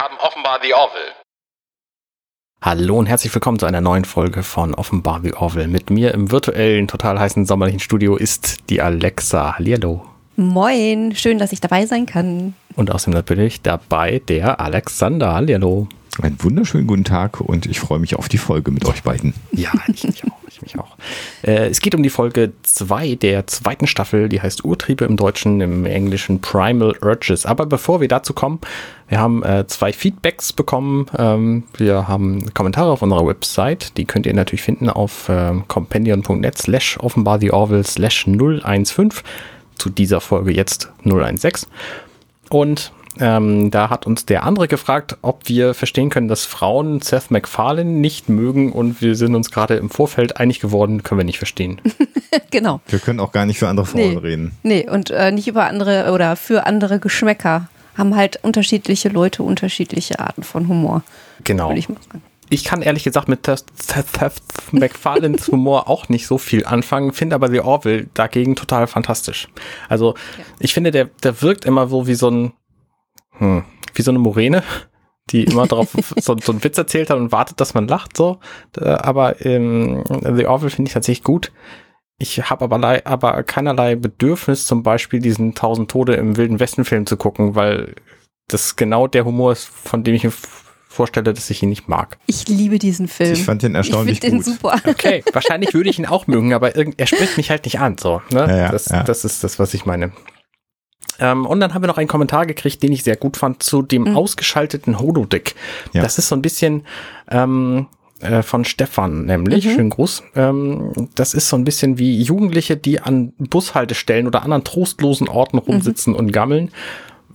haben offenbar The Orville. Hallo und herzlich willkommen zu einer neuen Folge von Offenbar The Orville. Mit mir im virtuellen, total heißen sommerlichen Studio ist die Alexa. Hallihallo. Moin, schön, dass ich dabei sein kann. Und außerdem natürlich dabei der Alexander. Hallihallo. Einen wunderschönen guten Tag und ich freue mich auf die Folge mit euch beiden. Ja, ich mich auch. Ich mich auch. Äh, es geht um die Folge 2 der zweiten Staffel, die heißt Urtriebe im Deutschen, im Englischen Primal Urges. Aber bevor wir dazu kommen, wir haben äh, zwei Feedbacks bekommen. Ähm, wir haben Kommentare auf unserer Website, die könnt ihr natürlich finden auf äh, compendion.net slash offenbar the Orville slash 015 zu dieser Folge jetzt 016. Und ähm, da hat uns der andere gefragt, ob wir verstehen können, dass Frauen Seth MacFarlane nicht mögen und wir sind uns gerade im Vorfeld einig geworden, können wir nicht verstehen. genau. Wir können auch gar nicht für andere Frauen Nee. reden. Nee, und äh, nicht über andere oder für andere Geschmäcker. Haben halt unterschiedliche Leute unterschiedliche Arten von Humor, Genau. würde ich mal sagen. Ich kann ehrlich gesagt mit Seth Seth MacFarlanes Humor auch nicht so viel anfangen, finde aber The Orville dagegen total fantastisch. Also ich finde, der, der wirkt immer so wie so ein, hm, wie so eine Moräne, die immer drauf so, so einen Witz erzählt hat und wartet, dass man lacht, so. Äh, Aber ähm, The Orville finde ich tatsächlich gut. Ich habe aber, aber keinerlei Bedürfnis, zum Beispiel diesen Tausend Tode im Wilden Westen Film zu gucken, weil das genau der Humor ist, von dem ich mir vorstelle, dass ich ihn nicht mag. Ich liebe diesen Film. Ich fand den erstaunlich ich gut. den super. Okay, wahrscheinlich würde ich ihn auch mögen, aber irgend, er spricht mich halt nicht an. So, ne? Ja, ja, das, ja. das ist das, was ich meine. Ähm, und dann haben wir noch einen Kommentar gekriegt, den ich sehr gut fand, zu dem Mhm. ausgeschalteten Holodeck. Ja. Das ist so ein bisschen ähm, äh, von Stefan, nämlich. Mhm. Schönen Gruß. Ähm, das ist so ein bisschen wie Jugendliche, die an Bushaltestellen oder anderen trostlosen Orten Mhm. rumsitzen und gammeln.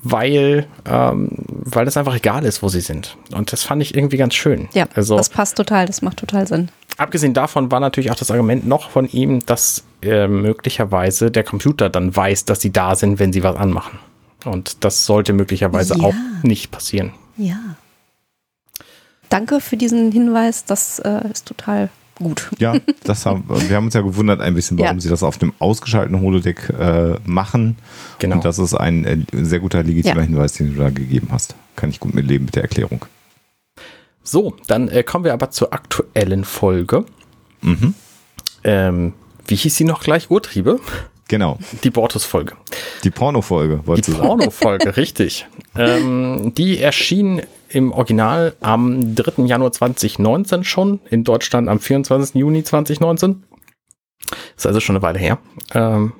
Weil, ähm, weil das einfach egal ist, wo sie sind. Und das fand ich irgendwie ganz schön. Ja, also, das passt total, das macht total Sinn. Abgesehen davon war natürlich auch das Argument noch von ihm, dass äh, möglicherweise der Computer dann weiß, dass sie da sind, wenn sie was anmachen. Und das sollte möglicherweise Ja. auch nicht passieren. Ja. Danke für diesen Hinweis, das äh, ist total gut. Ja, das haben, wir haben uns ja gewundert ein bisschen, warum Ja. sie das auf dem ausgeschalteten Holodeck äh, machen. Genau. Und das ist ein äh, sehr guter legitimer Ja. Hinweis, den du da gegeben hast. Kann ich gut mitleben mit der Erklärung. So, dann äh, kommen wir aber zur aktuellen Folge. Mhm. Ähm, wie hieß sie noch gleich? Urtriebe? Genau. Die Bortus-Folge. Die Porno-Folge, Die wolltest du sagen. Porno-Folge, richtig. Ähm, die erschien im Original am 3. Januar 2019 schon, in Deutschland am 24. Juni 2019. Ist also schon eine Weile her. Ähm,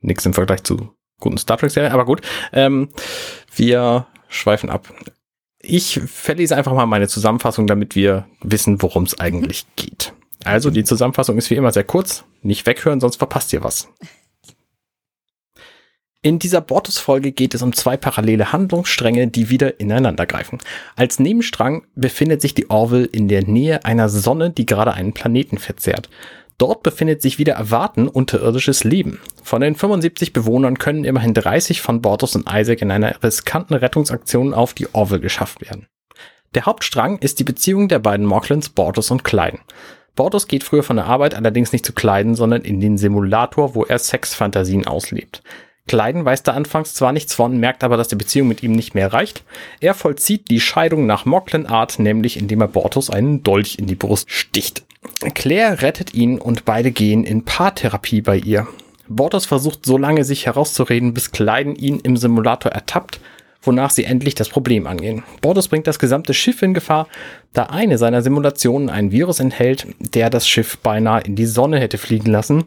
Nichts im Vergleich zu guten Star Trek-Serien, aber gut. Ähm, wir schweifen ab. Ich verlese einfach mal meine Zusammenfassung, damit wir wissen, worum es eigentlich geht. Also die Zusammenfassung ist wie immer sehr kurz. Nicht weghören, sonst verpasst ihr was. In dieser Bortus-Folge geht es um zwei parallele Handlungsstränge, die wieder ineinander greifen. Als Nebenstrang befindet sich die Orville in der Nähe einer Sonne, die gerade einen Planeten verzehrt. Dort befindet sich wieder erwarten unterirdisches Leben. Von den 75 Bewohnern können immerhin 30 von Bortus und Isaac in einer riskanten Rettungsaktion auf die Orville geschafft werden. Der Hauptstrang ist die Beziehung der beiden Mocklins, Bortus und Kleiden. Bortus geht früher von der Arbeit allerdings nicht zu Kleiden, sondern in den Simulator, wo er Sexfantasien auslebt. Kleiden weiß da anfangs zwar nichts von, merkt aber, dass die Beziehung mit ihm nicht mehr reicht. Er vollzieht die Scheidung nach Mocklin-Art, nämlich indem er Bortus einen Dolch in die Brust sticht. Claire rettet ihn und beide gehen in Paartherapie bei ihr. Bortus versucht so lange sich herauszureden, bis Kleiden ihn im Simulator ertappt, wonach sie endlich das Problem angehen. Bortus bringt das gesamte Schiff in Gefahr, da eine seiner Simulationen ein Virus enthält, der das Schiff beinahe in die Sonne hätte fliegen lassen.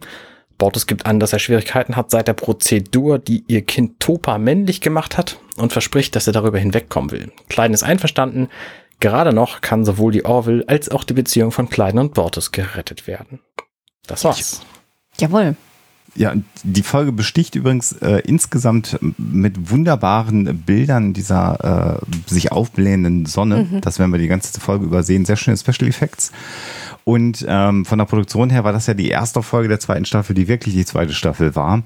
Bortus gibt an, dass er Schwierigkeiten hat seit der Prozedur, die ihr Kind Topa männlich gemacht hat und verspricht, dass er darüber hinwegkommen will. Kleiden ist einverstanden. Gerade noch kann sowohl die Orville als auch die Beziehung von Kleiden und Bortus gerettet werden. Das war's. Jawohl. Ja, die Folge besticht übrigens äh, insgesamt mit wunderbaren Bildern dieser äh, sich aufblähenden Sonne. Das werden wir die ganze Folge übersehen. Sehr schöne Special Effects. Und ähm, von der Produktion her war das ja die erste Folge der zweiten Staffel, die wirklich die zweite Staffel war.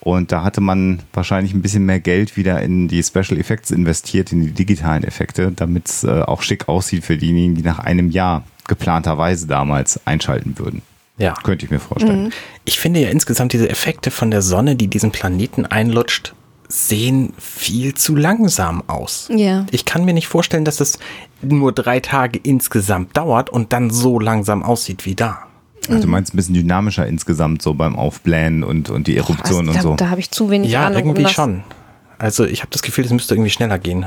Und da hatte man wahrscheinlich ein bisschen mehr Geld wieder in die Special Effects investiert, in die digitalen Effekte, damit es äh, auch schick aussieht für diejenigen, die nach einem Jahr geplanterweise damals einschalten würden. Ja. Könnte ich mir vorstellen. Ich finde ja insgesamt diese Effekte von der Sonne, die diesen Planeten einlutscht, sehen viel zu langsam aus. Ja. Ich kann mir nicht vorstellen, dass es nur drei Tage insgesamt dauert und dann so langsam aussieht wie da. Ach, du meinst ein bisschen dynamischer insgesamt so beim Aufblähen und, und die Eruption Also, und da, so. da habe ich zu wenig Ja, Ahnung. um irgendwie das, schon. Also ich habe das Gefühl, es müsste irgendwie schneller gehen.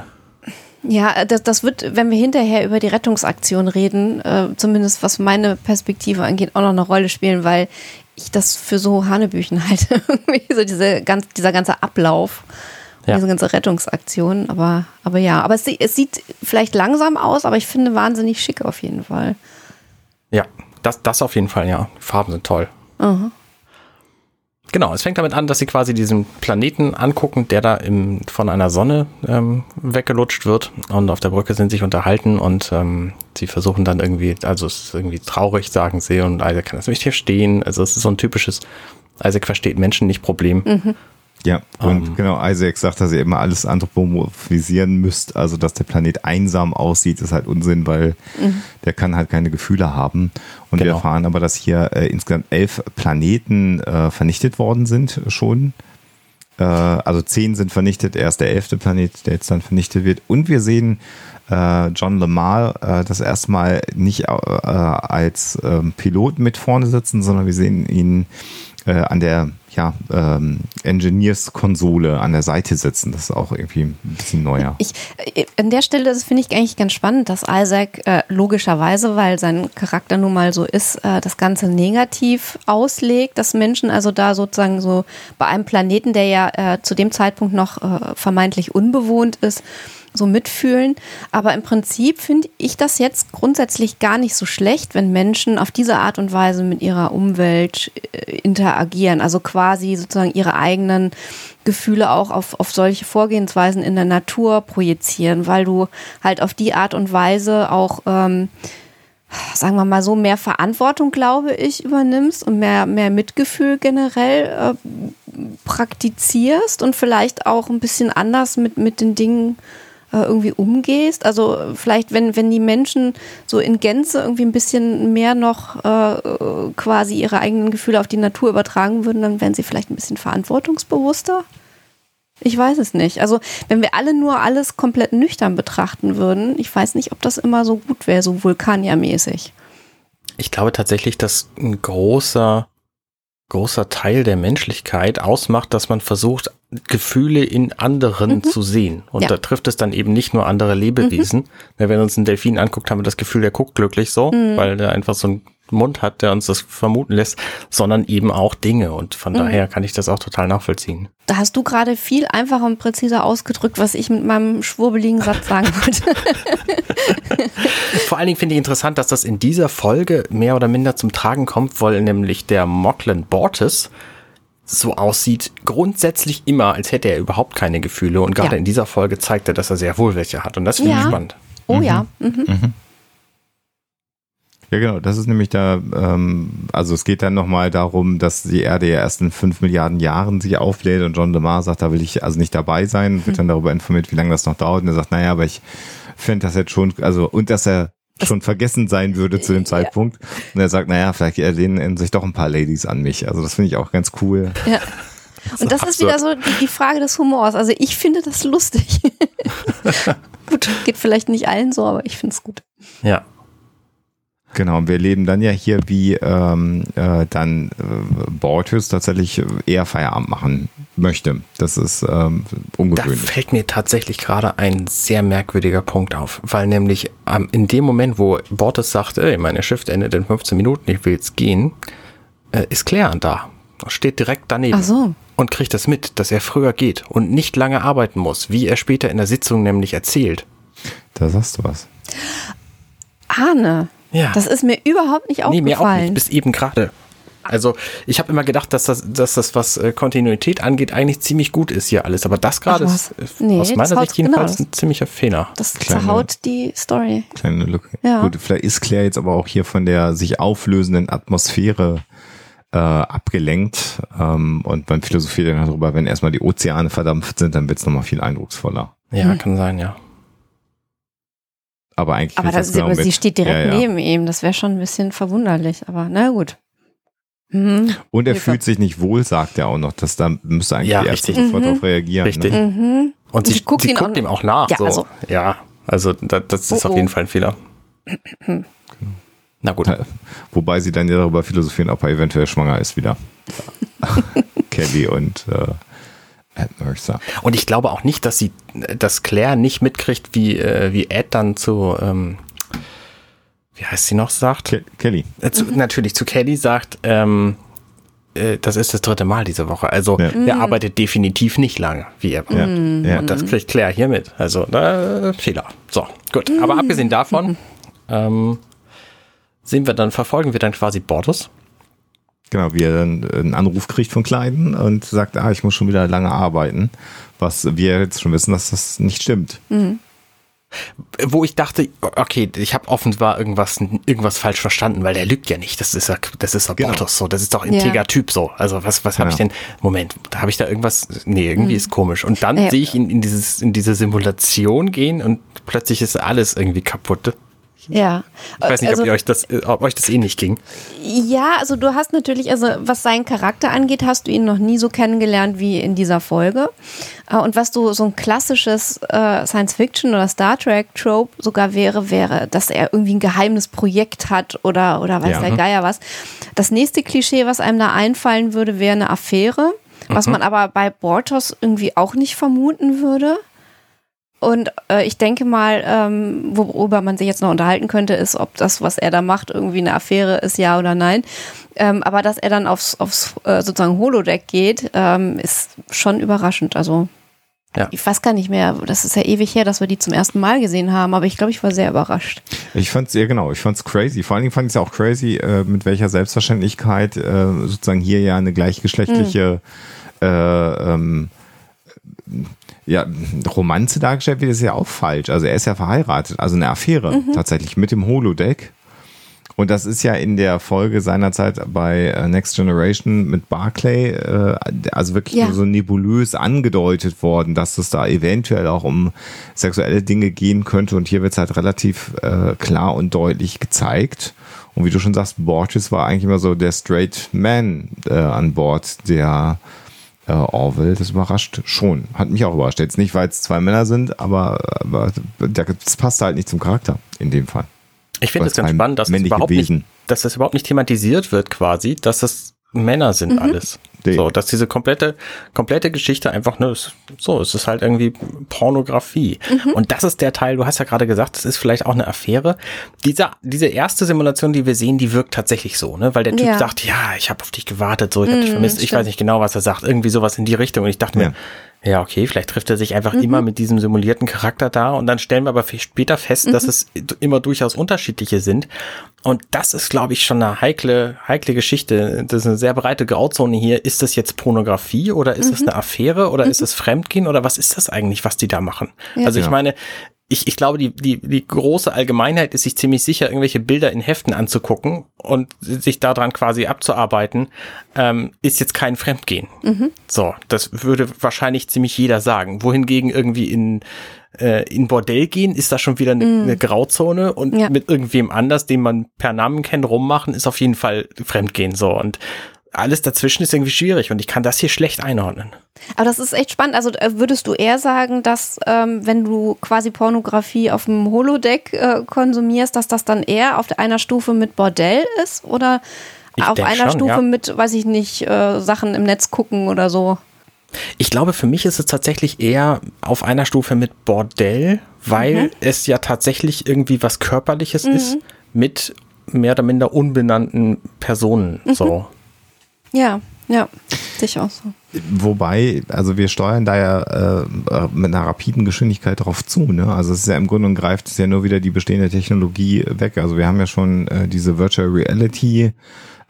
Ja, das, das wird, wenn wir hinterher über die Rettungsaktion reden, äh, zumindest was meine Perspektive angeht, auch noch eine Rolle spielen, weil ich das für so Hanebüchen halte. So diese ganz, dieser ganze Ablauf, Ja. diese ganze Rettungsaktion. Aber, aber ja, aber es, es sieht vielleicht langsam aus, aber ich finde wahnsinnig schick auf jeden Fall. Ja, das, das auf jeden Fall, ja. Die Farben sind toll. Genau, es fängt damit an, dass sie quasi diesen Planeten angucken, der da im, von einer Sonne ähm, weggelutscht wird und auf der Brücke sind sich unterhalten und ähm, sie versuchen dann irgendwie, also es ist irgendwie traurig, sagen sie, und Isaac kann das nicht verstehen. Also es ist so ein typisches, Isaac versteht Menschen nicht Problem. Ja, und Ähm. genau, Isaac sagt, dass ihr immer alles anthropomorphisieren müsst. Also, dass der Planet einsam aussieht, ist halt Unsinn, weil der kann halt keine Gefühle haben. Und wir Genau. erfahren aber, dass hier äh, insgesamt elf Planeten äh, vernichtet worden sind schon. Äh, also zehn sind vernichtet, er ist der elfte Planet, der jetzt dann vernichtet wird. Und wir sehen äh, John Lamar äh, das erstmal nicht äh, als ähm, Pilot mit vorne sitzen, sondern wir sehen ihn äh, an der ja, ähm, Engineers-Konsole an der Seite sitzen. Das ist auch irgendwie ein bisschen neuer. Ich, äh, an der Stelle, finde ich eigentlich ganz spannend, dass Isaac äh, logischerweise, weil sein Charakter nun mal so ist, äh, das Ganze negativ auslegt, dass Menschen also da sozusagen so bei einem Planeten, der ja äh, zu dem Zeitpunkt noch äh, vermeintlich unbewohnt ist, so mitfühlen. Aber im Prinzip finde ich das jetzt grundsätzlich gar nicht so schlecht, wenn Menschen auf diese Art und Weise mit ihrer Umwelt äh, interagieren. Also quasi sozusagen ihre eigenen Gefühle auch auf, auf solche Vorgehensweisen in der Natur projizieren, weil du halt auf die Art und Weise auch, ähm, sagen wir mal so, mehr Verantwortung, glaube ich, übernimmst und mehr, mehr Mitgefühl generell äh, praktizierst und vielleicht auch ein bisschen anders mit, mit den Dingen irgendwie umgehst. Also vielleicht, wenn, wenn die Menschen so in Gänze irgendwie ein bisschen mehr noch äh, quasi ihre eigenen Gefühle auf die Natur übertragen würden, dann wären sie vielleicht ein bisschen verantwortungsbewusster. Ich weiß es nicht. Also wenn wir alle nur alles komplett nüchtern betrachten würden, ich weiß nicht, ob das immer so gut wäre, so vulkaniermäßig. Ich glaube tatsächlich, dass ein großer, großer Teil der Menschlichkeit ausmacht, dass man versucht, Gefühle in anderen zu sehen. Und Ja. da trifft es dann eben nicht nur andere Lebewesen. Wenn wir uns einen Delfin anguckt, haben wir das Gefühl, der guckt glücklich so, weil der einfach so einen Mund hat, der uns das vermuten lässt, sondern eben auch Dinge. Und von daher kann ich das auch total nachvollziehen. Da hast du gerade viel einfacher und präziser ausgedrückt, was ich mit meinem schwurbeligen Satz sagen wollte. Vor allen Dingen finde ich interessant, dass das in dieser Folge mehr oder minder zum Tragen kommt, weil nämlich der Moclan Bortis so aussieht, grundsätzlich immer, als hätte er überhaupt keine Gefühle. Und gerade Ja. in dieser Folge zeigt er, dass er sehr wohl welche hat. Und das finde ich Ja. spannend. Oh ja. Mhm. Ja, genau. Das ist nämlich da, ähm, also es geht dann nochmal darum, dass die Erde ja erst in fünf Milliarden Jahren sich auflädt und John DeMar sagt, da will ich also nicht dabei sein, wird dann darüber informiert, wie lange das noch dauert. Und er sagt, naja, aber ich fände das jetzt schon, also, und dass er schon vergessen sein würde zu dem Zeitpunkt. Und er sagt, naja, vielleicht lehnen sich doch ein paar Ladies an mich. Also das finde ich auch ganz cool. Ja. Und das ist wieder so die, die Frage des Humors. Also ich finde das lustig. gut, geht vielleicht nicht allen so, aber ich finde es gut. Ja. Genau, und wir erleben dann ja hier, wie ähm, äh, dann äh, Bortus tatsächlich eher Feierabend machen möchte. Das ist ähm, Da ungewöhnlich. fällt mir tatsächlich gerade ein sehr merkwürdiger Punkt auf, weil nämlich ähm, in dem Moment, wo Bortes sagt, ey, meine Shift endet in 15 Minuten, ich will jetzt gehen, äh, ist Claire da. Steht direkt daneben. Ach so. Und kriegt das mit, dass er früher geht und nicht lange arbeiten muss, wie er später in der Sitzung nämlich erzählt. Da sagst du was. Arne, Ja. das ist mir überhaupt nicht nee, mir auch aufgefallen. nicht, bis eben gerade. Also ich habe immer gedacht, dass das, dass das, was äh, Kontinuität angeht, eigentlich ziemlich gut ist hier alles. Aber das gerade ist Nee, aus meiner Sicht jedenfalls genau, ein ziemlicher Fehler. das Kleine- zerhaut die Story. Kleine Lücke. Ja. Gut, vielleicht ist Claire jetzt aber auch hier von der sich auflösenden Atmosphäre äh, abgelenkt. Ähm, und man philosophiert dann darüber, wenn erstmal die Ozeane verdampft sind, dann wird es nochmal viel eindrucksvoller. Ja, Hm. kann sein, ja. Aber eigentlich Aber, das, das genau aber sie steht direkt Ja, ja. neben ihm. Das wäre schon ein bisschen verwunderlich. Aber na gut. Mhm. Und er Hilfe. fühlt sich nicht wohl, sagt er auch noch. Das da müsste eigentlich Ja, die Ärzte sofort Mhm. darauf reagieren. Richtig. Ne? Und Und sie, sie guckt sie ihn guckt auch- ihm auch nach. Ja, so. also- ja, also da, das ist Oh, auf oh. jeden Fall ein Fehler. Na gut. Wobei sie dann ja darüber philosophieren, ob er eventuell schwanger ist wieder. Kelly und äh. Und ich glaube auch nicht, dass sie, dass Claire nicht mitkriegt, wie, äh, wie Ed dann zu, ähm, wie heißt sie noch, sagt? Ke Kelly. Äh, zu, Natürlich zu Kelly sagt, ähm, äh, das ist das dritte Mal diese Woche. Also Ja. er arbeitet definitiv nicht lange, wie er Ja, behauptet. ja. Und das kriegt Claire hier mit. Also äh, Fehler. So, gut. Aber abgesehen davon ähm, sehen wir dann, verfolgen wir dann quasi Bortus. Genau, wie er dann einen Anruf kriegt von Kleiden und sagt, ah, ich muss schon wieder lange arbeiten. Was wir jetzt schon wissen, dass das nicht stimmt. wo ich dachte, okay, ich habe offenbar irgendwas, irgendwas falsch verstanden, weil der lügt ja nicht. Das ist ja, das ist ja Genau. So, das ist doch ein integer Ja. Typ so. Also was, was habe ich Genau. denn? Moment, da habe ich da irgendwas? Nee, irgendwie ist komisch. Und dann Ja. sehe ich ihn in dieses, in diese Simulation gehen und plötzlich ist alles irgendwie kaputt. Ja. Ich weiß nicht, also, ob, ihr euch das, ob euch das ähnlich ging. Ja, also du hast natürlich, also was seinen Charakter angeht, hast du ihn noch nie so kennengelernt wie in dieser Folge. Äh, Und was du so ein klassisches äh, Science-Fiction oder Star Trek-Trope sogar wäre, wäre, dass er irgendwie ein geheimes Projekt hat oder, oder weiß Ja. der Geier was. Das nächste Klischee, was einem da einfallen würde, wäre eine Affäre, was man aber bei Bortos irgendwie auch nicht vermuten würde. Und äh, ich denke mal, ähm, worüber man sich jetzt noch unterhalten könnte, ist, ob das, was er da macht, irgendwie eine Affäre ist, ja oder nein. Ähm, aber dass er dann aufs, aufs äh, sozusagen Holodeck geht, ähm, ist schon überraschend. Also Ja. ich weiß gar nicht mehr, das ist ja ewig her, dass wir die zum ersten Mal gesehen haben, aber ich glaube, ich war sehr überrascht. Ich fand's ja genau, ich fand's crazy. Vor allen Dingen fand ich es auch crazy, äh, mit welcher Selbstverständlichkeit äh, sozusagen hier ja eine gleichgeschlechtliche äh, ähm, ja, Romanze dargestellt wird, ist ja auch falsch. Also er ist ja verheiratet, also eine Affäre tatsächlich mit dem Holodeck. Und das ist ja in der Folge seinerzeit bei äh, Next Generation mit Barclay, äh, also wirklich Ja. so nebulös angedeutet worden, dass es da eventuell auch um sexuelle Dinge gehen könnte. Und hier wird es halt relativ äh, klar und deutlich gezeigt. Und wie du schon sagst, Borges war eigentlich immer so der Straight Man äh, an Bord der äh, Orville. Das überrascht schon. Hat mich auch überrascht. Jetzt nicht, weil es zwei Männer sind, aber, aber das passt halt nicht zum Charakter in dem Fall. Ich finde es ganz spannend, dass das, überhaupt Wesen. nicht, dass das überhaupt nicht thematisiert wird quasi, dass das Männer sind alles. Nee. So, dass diese komplette, komplette Geschichte einfach nur ist, so, es ist halt irgendwie Pornografie. Und das ist der Teil, du hast ja gerade gesagt, das ist vielleicht auch eine Affäre. Diese, diese erste Simulation, die wir sehen, die wirkt tatsächlich so, ne? Weil der Typ Ja. sagt, ja, ich habe auf dich gewartet, so, ich habe dich vermisst, ich stimmt. weiß nicht genau, was er sagt, irgendwie sowas in die Richtung. Und ich dachte Ja. mir, ja, okay, vielleicht trifft er sich einfach immer mit diesem simulierten Charakter da und dann stellen wir aber später fest, dass es immer durchaus unterschiedliche sind. Und das ist, glaube ich, schon eine heikle, heikle Geschichte. Das ist eine sehr breite Grauzone hier. Ist das jetzt Pornografie oder ist es eine Affäre oder ist es Fremdgehen oder was ist das eigentlich, was die da machen? Also ich Ja. meine, ich, ich glaube, die, die, die große Allgemeinheit ist sich ziemlich sicher, irgendwelche Bilder in Heften anzugucken und sich daran quasi abzuarbeiten, ähm, ist jetzt kein Fremdgehen. So, das würde wahrscheinlich ziemlich jeder sagen. Wohingegen irgendwie in, äh, in Bordell gehen, ist da schon wieder eine, eine Grauzone und Ja. mit irgendwem anders, den man per Namen kennt, rummachen, ist auf jeden Fall Fremdgehen so. Und alles dazwischen ist irgendwie schwierig und ich kann das hier schlecht einordnen. Aber das ist echt spannend. Also äh, würdest du eher sagen, dass ähm, wenn du quasi Pornografie auf dem Holodeck äh, konsumierst, dass das dann eher auf einer Stufe mit Bordell ist oder Ich auf einer schon, Stufe ja. mit, weiß ich nicht, äh, Sachen im Netz gucken oder so? Ich glaube, für mich ist es tatsächlich eher auf einer Stufe mit Bordell, weil es ja tatsächlich irgendwie was Körperliches ist mit mehr oder minder unbenannten Personen. So. Ja, ja, sicher auch so. Wobei, also wir steuern da ja äh, äh, mit einer rapiden Geschwindigkeit drauf zu. Ne? Also es ist ja im Grunde und greift es ja nur wieder die bestehende Technologie weg. Also wir haben ja schon äh, diese Virtual Reality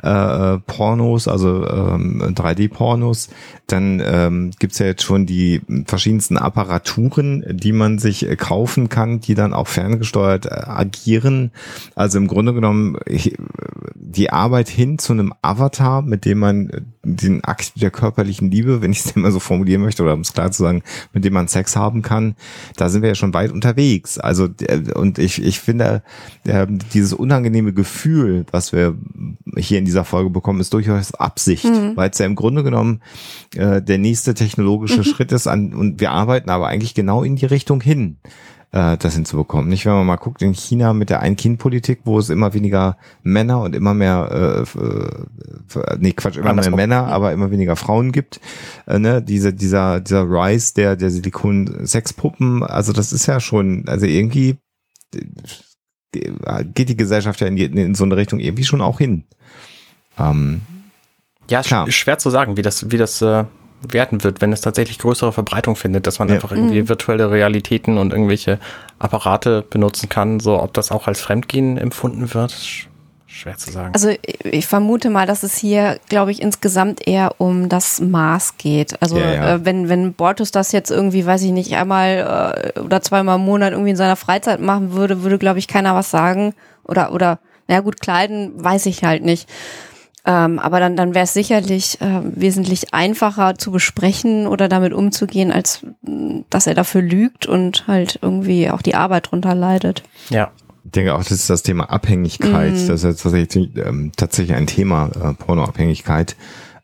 äh, Pornos, also ähm, 3D-Pornos. Dann ähm, gibt's ja jetzt schon die verschiedensten Apparaturen, die man sich äh, kaufen kann, die dann auch ferngesteuert äh, agieren. Also im Grunde genommen, ich, die Arbeit hin zu einem Avatar, mit dem man äh, den Akt der körperlichen Liebe, wenn ich es mal so formulieren möchte, oder um es klar zu sagen, mit dem man Sex haben kann, da sind wir ja schon weit unterwegs. Also äh, und ich, ich finde, äh, dieses unangenehme Gefühl, was wir hier in dieser Folge bekommen, ist durchaus Absicht, mhm. weil es ja im Grunde genommen äh, der nächste technologische mhm. Schritt ist an, und wir arbeiten aber eigentlich genau in die Richtung hin äh, das hinzubekommen. Nicht, wenn man mal guckt in China mit der Ein-Kind-Politik, wo es immer weniger Männer und immer mehr, äh, äh, nee, Quatsch, immer mehr Männer, aber immer weniger Frauen gibt. Äh, ne? Diese, dieser, dieser Rise der, der Silikon-Sexpuppen, also das ist ja schon, also irgendwie geht die Gesellschaft ja in, die, in so eine Richtung irgendwie schon auch hin. Ähm, ja, klar. schwer zu sagen, wie das, wie das äh, werten wird, wenn es tatsächlich größere Verbreitung findet, dass man ja. einfach irgendwie mhm. virtuelle Realitäten und irgendwelche Apparate benutzen kann, so ob das auch als Fremdgehen empfunden wird. Schwer zu sagen. Also ich vermute mal, dass es hier, glaube ich, insgesamt eher um das Maß geht. Also ja, ja. Äh, wenn, wenn Bortus das jetzt irgendwie, weiß ich nicht, einmal äh, oder zweimal im Monat irgendwie in seiner Freizeit machen würde, würde, glaube ich, keiner was sagen. Oder, oder, na gut, kleiden weiß ich halt nicht. Ähm, aber dann, dann wäre es sicherlich äh, wesentlich einfacher zu besprechen oder damit umzugehen, als dass er dafür lügt und halt irgendwie auch die Arbeit drunter leidet. Ja. Ich denke auch, das ist das Thema Abhängigkeit. Mhm. Das ist tatsächlich, ähm, tatsächlich ein Thema, äh, Pornoabhängigkeit.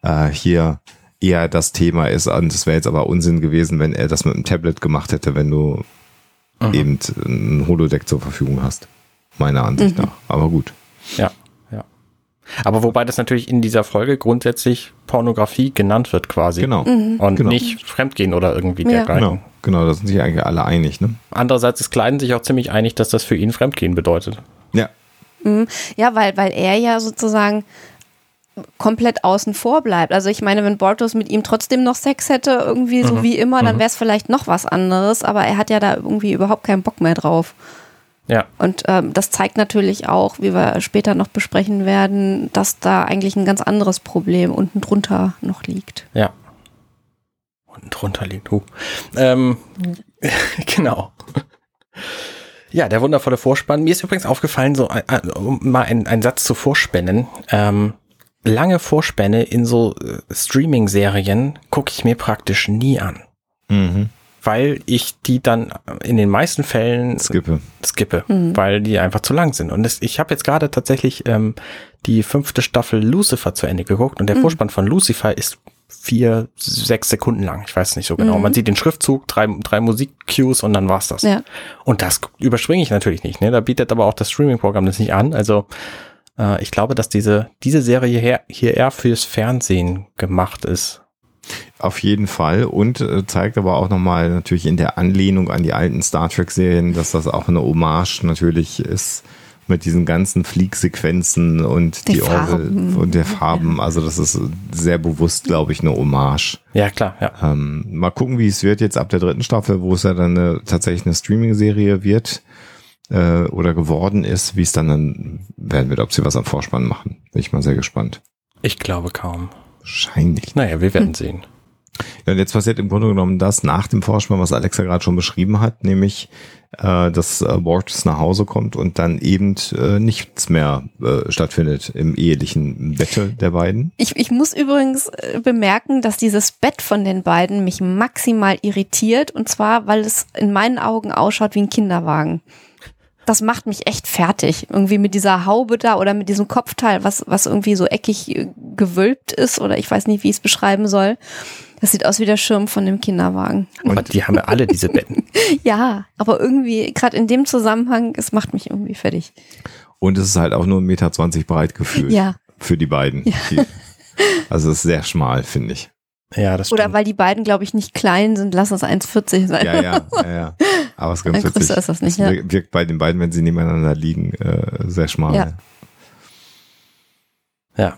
Äh, hier eher das Thema ist, und es wäre jetzt aber Unsinn gewesen, wenn er das mit einem Tablet gemacht hätte, wenn du mhm. eben ein Holodeck zur Verfügung hast. Meiner Ansicht mhm. nach. Aber gut. Ja. Aber wobei das natürlich in dieser Folge grundsätzlich Pornografie genannt wird quasi. Genau. Mhm. Und genau. nicht Fremdgehen oder irgendwie ja. dergleichen. Genau, genau, da sind sich eigentlich alle einig. Ne? Andererseits ist Kleiden sich auch ziemlich einig, dass das für ihn Fremdgehen bedeutet. Ja. Mhm. Ja, weil, weil er ja sozusagen komplett außen vor bleibt. Also ich meine, wenn Bortos mit ihm trotzdem noch Sex hätte, irgendwie so mhm. wie immer, dann mhm. wäre es vielleicht noch was anderes, aber er hat ja da irgendwie überhaupt keinen Bock mehr drauf. Ja. Und ähm, das zeigt natürlich auch, wie wir später noch besprechen werden, dass da eigentlich ein ganz anderes Problem unten drunter noch liegt. Ja. Unten drunter liegt. Uh. Ähm, genau. Ja, der wundervolle Vorspann. Mir ist übrigens aufgefallen, so äh, äh, um mal einen Satz zu vorspannen. Ähm, lange Vorspänne in so äh, Streaming-Serien gucke ich mir praktisch nie an. Mhm weil ich die dann in den meisten Fällen skippe, skippe mhm. weil die einfach zu lang sind. Und das, ich habe jetzt gerade tatsächlich ähm, die fünfte Staffel Lucifer zu Ende geguckt und der mhm. Vorspann von Lucifer ist vier, sechs Sekunden lang. Ich weiß nicht so genau. Mhm. Man sieht den Schriftzug, drei, drei Musikcues und dann war's das. Ja. Und das überspringe ich natürlich nicht. Ne? Da bietet aber auch das Streaming-Programm das nicht an. Also äh, ich glaube, dass diese, diese Serie hier, hier eher fürs Fernsehen gemacht ist. Auf jeden Fall und äh, zeigt aber auch nochmal natürlich in der Anlehnung an die alten Star Trek-Serien, dass das auch eine Hommage natürlich ist mit diesen ganzen Fliegsequenzen und die, die Farben. und der Farben. Also das ist sehr bewusst, glaube ich, eine Hommage. Ja, klar, ja. Ähm, mal gucken, wie es wird jetzt ab der dritten Staffel, wo es ja dann eine, tatsächlich eine Streaming-Serie wird äh, oder geworden ist, wie es dann, dann werden wird, ob sie was am Vorspann machen. Bin ich mal sehr gespannt. Ich glaube kaum. Wahrscheinlich. Naja, wir werden hm. sehen. Ja, und jetzt passiert im Grunde genommen das nach dem Vorspann, was Alexa gerade schon beschrieben hat, nämlich, äh, dass äh, Borges nach Hause kommt und dann eben äh, nichts mehr äh, stattfindet im ehelichen Bette der beiden. Ich, ich muss übrigens äh, bemerken, dass dieses Bett von den beiden mich maximal irritiert und zwar, weil es in meinen Augen ausschaut wie ein Kinderwagen das macht mich echt fertig. Irgendwie mit dieser Haube da oder mit diesem Kopfteil, was, was irgendwie so eckig äh, gewölbt ist oder ich weiß nicht, wie ich es beschreiben soll. Das sieht aus wie der Schirm von dem Kinderwagen. Und die haben ja alle diese Betten. ja, aber irgendwie, gerade in dem Zusammenhang, es macht mich irgendwie fertig. Und es ist halt auch nur 1,20 Meter breit gefühlt. Ja. Für die beiden. Ja. Also es ist sehr schmal, finde ich. Ja, das stimmt. Oder weil die beiden, glaube ich, nicht klein sind, lass es 1,40 sein. Ja, ja, ja, ja. Aber es ist ganz witzig. Ist das nicht, ja. wirkt bei den beiden, wenn sie nebeneinander liegen, äh, sehr schmal. Ja. ja.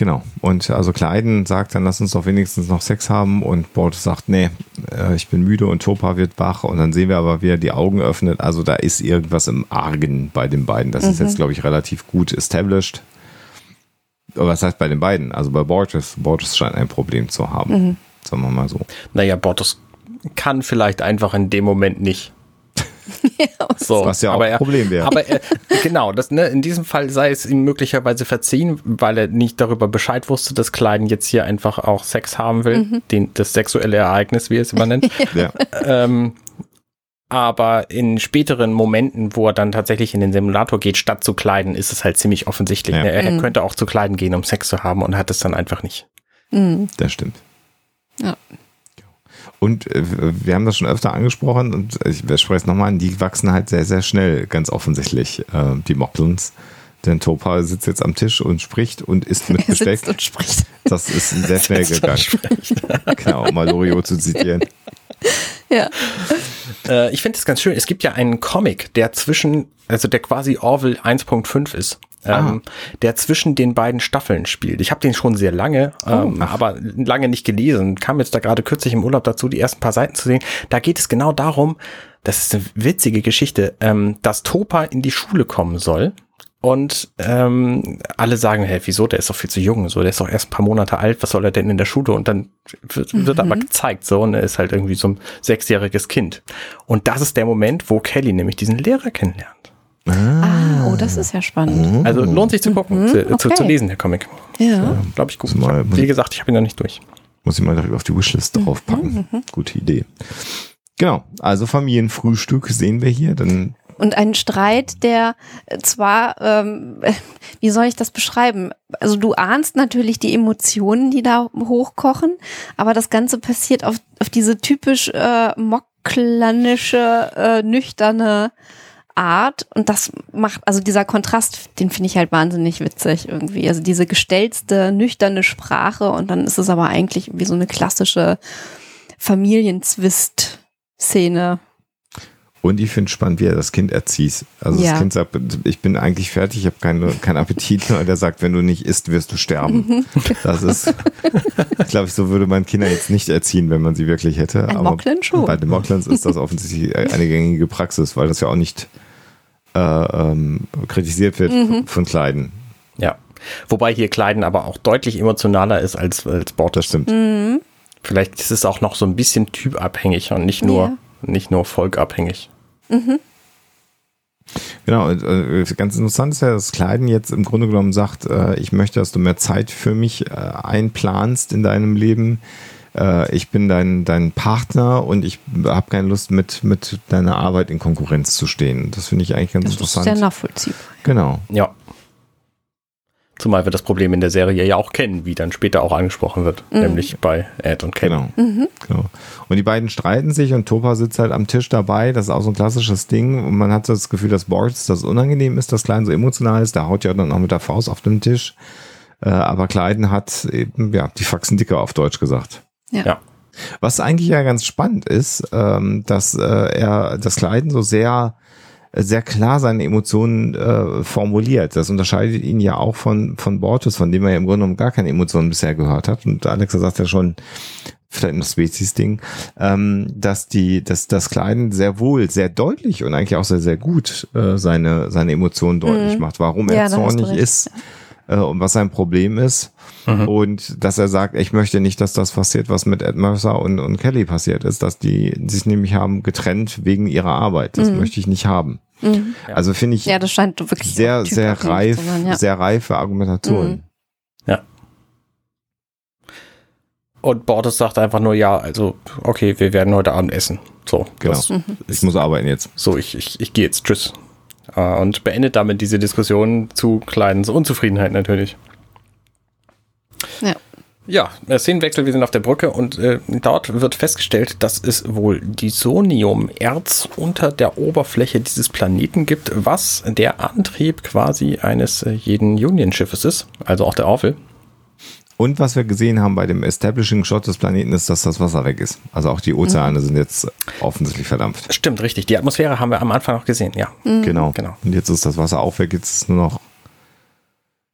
Genau. Und also Kleiden sagt dann, lass uns doch wenigstens noch Sex haben. Und Bord sagt, nee, äh, ich bin müde und Topa wird wach. Und dann sehen wir aber, wie er die Augen öffnet. Also da ist irgendwas im Argen bei den beiden. Das mhm. ist jetzt, glaube ich, relativ gut established. Aber was heißt bei den beiden? Also bei Borges, Borges scheint ein Problem zu haben. Mhm. Sagen wir mal so. Naja, Borges kann vielleicht einfach in dem Moment nicht. So, Was ja auch aber ein Problem wäre. Aber er, genau, das, ne, in diesem Fall sei es ihm möglicherweise verziehen, weil er nicht darüber Bescheid wusste, dass Kleiden jetzt hier einfach auch Sex haben will, den, das sexuelle Ereignis, wie er es immer nennt. ja. ähm, aber in späteren Momenten, wo er dann tatsächlich in den Simulator geht, statt zu kleiden, ist es halt ziemlich offensichtlich. Ja. Ne? Er, er könnte auch zu kleiden gehen, um Sex zu haben und hat es dann einfach nicht. Das stimmt. Ja. Und äh, wir haben das schon öfter angesprochen und ich spreche es nochmal an, die wachsen halt sehr, sehr schnell, ganz offensichtlich, äh, die Moklins. Denn Topa sitzt jetzt am Tisch und spricht und isst mit Er Besteck. sitzt und spricht. Das ist sehr schnell gegangen. genau, um mal Loriot zu zitieren. Ja. Äh, ich finde es ganz schön. Es gibt ja einen Comic, der zwischen, also der quasi Orville 1.5 ist. Ähm, der zwischen den beiden Staffeln spielt. Ich habe den schon sehr lange, ähm, aber lange nicht gelesen. Kam jetzt da gerade kürzlich im Urlaub dazu, die ersten paar Seiten zu sehen. Da geht es genau darum, das ist eine witzige Geschichte, ähm, dass Topa in die Schule kommen soll. Und ähm, alle sagen, hey, wieso, der ist doch viel zu jung, so, der ist doch erst ein paar Monate alt, was soll er denn in der Schule? Und dann wird, wird aber gezeigt, so, und er ist halt irgendwie so ein sechsjähriges Kind. Und das ist der Moment, wo Kelly nämlich diesen Lehrer kennenlernt. Ah, oh, das ist ja spannend. Also lohnt sich zu gucken, zu, zu, okay. zu lesen, der Comic. Ja. Glaube ich gut. Mal- wie gesagt, ich habe ihn noch nicht durch. Muss ich mal darüber auf die Wishlist draufpacken. Gute Idee. Genau, also Familienfrühstück sehen wir hier. Dann Und ein Streit, der äh, zwar, ähm, wie soll ich das beschreiben? Also du ahnst natürlich die Emotionen, die da hochkochen, aber das Ganze passiert auf, auf diese typisch äh, mocklanische, äh, nüchterne Art und das macht, also dieser Kontrast, den finde ich halt wahnsinnig witzig irgendwie. Also diese gestellte, nüchterne Sprache und dann ist es aber eigentlich wie so eine klassische Familienzwist-Szene. Und ich finde spannend, wie er das Kind erzieht. Also Ja. das Kind sagt, ich bin eigentlich fertig, ich habe keine, keinen Appetit. Und er sagt, wenn du nicht isst, wirst du sterben. Das ist, glaube ich, so würde man Kinder jetzt nicht erziehen, wenn man sie wirklich hätte. Ein Aber Mocklin schon. bei den Mocklins ist das offensichtlich eine gängige Praxis, weil das ja auch nicht äh, ähm, kritisiert wird Mhm. von Kleiden. Ja. Wobei hier Kleiden aber auch deutlich emotionaler ist als, als Bord. Das stimmt. Mhm. Vielleicht ist es auch noch so ein bisschen typabhängig und nicht nur, Ja. Nicht nur volkabhängig. Genau, und, äh, ganz interessant ist ja, dass Kleiden jetzt im Grunde genommen sagt, äh, ich möchte, dass du mehr Zeit für mich äh, einplanst in deinem Leben. Ich bin dein, dein Partner und ich habe keine Lust, mit, mit deiner Arbeit in Konkurrenz zu stehen. Das finde ich eigentlich ganz Das ist interessant. sehr nachvollziehbar. genau. Ja. Zumal wir das Problem in der Serie ja auch kennen, wie dann später auch angesprochen wird, nämlich bei Ed und Kelly. Genau. genau. Und die beiden streiten sich und Topa sitzt halt am Tisch dabei. Das ist auch so ein klassisches Ding. Und man hat so das Gefühl, dass Boris das unangenehm ist, dass Klein so emotional ist. Der haut ja dann auch mit der Faust auf den Tisch. Äh, aber Kleiden hat eben, ja, die Faxen dicker auf Deutsch gesagt. Ja. Ja. Was eigentlich ja ganz spannend ist, ähm, dass äh, er das Kleiden so sehr sehr klar seine Emotionen äh, formuliert. Das unterscheidet ihn ja auch von von Bortus, von dem er ja im Grunde genommen gar keine Emotionen bisher gehört hat. Und Alexa sagt ja schon, vielleicht ein Spezies-Ding, ähm, dass die, dass das Kleiden sehr wohl, sehr deutlich und eigentlich auch sehr, sehr gut äh, seine seine Emotionen deutlich macht, warum er Ja, zornig ist äh, und was sein Problem ist. Und dass er sagt, ich möchte nicht, dass das passiert, was mit Ed Mercer und, und Kelly passiert ist, dass die sich nämlich haben getrennt wegen ihrer Arbeit. Das möchte ich nicht haben. Also finde ich Ja, das scheint wirklich sehr, sehr reif, sein, ja. sehr reife Argumentation. Ja. Und Bordes sagt einfach nur, ja, also, okay, wir werden heute Abend essen. So, Genau. das, Ich muss arbeiten jetzt. so ich, ich, ich gehe jetzt, tschüss. Äh, Und beendet damit diese Diskussion zu Kleidens Unzufriedenheit natürlich. Ja. Ja, Szenenwechsel, wir sind auf der Brücke und äh, dort wird festgestellt, dass es wohl Disonium-Erz unter der Oberfläche dieses Planeten gibt, was der Antrieb quasi eines äh, jeden Union-Schiffes ist, also auch der Orville. Und was wir gesehen haben bei dem Establishing Shot des Planeten ist, dass das Wasser weg ist. Also auch die Ozeane sind jetzt offensichtlich verdampft. Stimmt, richtig. Die Atmosphäre haben wir am Anfang noch gesehen, ja. Genau. Genau. Und jetzt ist das Wasser auch weg, jetzt ist es nur noch.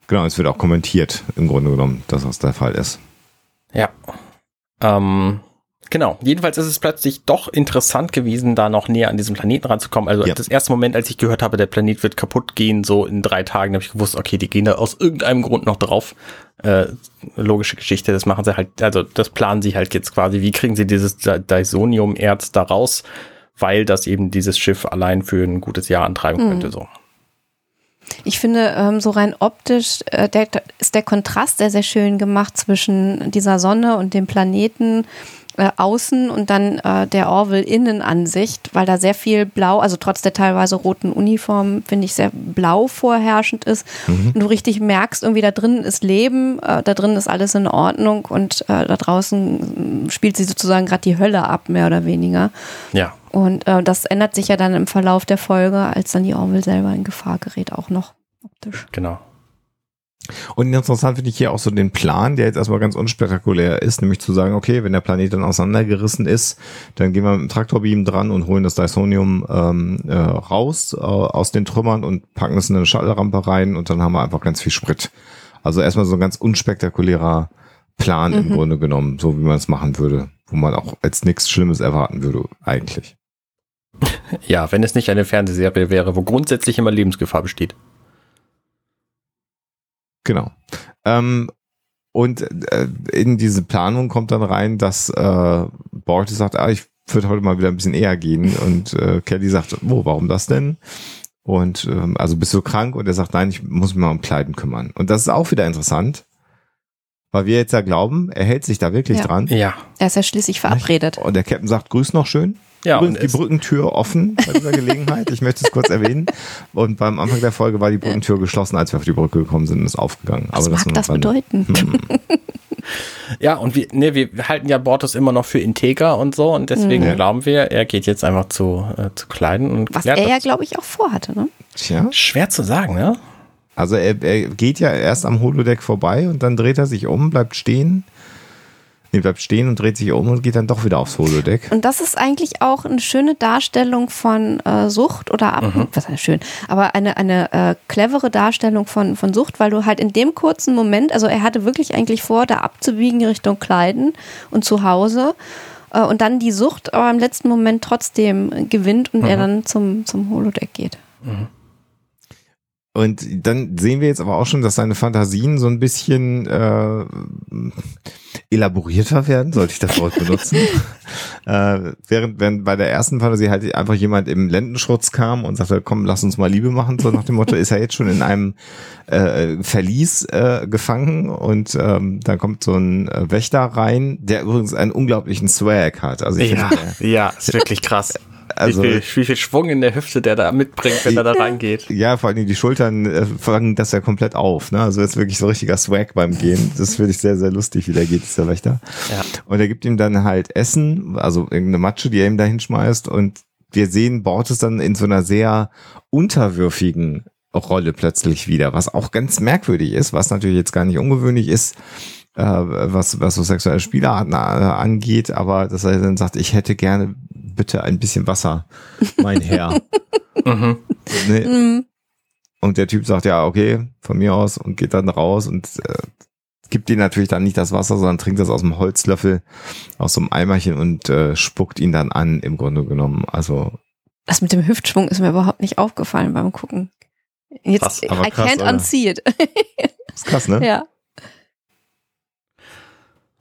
Genau, es wird auch kommentiert, im Grunde genommen, dass das der Fall ist. Ja. Ähm, genau. Jedenfalls ist es plötzlich doch interessant gewesen, da noch näher an diesen Planeten ranzukommen. Also Ja. das erste Moment, als ich gehört habe, der Planet wird kaputt gehen, so in drei Tagen, habe ich gewusst, okay, die gehen da aus irgendeinem Grund noch drauf. Äh, logische Geschichte, das machen sie halt, also das planen sie halt jetzt quasi. Wie kriegen sie dieses Di- Disonium-Erz da raus? weil das eben dieses Schiff allein für ein gutes Jahr antreiben Mhm. könnte. So. Ich finde, ähm, so rein optisch äh, der, ist der Kontrast sehr, sehr schön gemacht zwischen dieser Sonne und dem Planeten äh, außen und dann äh, der Orville-Innenansicht, weil da sehr viel Blau, also trotz der teilweise roten Uniform, finde ich, sehr blau vorherrschend ist. Und du richtig merkst, irgendwie da drin ist Leben, äh, da drin ist alles in Ordnung und äh, da draußen spielt sie sozusagen gerade die Hölle ab, mehr oder weniger. Ja. Und äh, das ändert sich ja dann im Verlauf der Folge, als dann die Orville selber in Gefahr gerät, auch noch optisch. Genau. Und interessant finde ich hier auch so den Plan, der jetzt erstmal ganz unspektakulär ist, nämlich zu sagen, okay, wenn der Planet dann auseinandergerissen ist, dann gehen wir mit dem Traktorbeam dran und holen das Dysonium ähm, äh, raus äh, aus den Trümmern und packen es in eine Shuttle-Rampe rein und dann haben wir einfach ganz viel Sprit. Also erstmal so ein ganz unspektakulärer Plan im Grunde genommen, so wie man es machen würde, wo man auch als nichts Schlimmes erwarten würde, eigentlich. Ja, wenn es nicht eine Fernsehserie wäre, wo grundsätzlich immer Lebensgefahr besteht. Genau. Ähm, und äh, in diese Planung kommt dann rein, dass äh, Borges sagt, ah, ich würde heute mal wieder ein bisschen eher gehen. Und äh, Kelly sagt, oh, warum das denn? Und ähm, also bist du krank? Und er sagt, nein, ich muss mich mal um Kleiden kümmern. Und das ist auch wieder interessant, weil wir jetzt ja glauben, er hält sich da wirklich Ja. dran. Ja. Er ist ja schließlich verabredet. Und der Captain sagt, grüß noch schön. Ja, Übrigens und die Brückentür offen bei dieser Gelegenheit. Ich möchte es kurz erwähnen. Und beim Anfang der Folge war die Brückentür geschlossen, als wir auf die Brücke gekommen sind und ist aufgegangen. Was Aber mag das war- bedeuten? Ja, und wir, ne, wir halten ja Bortus immer noch für integer und so und deswegen Mhm. glauben wir, er geht jetzt einfach zu, äh, zu Kleiden und Was er ja, das. glaube ich, auch vorhatte. Ne? Tja. Schwer zu sagen, ne? Also er, er geht ja erst am Holodeck vorbei und dann dreht er sich um, bleibt stehen. Nee, bleibt stehen und dreht sich um und geht dann doch wieder aufs Holodeck. Und das ist eigentlich auch eine schöne Darstellung von äh, Sucht oder Ab was heißt schön, aber eine, eine äh, clevere Darstellung von, von Sucht, weil du halt in dem kurzen Moment, also er hatte wirklich eigentlich vor, da abzubiegen Richtung Kleiden und zu Hause äh, und dann die Sucht aber im letzten Moment trotzdem gewinnt und er dann zum, zum Holodeck geht. Und dann sehen wir jetzt aber auch schon, dass seine Fantasien so ein bisschen äh, elaborierter werden, sollte ich das Wort benutzen. äh, während wenn bei der ersten Fantasie halt einfach jemand im Lendenschutz kam und sagte, komm, lass uns mal Liebe machen, so nach dem Motto, ist er jetzt schon in einem äh, Verlies äh, gefangen und ähm, dann kommt so ein äh, Wächter rein, der übrigens einen unglaublichen Swag hat. Also ich Ja, finde, der- ja, ist wirklich krass. Also- wie, viel, wie viel Schwung in der Hüfte der da mitbringt, wenn er da reingeht. Ja, vor allem die Schultern äh, fangen das ja komplett auf. Ne? Also das ist wirklich so richtiger Swag beim Gehen. Das finde ich sehr, sehr lustig, wie der geht, dieser Wächter. Ja. Und er gibt ihm dann halt Essen, also irgendeine Matsche, die er ihm da hinschmeißt. Und wir sehen Bortes dann in so einer sehr unterwürfigen Rolle plötzlich wieder, was auch ganz merkwürdig ist, was natürlich jetzt gar nicht ungewöhnlich ist, äh, was, was so sexuelle Spielarten äh, angeht, aber dass er dann sagt, ich hätte gerne bitte ein bisschen Wasser, mein Herr. Mhm. Ne? Und der Typ sagt, ja, okay, von mir aus und geht dann raus und äh, gibt ihm natürlich dann nicht das Wasser, sondern trinkt das aus dem Holzlöffel, aus so einem Eimerchen und äh, spuckt ihn dann an, im Grunde genommen. Also, Das mit dem Hüftschwung ist mir überhaupt nicht aufgefallen beim Gucken. Jetzt, Krass, aber I krass, can't oder? unsee it. ist krass, ne? ja.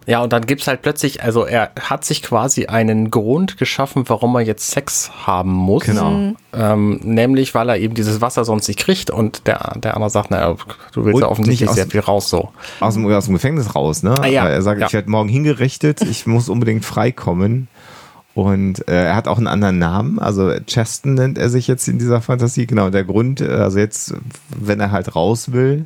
Ja, und dann gibt's halt plötzlich, also er hat sich quasi einen Grund geschaffen, warum er jetzt Sex haben muss. Genau. Mhm. Ähm, nämlich, weil er eben dieses Wasser sonst nicht kriegt und der, der andere sagt, naja, du willst Und ja offensichtlich nicht aus- sehr viel raus so. Aus, dem, aus dem Gefängnis raus, ne? Ah, ja. Er sagt, Ja. ich werde morgen hingerichtet, ich muss unbedingt freikommen. Und äh, er hat auch einen anderen Namen, also Cheston nennt er sich jetzt in dieser Fantasie. Genau, der Grund, äh, also jetzt, wenn er halt raus will,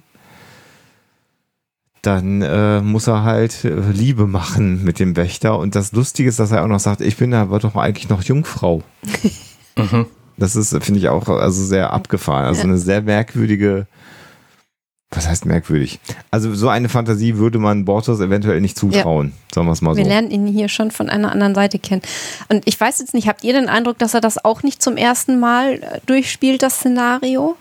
dann äh, muss er halt äh, Liebe machen mit dem Wächter. Und das Lustige ist, dass er auch noch sagt, ich bin aber doch eigentlich noch Jungfrau. Mhm. Das ist, finde ich, auch also sehr abgefahren. Also eine sehr merkwürdige, was heißt merkwürdig? Also so eine Fantasie würde man Bortos eventuell nicht zutrauen, sagen wir es mal so. Wir lernen ihn hier schon von einer anderen Seite kennen. Und ich weiß jetzt nicht, habt ihr den Eindruck, dass er das auch nicht zum ersten Mal äh, durchspielt, das Szenario?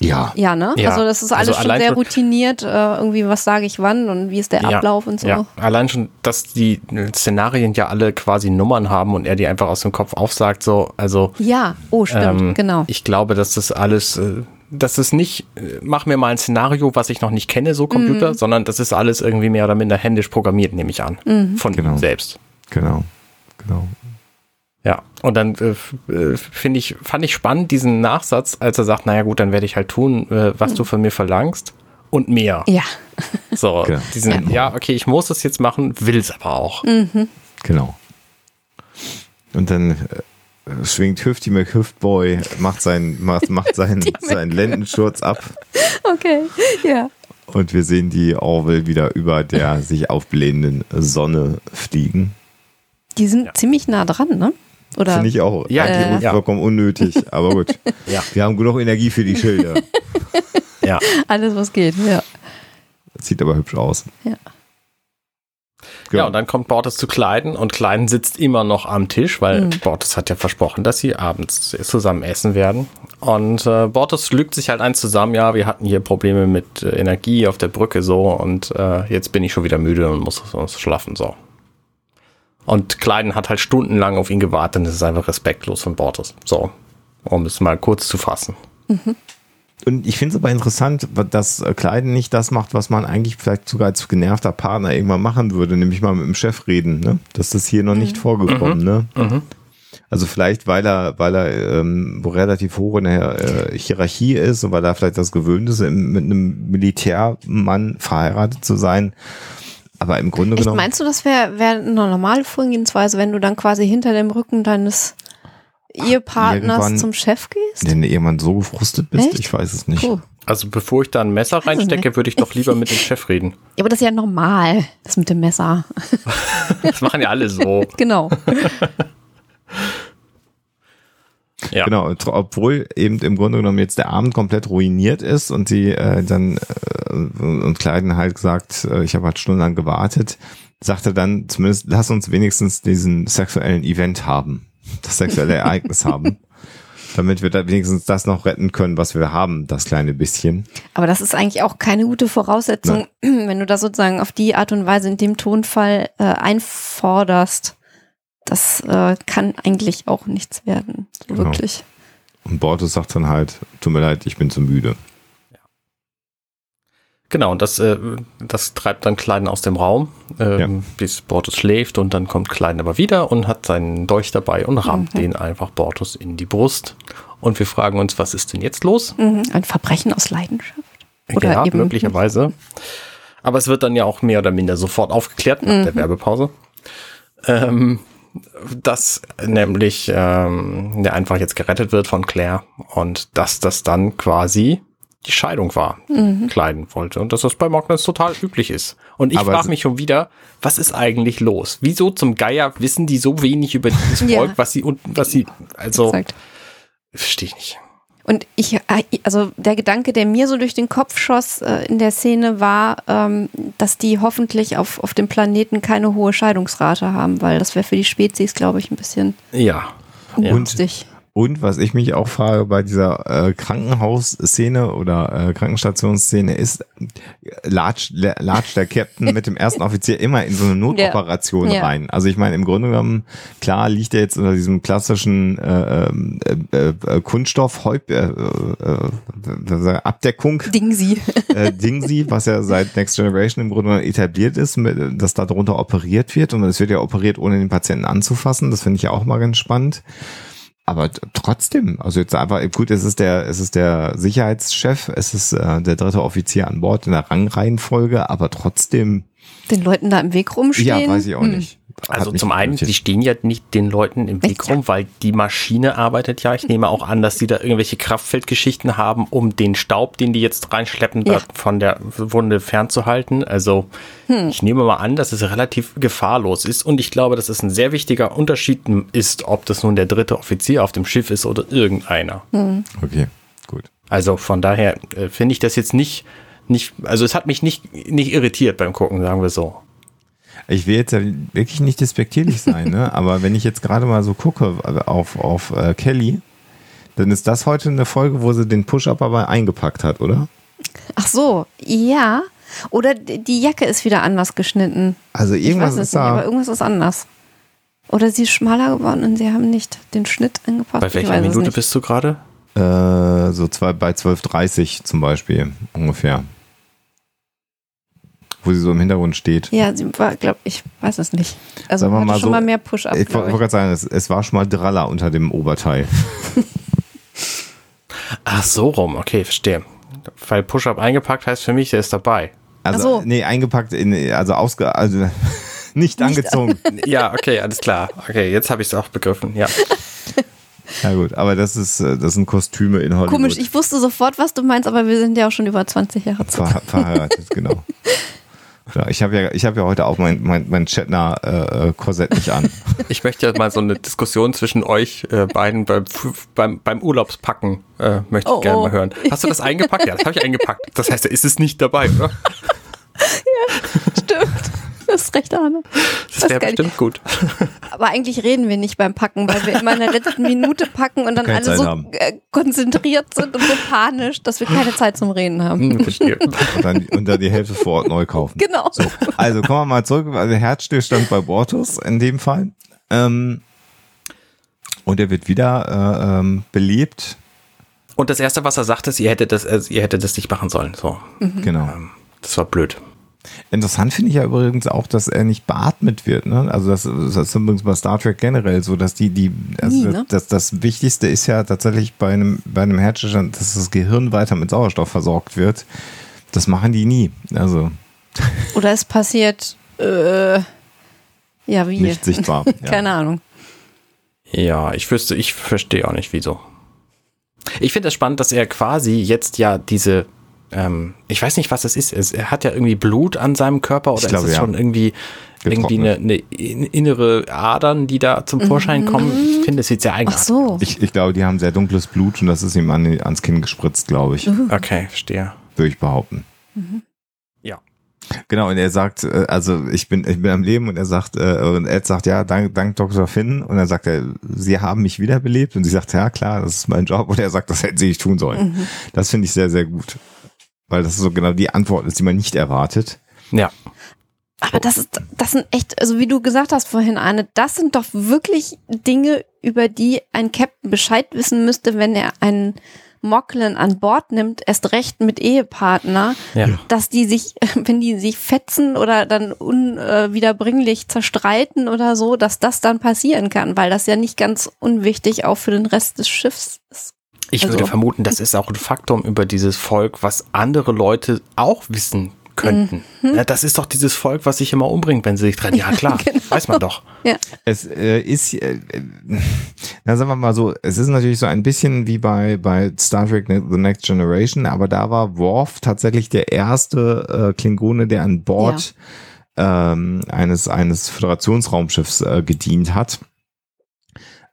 Ja, Ja, ne? Ja. Also das ist alles Also schon sehr schon- routiniert, äh, irgendwie was sage ich wann und wie ist der Ja, Ablauf und so. Ja, allein schon, dass die Szenarien ja alle quasi Nummern haben und er die einfach aus dem Kopf aufsagt, so, also Ja, oh, stimmt, ähm, genau. ich glaube, dass das alles, äh, das ist nicht, äh, mach mir mal ein Szenario, was ich noch nicht kenne, so Computer, Mhm. sondern das ist alles irgendwie mehr oder minder händisch programmiert, nehme ich an, Mhm. von Genau. ihm selbst. genau, genau. Ja, und dann äh, äh, finde ich, fand ich spannend diesen Nachsatz, als er sagt, naja gut, dann werde ich halt tun, äh, was du von mir verlangst und mehr. Ja. So, Ja. diesen, ja. okay, ich muss es jetzt machen, will es aber auch. Genau. Und dann äh, schwingt Hüfti McHüftboy, macht seinen, macht, macht seinen, seinen Lendenschurz ab Okay, ja. und wir sehen die Orville wieder über der sich aufblähenden Sonne fliegen. Die sind ziemlich nah dran, ne? Oder? Finde ich auch Ja, eigentlich äh, ja. vollkommen unnötig, aber gut. Ja. Wir haben genug Energie für die Schilder. Ja. Alles, was geht, ja. Sieht aber hübsch aus. Ja. Ja, und dann kommt Bortes zu Kleiden und Kleiden sitzt immer noch am Tisch, weil Mhm. Bortes hat ja versprochen, dass sie abends zusammen essen werden. Und äh, Bortes lügt sich halt eins zusammen, ja, wir hatten hier Probleme mit äh, Energie auf der Brücke so und äh, jetzt bin ich schon wieder müde und muss uns schlafen so. Und Kleiden hat halt stundenlang auf ihn gewartet und das ist einfach respektlos von Bortes. So, um es mal kurz zu fassen. Und ich finde es aber interessant, dass äh, Kleiden nicht das macht, was man eigentlich vielleicht sogar als genervter Partner irgendwann machen würde, nämlich mal mit dem Chef reden. Ne? Das ist hier noch nicht vorgekommen. Ne? Also vielleicht, weil er, weil er ähm, relativ hoch in der äh, Hierarchie ist und weil er vielleicht das gewöhnt ist, mit einem Militärmann verheiratet zu sein. Aber im Grunde Echt, genommen. meinst du, das wäre wär eine normale Vorgehensweise, wenn du dann quasi hinter dem Rücken deines Ehepartners irgendwann- zum Chef gehst? Wenn du jemand so gefrustet bist, Echt? ich weiß es nicht. Puh. Also bevor ich da ein Messer es reinstecke, würde ich doch lieber mit dem Chef reden. Ja, aber das ist ja normal, das mit dem Messer. Das machen ja alle so. Genau. Ja. Genau, obwohl eben im Grunde genommen jetzt der Abend komplett ruiniert ist und sie äh, dann äh, und Kleiden halt gesagt, äh, ich habe halt stundenlang gewartet, sagt er dann zumindest, lass uns wenigstens diesen sexuellen Event haben, das sexuelle Ereignis haben, damit wir da wenigstens das noch retten können, was wir haben, das kleine bisschen. Aber das ist eigentlich auch keine gute Voraussetzung, wenn du das sozusagen auf die Art und Weise in dem Tonfall äh, einforderst. Das äh, kann eigentlich auch nichts werden. So Genau. Wirklich. Und Bortus sagt dann halt, tut mir leid, ich bin zu müde. Genau, und das, äh, das treibt dann Kleiden aus dem Raum, ähm, Ja. bis Bortus schläft und dann kommt Kleiden aber wieder und hat seinen Dolch dabei und rammt Mhm. den einfach Bortus in die Brust. Und wir fragen uns, was ist denn jetzt los? Mhm. Ein Verbrechen aus Leidenschaft. Oder ja, eben möglicherweise. Aber es wird dann ja auch mehr oder minder sofort aufgeklärt nach Mhm. der Werbepause. Ähm, dass nämlich ähm, der einfach jetzt gerettet wird von Claire und dass das dann quasi die Scheidung war, Mhm. kleiden wollte und dass das bei Magnus total üblich ist. Und ich frage mich schon wieder, was ist eigentlich los? Wieso zum Geier wissen die so wenig über dieses Ja. Volk, was sie und was sie also verstehe ich nicht. Und ich, äh, also der Gedanke, der mir so durch den Kopf schoss äh, in der Szene, war, ähm, dass die hoffentlich auf, auf dem Planeten keine hohe Scheidungsrate haben, weil das wäre für die Spezies, glaube ich, ein bisschen Ja. Ja. ungünstig. Und was ich mich auch frage bei dieser äh, Krankenhausszene oder äh, Krankenstationsszene ist, latscht, latscht der Captain mit dem ersten Offizier immer in so eine Notoperation Ja. rein. Also ich meine, im Grunde genommen, klar liegt er jetzt unter diesem klassischen äh, ähm, äh, äh, Kunststoff Häup, äh, äh, äh, Abdeckung Ding sie. äh, Dingsy, was ja seit Next Generation im Grunde genommen etabliert ist, mit, dass da drunter operiert wird und es wird ja operiert, ohne den Patienten anzufassen. Das finde ich ja auch mal ganz spannend. Aber trotzdem, also jetzt einfach, gut, es ist der, es ist der Sicherheitschef, es ist äh, der dritte Offizier an Bord in der Rangreihenfolge, aber trotzdem, Den Leuten da im Weg rumstehen. ja, weiß ich auch Hm. nicht. Also zum einen, die stehen ja nicht den Leuten im Weg rum, weil die Maschine arbeitet ja. Ich nehme auch an, dass die da irgendwelche Kraftfeldgeschichten haben, um den Staub, den die jetzt reinschleppen, da Ja. von der Wunde fernzuhalten. Also Hm. ich nehme mal an, dass es relativ gefahrlos ist. Und ich glaube, dass es ein sehr wichtiger Unterschied ist, ob das nun der dritte Offizier auf dem Schiff ist oder irgendeiner. Hm. Okay, gut. Also von daher äh, finde ich das jetzt nicht, nicht, also es hat mich nicht, nicht irritiert beim Gucken, sagen wir so. Ich will jetzt ja wirklich nicht despektierlich sein, ne? aber wenn ich jetzt gerade mal so gucke auf, auf äh, Kelly, dann ist das heute eine Folge, wo sie den Push-Up aber eingepackt hat, oder? Ach so, ja. Oder die Jacke ist wieder anders geschnitten. Also Ich irgendwas ist nicht, aber da. irgendwas ist anders. Oder sie ist schmaler geworden und sie haben nicht den Schnitt angepasst. Bei welcher Minute bist du gerade? Äh, so zwei, bei 12.30 zum Beispiel ungefähr. Wo sie so im Hintergrund steht. Ja, sie war, glaube ich, weiß es nicht. Also Sagen wir hatte mal schon so, mal mehr Push-Up. Ich wollte gerade sagen, es, es war schon mal Draller unter dem Oberteil. Ach, so rum, okay, verstehe. Weil Push-Up eingepackt heißt für mich, der ist dabei. Also, so. nee, eingepackt in, also ausge, also nicht angezogen. Ja, okay, alles klar. Okay, jetzt habe ich es auch begriffen, ja. Ja gut, aber das ist, äh, das sind Kostüme in Hollywood. Komisch, ich wusste sofort, was du meinst, aber wir sind ja auch schon über 20 Jahre zusammen. Ver verheiratet, genau. Ja, ich habe ja, ich habe ja heute auch mein, mein, mein Chetner-Korsett nicht an. Ich möchte ja mal so eine Diskussion zwischen euch äh, beiden beim, beim, beim Urlaubspacken äh, möchte ich Oh, gerne oh. mal hören. Hast du das eingepackt? Ja, das habe ich eingepackt. Das heißt, da ist es nicht dabei, oder? Stimmt. Das ist recht, Arne. Das Das wäre bestimmt gut. Aber eigentlich reden wir nicht beim Packen, weil wir immer in der letzten Minute packen und dann Keine alle Zeit so haben. äh, konzentriert sind und so panisch, dass wir keine Zeit zum Reden haben. Hm, verstehe. Und dann, und dann die Hälfte vor Ort neu kaufen. Genau. So, also kommen wir mal zurück. Also Herzstillstand bei Bortus in dem Fall. Ähm, und er wird wieder äh, ähm, belebt. Und das erste, was er sagt, ist, ihr hättet das, äh, ihr hättet das nicht machen sollen. So, Genau. ähm, das war blöd. Interessant finde ich ja übrigens auch, dass er nicht beatmet wird. Ne? Also das, das ist übrigens bei Star Trek generell so, dass die, die, also Nie, ne? das, das Wichtigste ist ja tatsächlich bei einem, bei einem Herzstillstand, dass das Gehirn weiter mit Sauerstoff versorgt wird. Das machen die nie. Also Oder es passiert, äh, ja, wie? nicht sichtbar. Ja. Keine Ahnung. Ja, ich wüsste, ich verstehe auch nicht, wieso. Ich finde es spannend, dass er quasi jetzt ja diese, ähm, ich weiß nicht, was es ist. Es, er hat ja irgendwie Blut an seinem Körper oder Ich glaube, ist es ja. schon irgendwie, irgendwie eine, eine in- innere Adern, die da zum Vorschein kommen? Ich finde, es sieht sehr Ach eigenartig so. Ich, ich glaube, die haben sehr dunkles Blut und das ist ihm an, ans Kinn gespritzt, glaube ich. Okay, verstehe. Würde ich behaupten. Ja. Genau, und er sagt, äh, also ich bin, ich bin am Leben und er sagt, äh, und Ed sagt, ja, dank, dank Dr. Finn. Und dann sagt er, sie haben mich wiederbelebt. Und sie sagt, ja klar, das ist mein Job. Und er sagt, das hätten sie nicht tun sollen. Das finde ich sehr, sehr gut. Weil das so genau die Antwort ist, die man nicht erwartet. Ja. Aber das ist, das sind echt, also wie du gesagt hast vorhin, Arne, das sind doch wirklich Dinge, über die ein Captain Bescheid wissen müsste, wenn er einen Mocklin an Bord nimmt, erst recht mit Ehepartner, Ja. dass die sich, wenn die sich fetzen oder dann unwiederbringlich zerstreiten oder so, dass das dann passieren kann, weil das ja nicht ganz unwichtig auch für den Rest des Schiffs ist. Ich Also- würde vermuten, das ist auch ein Faktum über dieses Volk, was andere Leute auch wissen könnten. Mhm. Ja, das ist doch dieses Volk, was sich immer umbringt, wenn sie sich trennen. Ja, klar, genau. weiß man doch. Ja. Es äh, ist, äh, äh, na sagen wir mal so, es ist natürlich so ein bisschen wie bei, bei Star Trek Ne- The Next Generation, aber da war Worf tatsächlich der erste äh, Klingone, der an Bord ähm, eines, eines Föderationsraumschiffs äh, gedient hat.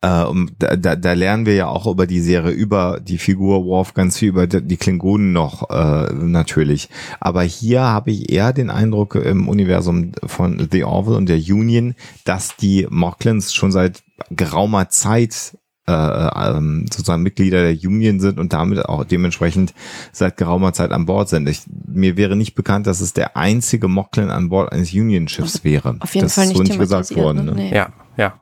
Äh, und da, da, da lernen wir ja auch über die Serie, über die Figur Worf ganz viel über die Klingonen noch äh, natürlich. Aber hier habe ich eher den Eindruck im Universum von The Orville und der Union, dass die Mocklins schon seit geraumer Zeit äh, ähm, sozusagen Mitglieder der Union sind und damit auch dementsprechend seit geraumer Zeit an Bord sind. Ich, mir wäre nicht bekannt, dass es der einzige Mocklin an Bord eines Union-Schiffs wäre. Auf jeden das Fall ist nicht so nicht gesagt thematisiert, worden. ne? Ne? Nee. Ja, ja.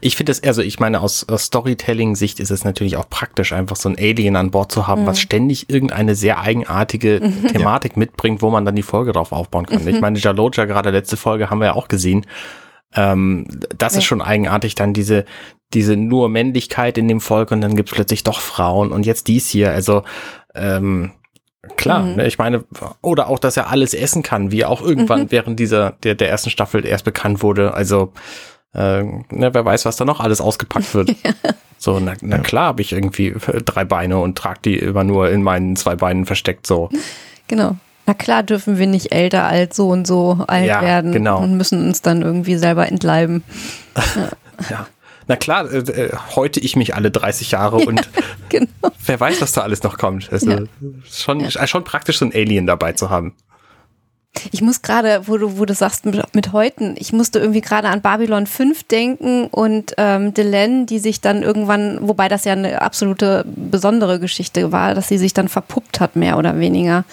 Ich finde es, also ich meine, aus, aus Storytelling-Sicht ist es natürlich auch praktisch, einfach so ein Alien an Bord zu haben, Mhm. was ständig irgendeine sehr eigenartige Thematik mitbringt, wo man dann die Folge drauf aufbauen kann. Mhm. Ich meine, Jaloja, gerade letzte Folge haben wir ja auch gesehen. Ähm, das Ja. ist schon eigenartig, dann diese, diese nur Männlichkeit in dem Volk und dann gibt es plötzlich doch Frauen und jetzt dies hier. Also, ähm, Klar, Mhm. ne, ich meine, oder auch, dass er alles essen kann, wie auch irgendwann Mhm. während dieser, der, der ersten Staffel erst bekannt wurde. Also, äh, ne, wer weiß, was da noch alles ausgepackt wird. So, na, na klar habe ich irgendwie äh, drei Beine und trage die immer nur in meinen zwei Beinen versteckt, so. Genau. Na klar dürfen wir nicht älter als so und so alt Ja, werden genau. und müssen uns dann irgendwie selber entleiben. Ja. Na klar, äh, äh, heute ich mich alle 30 Jahre und Genau. wer weiß, was da alles noch kommt. Also, Ja. schon, äh, schon praktisch so ein Alien dabei zu haben. Ich muss gerade, wo du, wo du sagst, mit, mit Häuten, ich musste irgendwie gerade an Babylon 5 denken und ähm, Delenn, die sich dann irgendwann, wobei das ja eine absolute besondere Geschichte war, dass sie sich dann verpuppt hat, mehr oder weniger.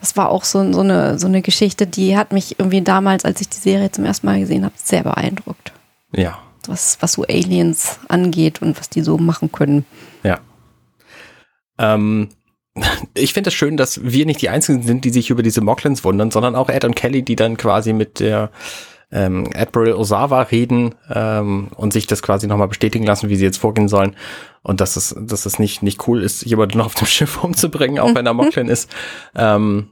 Das war auch so, so, eine, so eine Geschichte, die hat mich irgendwie damals, als ich die Serie zum ersten Mal gesehen habe, sehr beeindruckt. Ja, Was, was so Aliens angeht und was die so machen können. ja. Ähm, ich finde es schön, dass wir nicht die Einzigen sind, die sich über diese Moklins wundern, sondern auch Ed und Kelly, die dann quasi mit der ähm, Admiral Osawa reden ähm, und sich das quasi nochmal bestätigen lassen, wie sie jetzt vorgehen sollen. Und dass es, dass es nicht, nicht cool ist, jemanden noch auf dem Schiff umzubringen, auch wenn er Moklin ist. Ähm,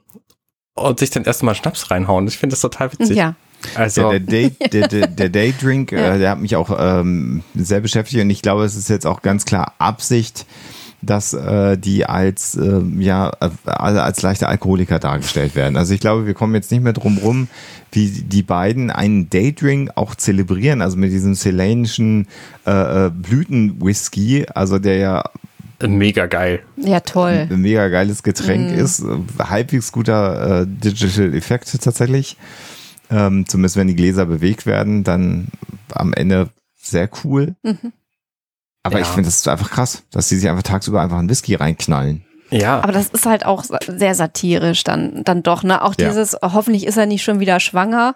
und sich dann erstmal Schnaps reinhauen. Ich finde das total witzig. Ja. Also, Ja, der, Day, der, der, der Daydrink, äh, der hat mich auch ähm, sehr beschäftigt und ich glaube, es ist jetzt auch ganz klar Absicht, dass äh, die als äh, ja äh, alle als leichte Alkoholiker dargestellt werden. Also ich glaube, wir kommen jetzt nicht mehr drum rum, wie die beiden einen Daydrink auch zelebrieren, also mit diesem celanischen äh, äh, Blütenwhisky, also der ja mega geil. Ja, toll. ein mega geiles Getränk ist, äh, halbwegs guter äh, Digital Effekt tatsächlich. Ähm, zumindest wenn die Gläser bewegt werden, dann am Ende sehr cool. Aber Ja. ich finde das einfach krass, dass die sich einfach tagsüber einfach einen Whisky reinknallen. Ja. Aber das ist halt auch sehr satirisch dann, dann doch, ne? Auch Ja. dieses, hoffentlich ist er nicht schon wieder schwanger.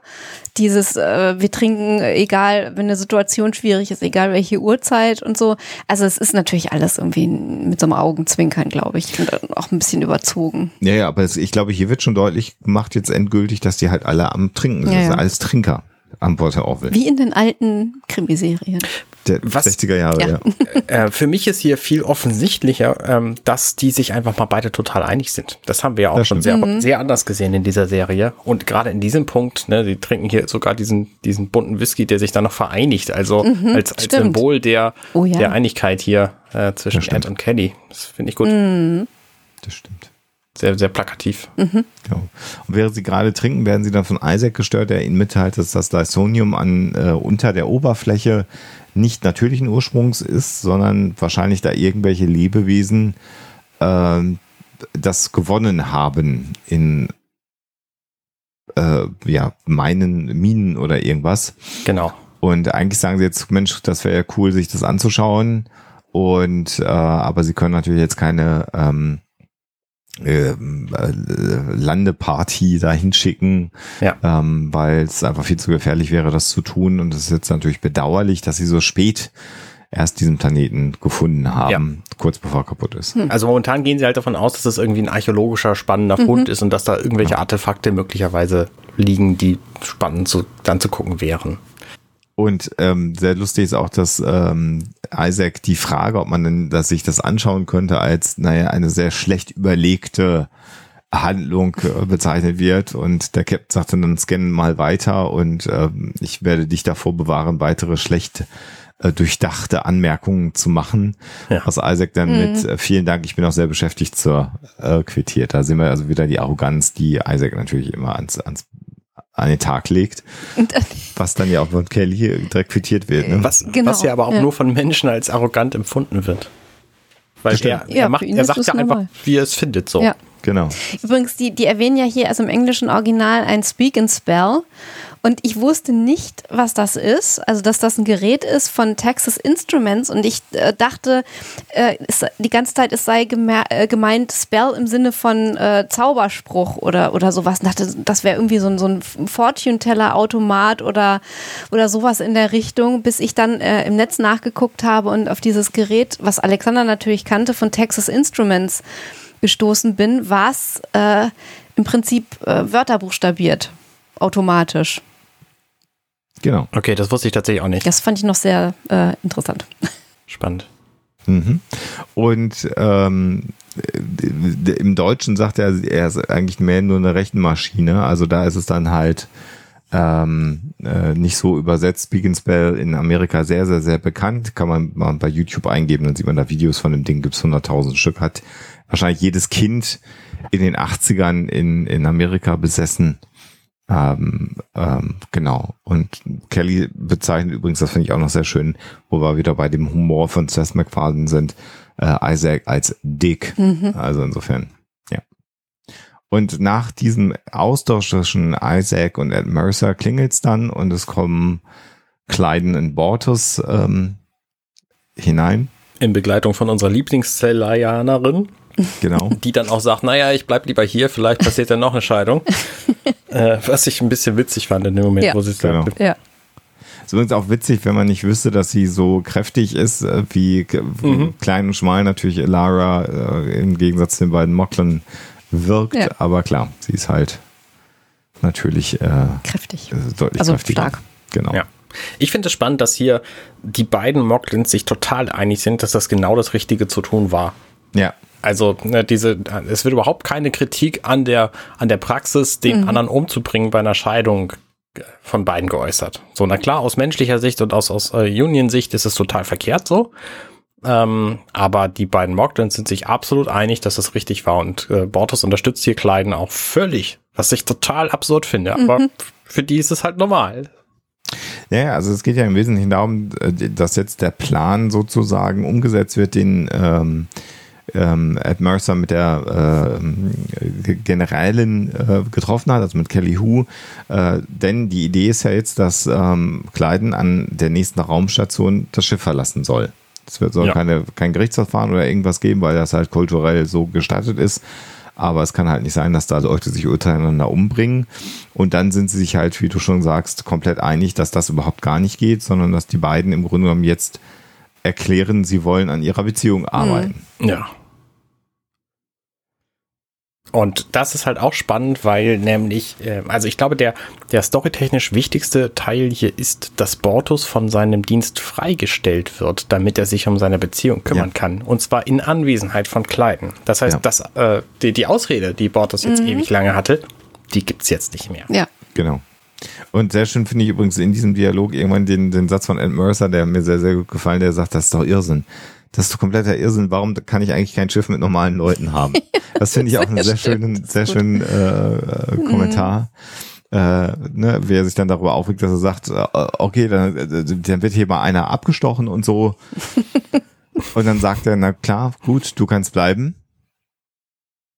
Dieses, äh, wir trinken, egal, wenn eine Situation schwierig ist, egal welche Uhrzeit und so. Also es ist natürlich alles irgendwie mit so einem Augenzwinkern, glaube ich. Und auch ein bisschen überzogen. Ja, ja, aber es, ich glaube, hier wird schon deutlich gemacht jetzt endgültig, dass die halt alle am Trinken sind. Ja, Das sind ja. alles Trinker am Bord der Orville. Wie in den alten Krimiserien. Der Was- 60er Jahre, Ja. ja. äh, für mich ist hier viel offensichtlicher, ähm, dass die sich einfach mal beide total einig sind. Das haben wir ja auch Das schon sehr, sehr anders gesehen in dieser Serie. Und gerade in diesem Punkt, ne, die trinken hier sogar diesen, diesen bunten Whisky, der sich dann noch vereinigt. Also als, als stimmt. Symbol der, Oh ja. der Einigkeit hier äh, zwischen. Ed und Kelly. Das finde ich gut. Das stimmt. Sehr, sehr plakativ. Mhm. Genau. Und während sie gerade trinken, werden sie dann von Isaac gestört, der ihnen mitteilt, dass das Lysonium an, äh, unter der Oberfläche nicht natürlichen Ursprungs ist, sondern wahrscheinlich da irgendwelche Lebewesen ähm, das gewonnen haben in äh, ja, Meinen, Minen oder irgendwas. Genau. Und eigentlich sagen sie jetzt, Mensch, das wäre ja cool, sich das anzuschauen. Und äh, aber sie können natürlich jetzt keine ähm, ähm, äh, Landeparty dahin schicken, Ja. ähm, weil es einfach viel zu gefährlich wäre, das zu tun. Und es ist jetzt natürlich bedauerlich, dass sie so spät erst diesen Planeten gefunden haben, kurz bevor er kaputt ist. Also momentan gehen sie halt davon aus, dass das irgendwie ein archäologischer, spannender Fund ist und dass da irgendwelche Artefakte möglicherweise liegen, die spannend zu, dann zu gucken wären. Und ähm, sehr lustig ist auch, dass ähm, Isaac die Frage, ob man denn dass sich das anschauen könnte, als naja eine sehr schlecht überlegte Handlung äh, bezeichnet wird. Und der Captain sagt dann, dann scannen mal weiter und ähm, ich werde dich davor bewahren, weitere schlecht äh, durchdachte Anmerkungen zu machen. Ja. Was Isaac dann mit äh, vielen Dank, ich bin auch sehr beschäftigt zur äh, quittiert. Da sehen wir also wieder die Arroganz, die Isaac natürlich immer ans, ans an den Tag legt, was dann ja auch von Kelly direkt quittiert wird. Ne? Was, Genau, was ja aber auch ja. nur von Menschen als arrogant empfunden wird. Weil er, er, Ja, macht, er sagt ja einfach, normal. wie er es findet. So. Ja. Genau. Übrigens, die, die erwähnen ja hier also im englischen Original ein Speak and Spell. Und ich wusste nicht, was das ist. Also, dass das ein Gerät ist von Texas Instruments. Und ich äh, dachte äh, es, die ganze Zeit, es sei äh, gemeint Spell im Sinne von äh, Zauberspruch oder, oder sowas. Und dachte, das wäre irgendwie so ein, so ein Fortune-Teller-Automat oder, oder sowas in der Richtung, bis ich dann äh, im Netz nachgeguckt habe und auf dieses Gerät, was Alexander natürlich kannte, von Texas Instruments gestoßen bin, was äh, im Prinzip Wörter buchstabiert, automatisch. Genau. Okay, das wusste ich tatsächlich auch nicht. Das fand ich noch sehr äh, interessant. Spannend. Mhm. Und ähm, im Deutschen sagt er, er ist eigentlich mehr nur eine Rechenmaschine. Also da ist es dann halt ähm, äh, nicht so übersetzt. Speak and Spell in Amerika sehr, sehr, sehr bekannt. Kann man mal bei YouTube eingeben, dann sieht man da Videos von dem Ding, gibt's 100.000 Stück. Hat wahrscheinlich jedes Kind in den 80ern in, in Amerika besessen. Ähm, ähm, genau. Und Kelly bezeichnet übrigens, das finde ich auch noch sehr schön, wo wir wieder bei dem Humor von Seth MacFarlane sind, äh, Isaac als Dick. Also insofern, ja. Und nach diesem Austausch zwischen Isaac und Ed Mercer klingelt's dann und es kommen Kleiden und Bortus ähm, hinein. In Begleitung von unserer Lieblingszellaianerin, Genau. die dann auch sagt, naja, ich bleib lieber hier, vielleicht passiert dann noch eine Scheidung. äh, was ich ein bisschen witzig fand in dem Moment, Ja. wo sie es Genau. sagt. Ja. Ist übrigens auch witzig, wenn man nicht wüsste, dass sie so kräftig ist, äh, wie mhm. klein und schmal natürlich Lara äh, im Gegensatz zu den beiden Mocklern wirkt. Ja. Aber klar, sie ist halt natürlich äh, kräftig. Äh, deutlich also kräftiger. stark. Genau. Ja. Ich finde es spannend, dass hier die beiden Mocklins sich total einig sind, dass das genau das Richtige zu tun war. Ja. Also ne, diese, es wird überhaupt keine Kritik an der an der Praxis, den mhm. anderen umzubringen bei einer Scheidung von beiden geäußert. So, na klar, aus menschlicher Sicht und aus, aus äh, Union-Sicht ist es total verkehrt so. Ähm, aber die beiden Mogdens sind sich absolut einig, dass das richtig war. Und äh, Bortos unterstützt hier Kleiden auch völlig, was ich total absurd finde. Mhm. Aber für die ist es halt normal. Ja, also es geht ja im Wesentlichen darum, äh, dass jetzt der Plan sozusagen umgesetzt wird, den ähm, ähm, Ed Mercer mit der äh, Generälin äh, getroffen hat, also mit Kelly Hu. Äh, denn die Idee ist ja jetzt, dass ähm, Kleiden an der nächsten Raumstation das Schiff verlassen soll. Es soll ja. keine, kein Gerichtsverfahren oder irgendwas geben, weil das halt kulturell so gestaltet ist. Aber es kann halt nicht sein, dass da Leute sich untereinander umbringen. Und dann sind sie sich halt, wie du schon sagst, komplett einig, dass das überhaupt gar nicht geht, sondern dass die beiden im Grunde genommen jetzt erklären, sie wollen an ihrer Beziehung arbeiten. Ja. Und das ist halt auch spannend, weil nämlich, äh, also ich glaube, der, der storytechnisch wichtigste Teil hier ist, dass Bortus von seinem Dienst freigestellt wird, damit er sich um seine Beziehung kümmern ja. kann. Und zwar in Anwesenheit von Kleiden. Das heißt, ja. dass, äh, die, die Ausrede, die Bortus jetzt mhm. ewig lange hatte, die gibt's jetzt nicht mehr. Ja. Genau. Und sehr schön finde ich übrigens in diesem Dialog irgendwann den, den Satz von Ed Mercer, der mir sehr, sehr gut gefallen, der sagt, das ist doch Irrsinn das ist kompletter Irrsinn. Warum kann ich eigentlich kein Schiff mit normalen Leuten haben? Das finde ich auch einen sehr schönen, sehr schönen äh, äh, Kommentar. Äh, ne, wie er sich dann darüber aufregt, dass er sagt, äh, okay, dann, äh, dann wird hier mal einer abgestochen und so. und dann sagt er, na klar, gut, du kannst bleiben.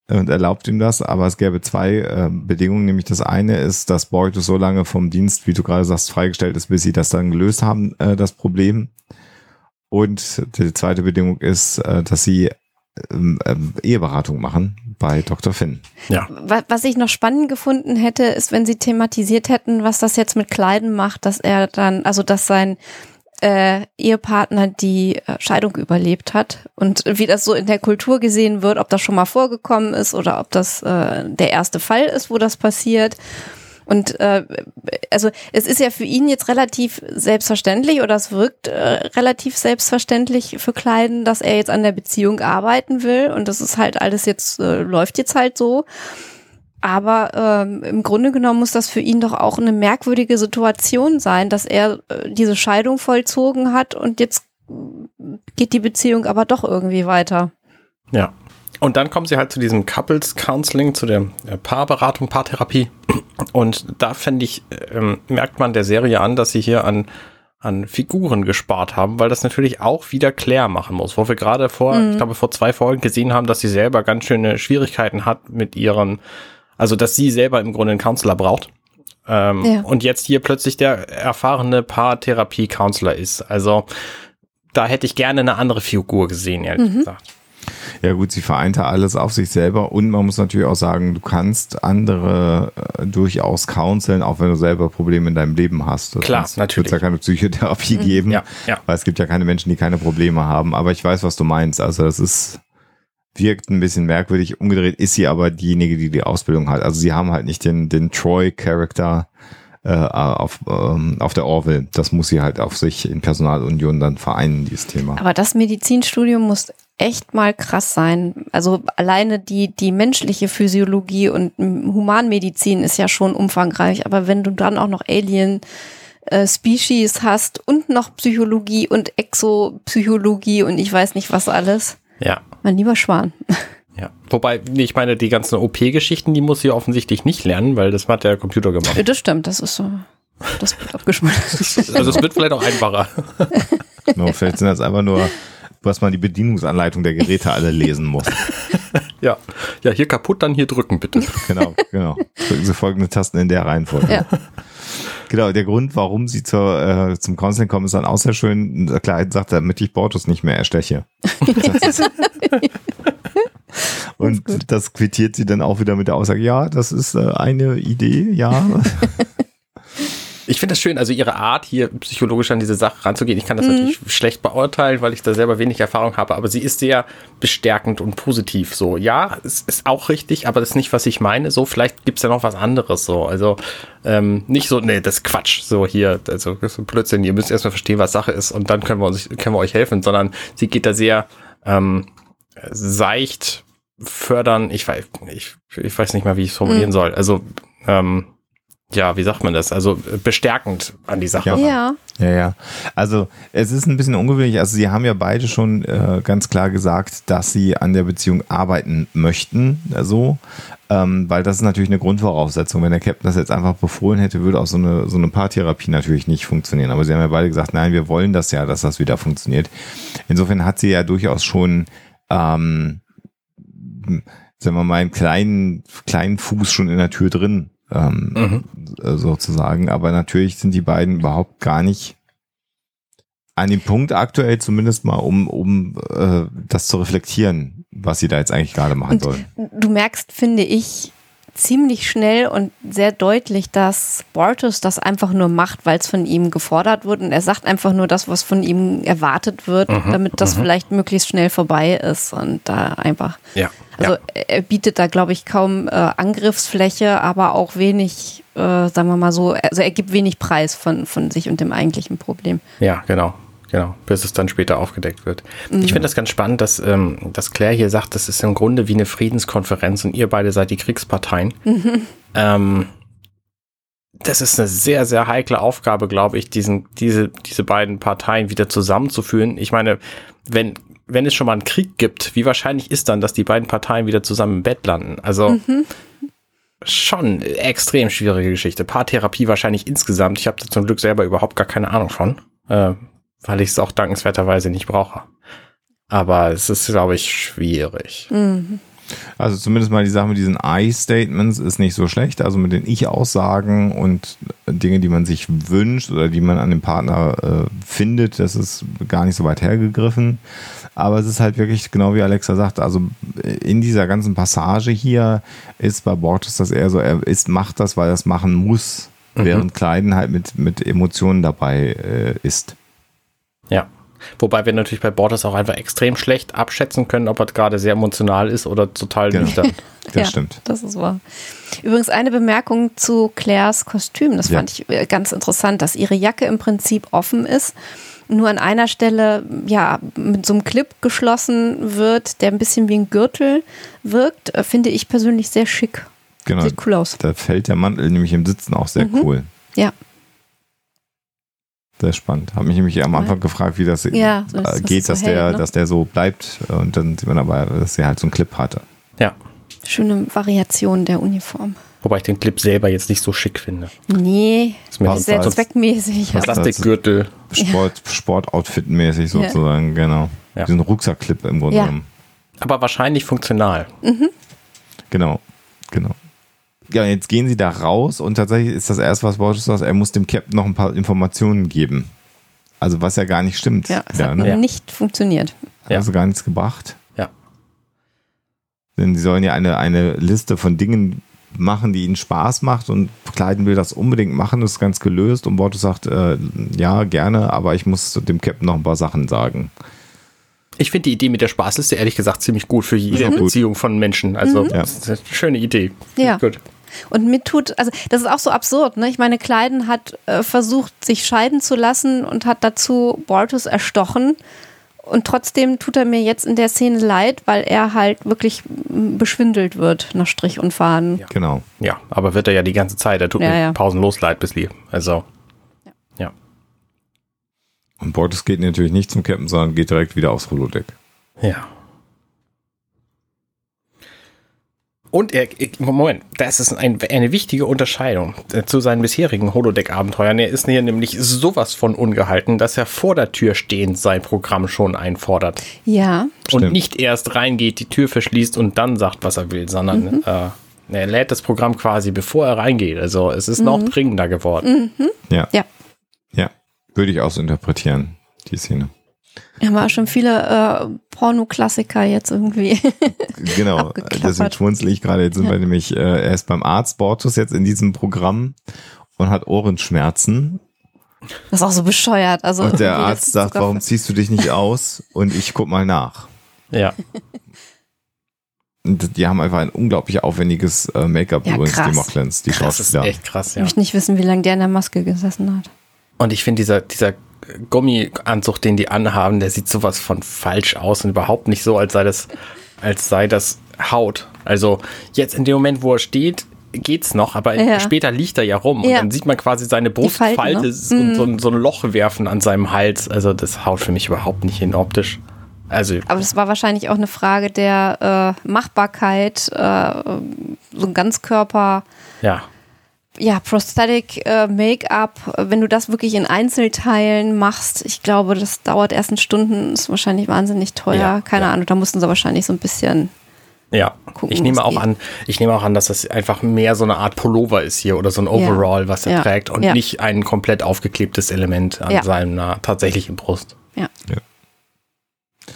Und erlaubt ihm das, aber es gäbe zwei äh, Bedingungen, nämlich das eine ist, dass Bortus so lange vom Dienst, wie du gerade sagst, freigestellt ist, bis sie das dann gelöst haben, äh, das Problem. Und die zweite Bedingung ist, äh, dass sie ähm, ähm, Eheberatung machen bei Dr. Finn. Ja. Was ich noch spannend gefunden hätte, ist, wenn sie thematisiert hätten, was das jetzt mit Kleiden macht, dass er dann, also dass sein äh, Ehepartner die äh, Scheidung überlebt hat und wie das so in der Kultur gesehen wird, ob das schon mal vorgekommen ist oder ob das äh, der erste Fall ist, wo das passiert. Und äh, also es ist ja für ihn jetzt relativ selbstverständlich oder es wirkt äh, relativ selbstverständlich für Kleiden, dass er jetzt an der Beziehung arbeiten will und das ist halt alles jetzt, äh, läuft jetzt halt so. Aber ähm, im Grunde genommen muss das für ihn doch auch eine merkwürdige Situation sein, dass er äh, diese Scheidung vollzogen hat und jetzt geht die Beziehung aber doch irgendwie weiter. Ja. Und dann kommen sie halt zu diesem Couples Counseling, zu der Paarberatung, Paartherapie. Und da fände ich, ähm, merkt man der Serie an, dass sie hier an, an Figuren gespart haben, weil das natürlich auch wieder Claire machen muss, wo wir gerade vor, mhm. ich glaube, vor zwei Folgen gesehen haben, dass sie selber ganz schöne Schwierigkeiten hat mit ihren, also dass sie selber im Grunde einen Counselor braucht. Ähm, ja. Und jetzt hier plötzlich der erfahrene Paartherapie-Counselor ist. Also da hätte ich gerne eine andere Figur gesehen, ehrlich mhm. gesagt. Ja gut, sie vereinte alles auf sich selber und man muss natürlich auch sagen, du kannst andere äh, durchaus counseln, auch wenn du selber Probleme in deinem Leben hast. Das Klar, natürlich. Es ja keine Psychotherapie mhm. geben, ja, ja. weil es gibt ja keine Menschen, die keine Probleme haben. Aber ich weiß, was du meinst. Also das ist wirkt ein bisschen merkwürdig. Umgedreht ist sie aber diejenige, die die Ausbildung hat. Also sie haben halt nicht den den Troy-Charakter äh, auf, ähm, auf der Orville. Das muss sie halt auf sich in Personalunion dann vereinen, dieses Thema. Aber das Medizinstudium muss echt mal krass sein. Also alleine die, die menschliche Physiologie und Humanmedizin ist ja schon umfangreich, aber wenn du dann auch noch Alien äh, Species hast und noch Psychologie und Exopsychologie und ich weiß nicht was alles. Ja. Mein lieber Schwan. Ja, wobei, ich meine, die ganzen OP-Geschichten, die muss sie offensichtlich nicht lernen, weil das hat der Computer gemacht. Das stimmt, das ist so. Das wird abgeschmolzen. also es wird vielleicht auch einfacher. no, vielleicht sind das einfach nur was man die Bedienungsanleitung der Geräte alle lesen muss. ja, ja, hier kaputt, dann hier drücken, bitte. Genau, genau. Drücken Sie folgende Tasten in der Reihenfolge. Ja. Genau, der Grund, warum sie zur, äh, zum Counseling kommen, ist dann auch sehr schön. Klar, sagt, damit ich Bortus nicht mehr ersteche. Und das, das quittiert sie dann auch wieder mit der Aussage, ja, das ist äh, eine Idee, ja. Ich finde das schön, also ihre Art, hier psychologisch an diese Sache ranzugehen. Ich kann das mhm. natürlich schlecht beurteilen, weil ich da selber wenig Erfahrung habe, aber sie ist sehr bestärkend und positiv. So, ja, es ist auch richtig, aber das ist nicht, was ich meine. So, vielleicht gibt's ja noch was anderes. So, also ähm, nicht so, nee, das ist Quatsch. So hier, also das ist Blödsinn. Ihr müsst erstmal verstehen, was Sache ist und dann können wir uns, können wir euch helfen. Sondern sie geht da sehr ähm, seicht fördern. Ich weiß, ich, ich weiß nicht mal, wie ich es formulieren mhm. soll. Also ähm, ja, wie sagt man das? Also äh, bestärkend an die Sache. Ja. ja. Ja, ja. Also es ist ein bisschen ungewöhnlich. Also sie haben ja beide schon äh, ganz klar gesagt, dass sie an der Beziehung arbeiten möchten, so, ähm, weil das ist natürlich eine Grundvoraussetzung. Wenn der Captain das jetzt einfach befohlen hätte, würde auch so eine so eine Paartherapie natürlich nicht funktionieren. Aber sie haben ja beide gesagt, nein, wir wollen das ja, dass das wieder funktioniert. Insofern hat sie ja durchaus schon ähm, sagen wir mal, einen kleinen, kleinen Fuß schon in der Tür drin, ähm, mhm. Sozusagen. Aber natürlich sind die beiden überhaupt gar nicht an dem Punkt aktuell zumindest mal, um, um äh, das zu reflektieren, was sie da jetzt eigentlich gerade machen sollen. Du merkst, finde ich, ziemlich schnell und sehr deutlich, dass Bortus das einfach nur macht, weil es von ihm gefordert wird und er sagt einfach nur das, was von ihm erwartet wird, mhm, damit das mhm. vielleicht möglichst schnell vorbei ist und da einfach ja. Also ja. er bietet da, glaube ich, kaum äh, Angriffsfläche, aber auch wenig, äh, sagen wir mal so, also er gibt wenig Preis von, von sich und dem eigentlichen Problem. Ja, genau. Genau, bis es dann später aufgedeckt wird. Mhm. Ich finde das ganz spannend, dass, ähm, dass Claire hier sagt, das ist im Grunde wie eine Friedenskonferenz und ihr beide seid die Kriegsparteien. Mhm. Ähm, das ist eine sehr, sehr heikle Aufgabe, glaube ich, diesen, diese, diese beiden Parteien wieder zusammenzuführen. Ich meine, wenn wenn es schon mal einen Krieg gibt, wie wahrscheinlich ist dann, dass die beiden Parteien wieder zusammen im Bett landen? Also mhm. schon extrem schwierige Geschichte. Paartherapie wahrscheinlich insgesamt. Ich habe da zum Glück selber überhaupt gar keine Ahnung von, äh, weil ich es auch dankenswerterweise nicht brauche. Aber es ist, glaube ich, schwierig. Mhm. Also zumindest mal die Sache mit diesen I-Statements ist nicht so schlecht. Also mit den Ich-Aussagen und Dinge, die man sich wünscht oder die man an dem Partner äh, findet, das ist gar nicht so weit hergegriffen. Aber es ist halt wirklich, genau wie Alexa sagt, also in dieser ganzen Passage hier ist bei Borges das eher so, er ist, macht das, weil er es machen muss, mhm. während Kleiden halt mit, mit Emotionen dabei äh, ist. Ja. Wobei wir natürlich bei Borges auch einfach extrem schlecht abschätzen können, ob er gerade sehr emotional ist oder total genau. nüchtern. Das ja, stimmt. Das ist wahr. Übrigens eine Bemerkung zu Claires Kostüm. Das ja. fand ich äh, ganz interessant, dass ihre Jacke im Prinzip offen ist nur an einer Stelle ja mit so einem Clip geschlossen wird, der ein bisschen wie ein Gürtel wirkt, äh, finde ich persönlich sehr schick. Genau. Sieht cool aus. Da fällt der Mantel nämlich im Sitzen auch sehr mhm. cool. Ja. Sehr spannend. Habe mich nämlich am Anfang gefragt, wie das ja, das, geht, das dass, so der, ne? dass der so bleibt. Und dann sieht man aber, dass er halt so einen Clip hatte. Ja. Schöne Variation der Uniform. Wobei ich den Clip selber jetzt nicht so schick finde. Nee, ist mir sehr zweckmäßig. Plastikgürtel. Sport, ja. Sportoutfit-mäßig sozusagen, ja. genau. Ja. Diesen Rucksackclip im Grunde genommen. Aber wahrscheinlich funktional. Mhm. Genau, genau. Ja, jetzt gehen sie da raus und tatsächlich ist das erste, was Borges sagt, er muss dem Captain noch ein paar Informationen geben. Also was ja gar nicht stimmt. Ja, es hat ne? nicht funktioniert. Hat also gar nichts gebracht. Ja. Denn sie sollen ja eine, eine Liste von Dingen machen, die ihnen Spaß macht und Kleiden will das unbedingt machen, ist ganz gelöst und Borto sagt, äh, ja, gerne, aber ich muss dem Captain noch ein paar Sachen sagen. Ich finde die Idee mit der Spaßliste ehrlich gesagt ziemlich gut für jede mhm. Beziehung von Menschen. Also, mhm. das ist eine schöne Idee. Ja. Gut. Und mit tut, also das ist auch so absurd, ne? Ich meine, Kleiden hat äh, versucht, sich scheiden zu lassen und hat dazu Bortus erstochen. Und trotzdem tut er mir jetzt in der Szene leid, weil er halt wirklich beschwindelt wird nach Strich und Faden. Ja. Genau. Ja, aber wird er ja die ganze Zeit. Er tut ja, mir ja. pausenlos leid bis lieb. Also, ja. ja. Und Borges geht natürlich nicht zum Captain, sondern geht direkt wieder aufs Holodeck. Ja. Und er, Moment, das ist ein, eine wichtige Unterscheidung äh, zu seinen bisherigen Holodeck-Abenteuern. Er ist hier nämlich sowas von ungehalten, dass er vor der Tür stehend sein Programm schon einfordert. Ja. Und Stimmt. nicht erst reingeht, die Tür verschließt und dann sagt, was er will, sondern mhm. äh, er lädt das Programm quasi, bevor er reingeht. Also es ist mhm. noch dringender geworden. Mhm. Ja. ja. Ja, würde ich auch so interpretieren, die Szene. Wir haben auch schon viele äh, Porno-Klassiker jetzt irgendwie. genau, deswegen schmunzel ich gerade. Jetzt sind ja. wir nämlich, äh, er ist beim Arzt Bortus jetzt in diesem Programm und hat Ohrenschmerzen. Das ist auch so bescheuert. Also Und der Arzt sagt, warum ziehst du dich nicht aus? Und ich guck mal nach. Ja. Und die haben einfach ein unglaublich aufwendiges äh, Make-up Ja, übrigens, die krass. Mocklins, die Das ist Schauspieler. echt krass, Ich ja. möchte nicht wissen, wie lange der in der Maske gesessen hat. Und ich finde, dieser, dieser Gummianzug, den die anhaben, der sieht sowas von falsch aus und überhaupt nicht so, als sei das, als sei das Haut. Also jetzt in dem Moment, wo er steht, geht's noch, aber Ja. später liegt er ja rum und Ja. dann sieht man quasi seine Falten, Brustfalte ne? und so, ein- so ein Loch werfen an seinem Hals. Also das haut für mich überhaupt nicht hin optisch. Also Aber das war wahrscheinlich auch eine Frage der äh, Machbarkeit, äh, so ein Ganzkörper, ja, ja, Prosthetic äh, Make-up, äh, wenn du das wirklich in Einzelteilen machst, ich glaube, das dauert erst in Stunden, ist wahrscheinlich wahnsinnig teuer. Ja, Keine ja. Ahnung, da mussten sie wahrscheinlich so ein bisschen. Ja, Gucken, ich nehme was auch geht. an, ich nehme auch an, dass das einfach mehr so eine Art Pullover ist hier oder so ein Overall, was er Ja. trägt und Ja. nicht ein komplett aufgeklebtes Element an Ja. seiner tatsächlichen Brust. Ja.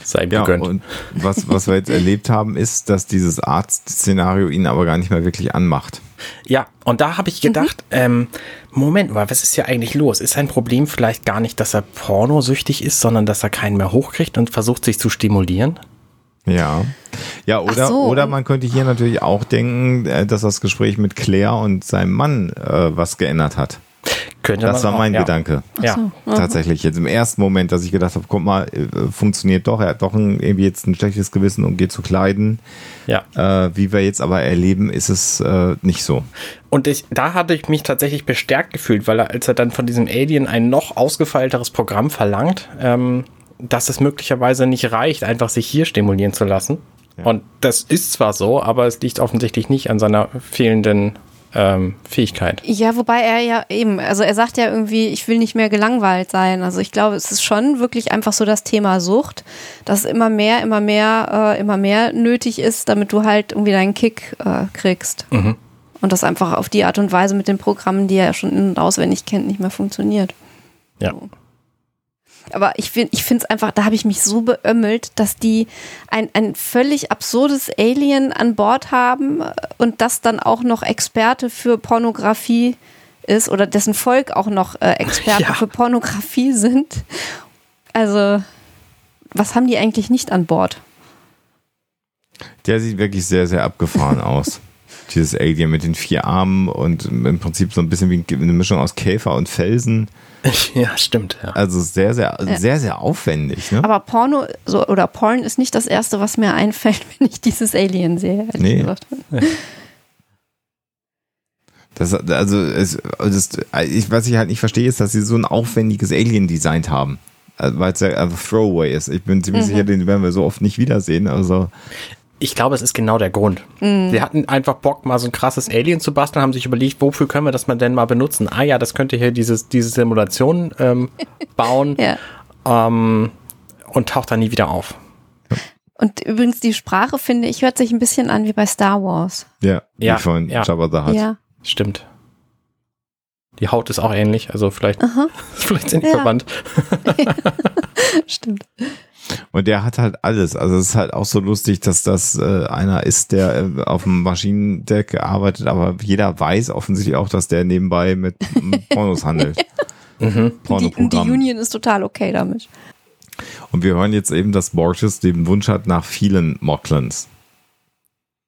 Sei ihm Ja, gegönnt. und was, was wir jetzt erlebt haben, ist, dass dieses Arzt-Szenario ihn aber gar nicht mehr wirklich anmacht. Ja, und da habe ich gedacht, Mhm. ähm, Moment mal, was ist hier eigentlich los? Ist sein Problem vielleicht gar nicht, dass er pornosüchtig ist, sondern dass er keinen mehr hochkriegt und versucht, sich zu stimulieren? Ja. Ja, oder, so. oder man könnte hier natürlich auch denken, äh, dass das Gespräch mit Claire und seinem Mann äh, was geändert hat. Könnte Das man war auch, mein ja. Gedanke. Ja, Tatsächlich. Jetzt im ersten Moment, dass ich gedacht habe, guck mal, äh, funktioniert doch, er hat doch ein, irgendwie jetzt ein schlechtes Gewissen und geht zu kleiden. ja. Äh, wie wir jetzt aber erleben, ist es äh, nicht so. Und ich, da hatte ich mich tatsächlich bestärkt gefühlt, weil er, als er dann von diesem Alien ein noch ausgefeilteres Programm verlangt, ähm, dass es möglicherweise nicht reicht, einfach sich hier stimulieren zu lassen. Und das ist zwar so, aber es liegt offensichtlich nicht an seiner fehlenden ähm, Fähigkeit. Ja, wobei er ja eben, also er sagt ja irgendwie, ich will nicht mehr gelangweilt sein. Also ich glaube, es ist schon wirklich einfach so das Thema Sucht, dass immer mehr, immer mehr, äh, immer mehr nötig ist, damit du halt irgendwie deinen Kick äh, kriegst. Und das einfach auf die Art und Weise mit den Programmen, die er ja schon in- und auswendig kennt, nicht mehr funktioniert. Ja. Aber ich finde ich finde es einfach, da habe ich mich so beömmelt, dass die ein, ein völlig absurdes Alien an Bord haben äh, und das dann auch noch Experte für Pornografie ist oder dessen Volk auch noch äh, Experten Ja. für Pornografie sind. Also, was haben die eigentlich nicht an Bord? Der sieht wirklich sehr, sehr abgefahren aus. Dieses Alien mit den vier Armen und im Prinzip so ein bisschen wie eine Mischung aus Käfer und Felsen. ja, stimmt. Ja. Also sehr, sehr, sehr, sehr aufwendig. Ne? Aber Porno so, oder Porn ist nicht das Erste, was mir einfällt, wenn ich dieses Alien sehe. ehrlich Nee. gesagt. Das, also, es, das, ich, was ich halt nicht verstehe, ist, dass sie so ein aufwendiges Alien designt haben. Also, Weil es ja einfach Throwaway ist. Ich bin ziemlich sicher, den werden wir so oft nicht wiedersehen. Also, Ich glaube, es ist genau der Grund. Mhm. Sie hatten einfach Bock, mal so ein krasses Alien zu basteln, haben sich überlegt, wofür können wir das mal denn mal benutzen? Ah ja, das könnte hier dieses, diese Simulation ähm, bauen Ja. ähm, und taucht dann nie wieder auf. Und übrigens, die Sprache, finde ich, hört sich ein bisschen an wie bei Star Wars. ja, Ja, wie von ja. Jabba the Hutt. Ja. Stimmt. Die Haut ist auch ähnlich, also vielleicht, vielleicht sind die Ja. verwandt. Stimmt. Und der hat halt alles. Also es ist halt auch so lustig, dass das äh, einer ist, der äh, auf dem Maschinendeck arbeitet, aber jeder weiß offensichtlich auch, dass der nebenbei mit Pornos handelt. Die, und die Pornoprogramm. Union ist total okay damit. Und wir hören jetzt eben, dass Borges den Wunsch hat nach vielen Mocklans.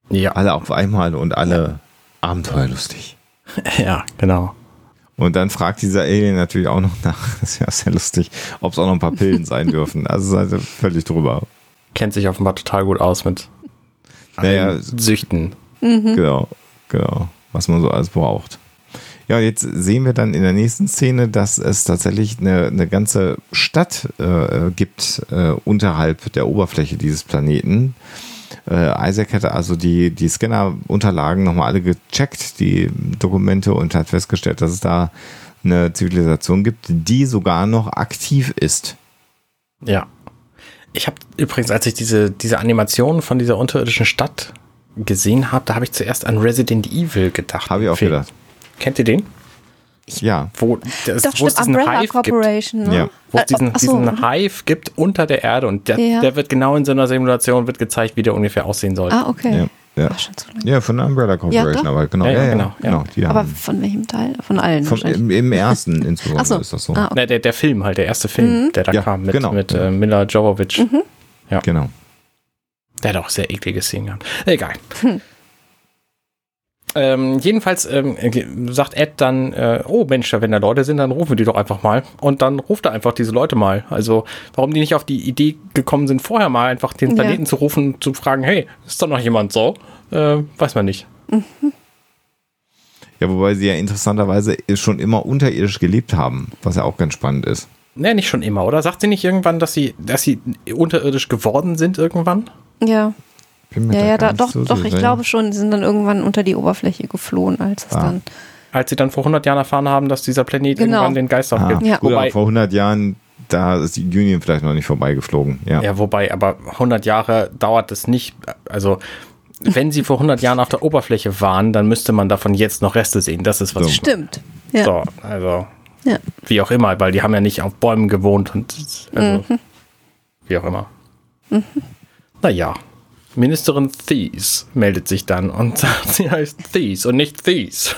Ja, Alle auf einmal und alle abenteuerlustig. ja, genau. Und dann fragt dieser Alien natürlich auch noch nach, das ist ja sehr lustig, ob es auch noch ein paar Pillen sein dürfen. Also seid ihr völlig drüber. Kennt sich offenbar total gut aus mit Naja, Süchten. Genau, genau, was man so alles braucht. Ja, und jetzt sehen wir dann in der nächsten Szene, dass es tatsächlich eine, eine ganze Stadt äh, gibt äh, unterhalb der Oberfläche dieses Planeten. Äh, Isaac hätte also die, die Scanner-Unterlagen nochmal alle gecheckt, die Dokumente, und hat festgestellt, dass es da eine Zivilisation gibt, die sogar noch aktiv ist. Ja. Ich habe übrigens, als ich diese, diese Animation von dieser unterirdischen Stadt gesehen habe, da habe ich zuerst an Resident Evil gedacht. Habe ich auch Film. gedacht. Kennt ihr den? Ja, Wo, das, Doch, wo es stimmt, diesen Umbrella Hive gibt. Corporation. Ne? Ja. Wo es diesen, ach so, diesen Hive gibt unter der Erde und der, Ja. der wird genau in so einer Simulation wird gezeigt, wie der ungefähr aussehen soll. Ah, okay. ja. Ja. War schon zu lange. Ja, von der Umbrella Corporation, aber genau. Ja, Ja, ja, ja, genau, genau. ja. Die Aber haben, von welchem Teil? Von allen wahrscheinlich. im, Im ersten insbesondere Ach so. ist das so. Ah, okay. Ne, der, der Film halt, der erste Film, der da Ja, kam mit, genau. mit äh, Mila Jovovich. Genau. Der hat auch sehr eklige Szenen gehabt. Egal. Ähm, jedenfalls ähm, äh, sagt Ed dann, äh, oh Mensch, wenn da Leute sind, dann rufen wir die doch einfach mal. Und dann ruft er einfach diese Leute mal. Also warum die nicht auf die Idee gekommen sind, vorher mal einfach den Ja. Planeten zu rufen, zu fragen, hey, ist da noch jemand so? Äh, weiß man nicht. Ja, wobei sie ja interessanterweise schon immer unterirdisch gelebt haben, was ja auch ganz spannend ist. Ne, nicht schon immer, oder? Sagt sie nicht irgendwann, dass sie, dass sie unterirdisch geworden sind irgendwann? Ja, Bin mir ja, ja, gar da, doch, so doch, ich glaube schon, die sind dann irgendwann unter die Oberfläche geflohen, als es Ah. dann. Als sie dann vor 100 Jahren erfahren haben, dass dieser Planet Genau. irgendwann den Geist Ah. Ja. Gut, aber Wobei, vor 100 Jahren, da ist die Union vielleicht noch nicht vorbeigeflogen. Ja. Ja, wobei, aber 100 Jahre dauert es nicht. Also, wenn sie vor 100 Jahren auf der Oberfläche waren, dann müsste man davon jetzt noch Reste sehen. Das ist was. So. Stimmt. Ja. So, also, Ja. wie auch immer, weil die haben ja nicht auf Bäumen gewohnt und, also, Mhm. wie auch immer. Naja. Ministerin Thies meldet sich dann und sagt, sie heißt Thies und nicht Thies.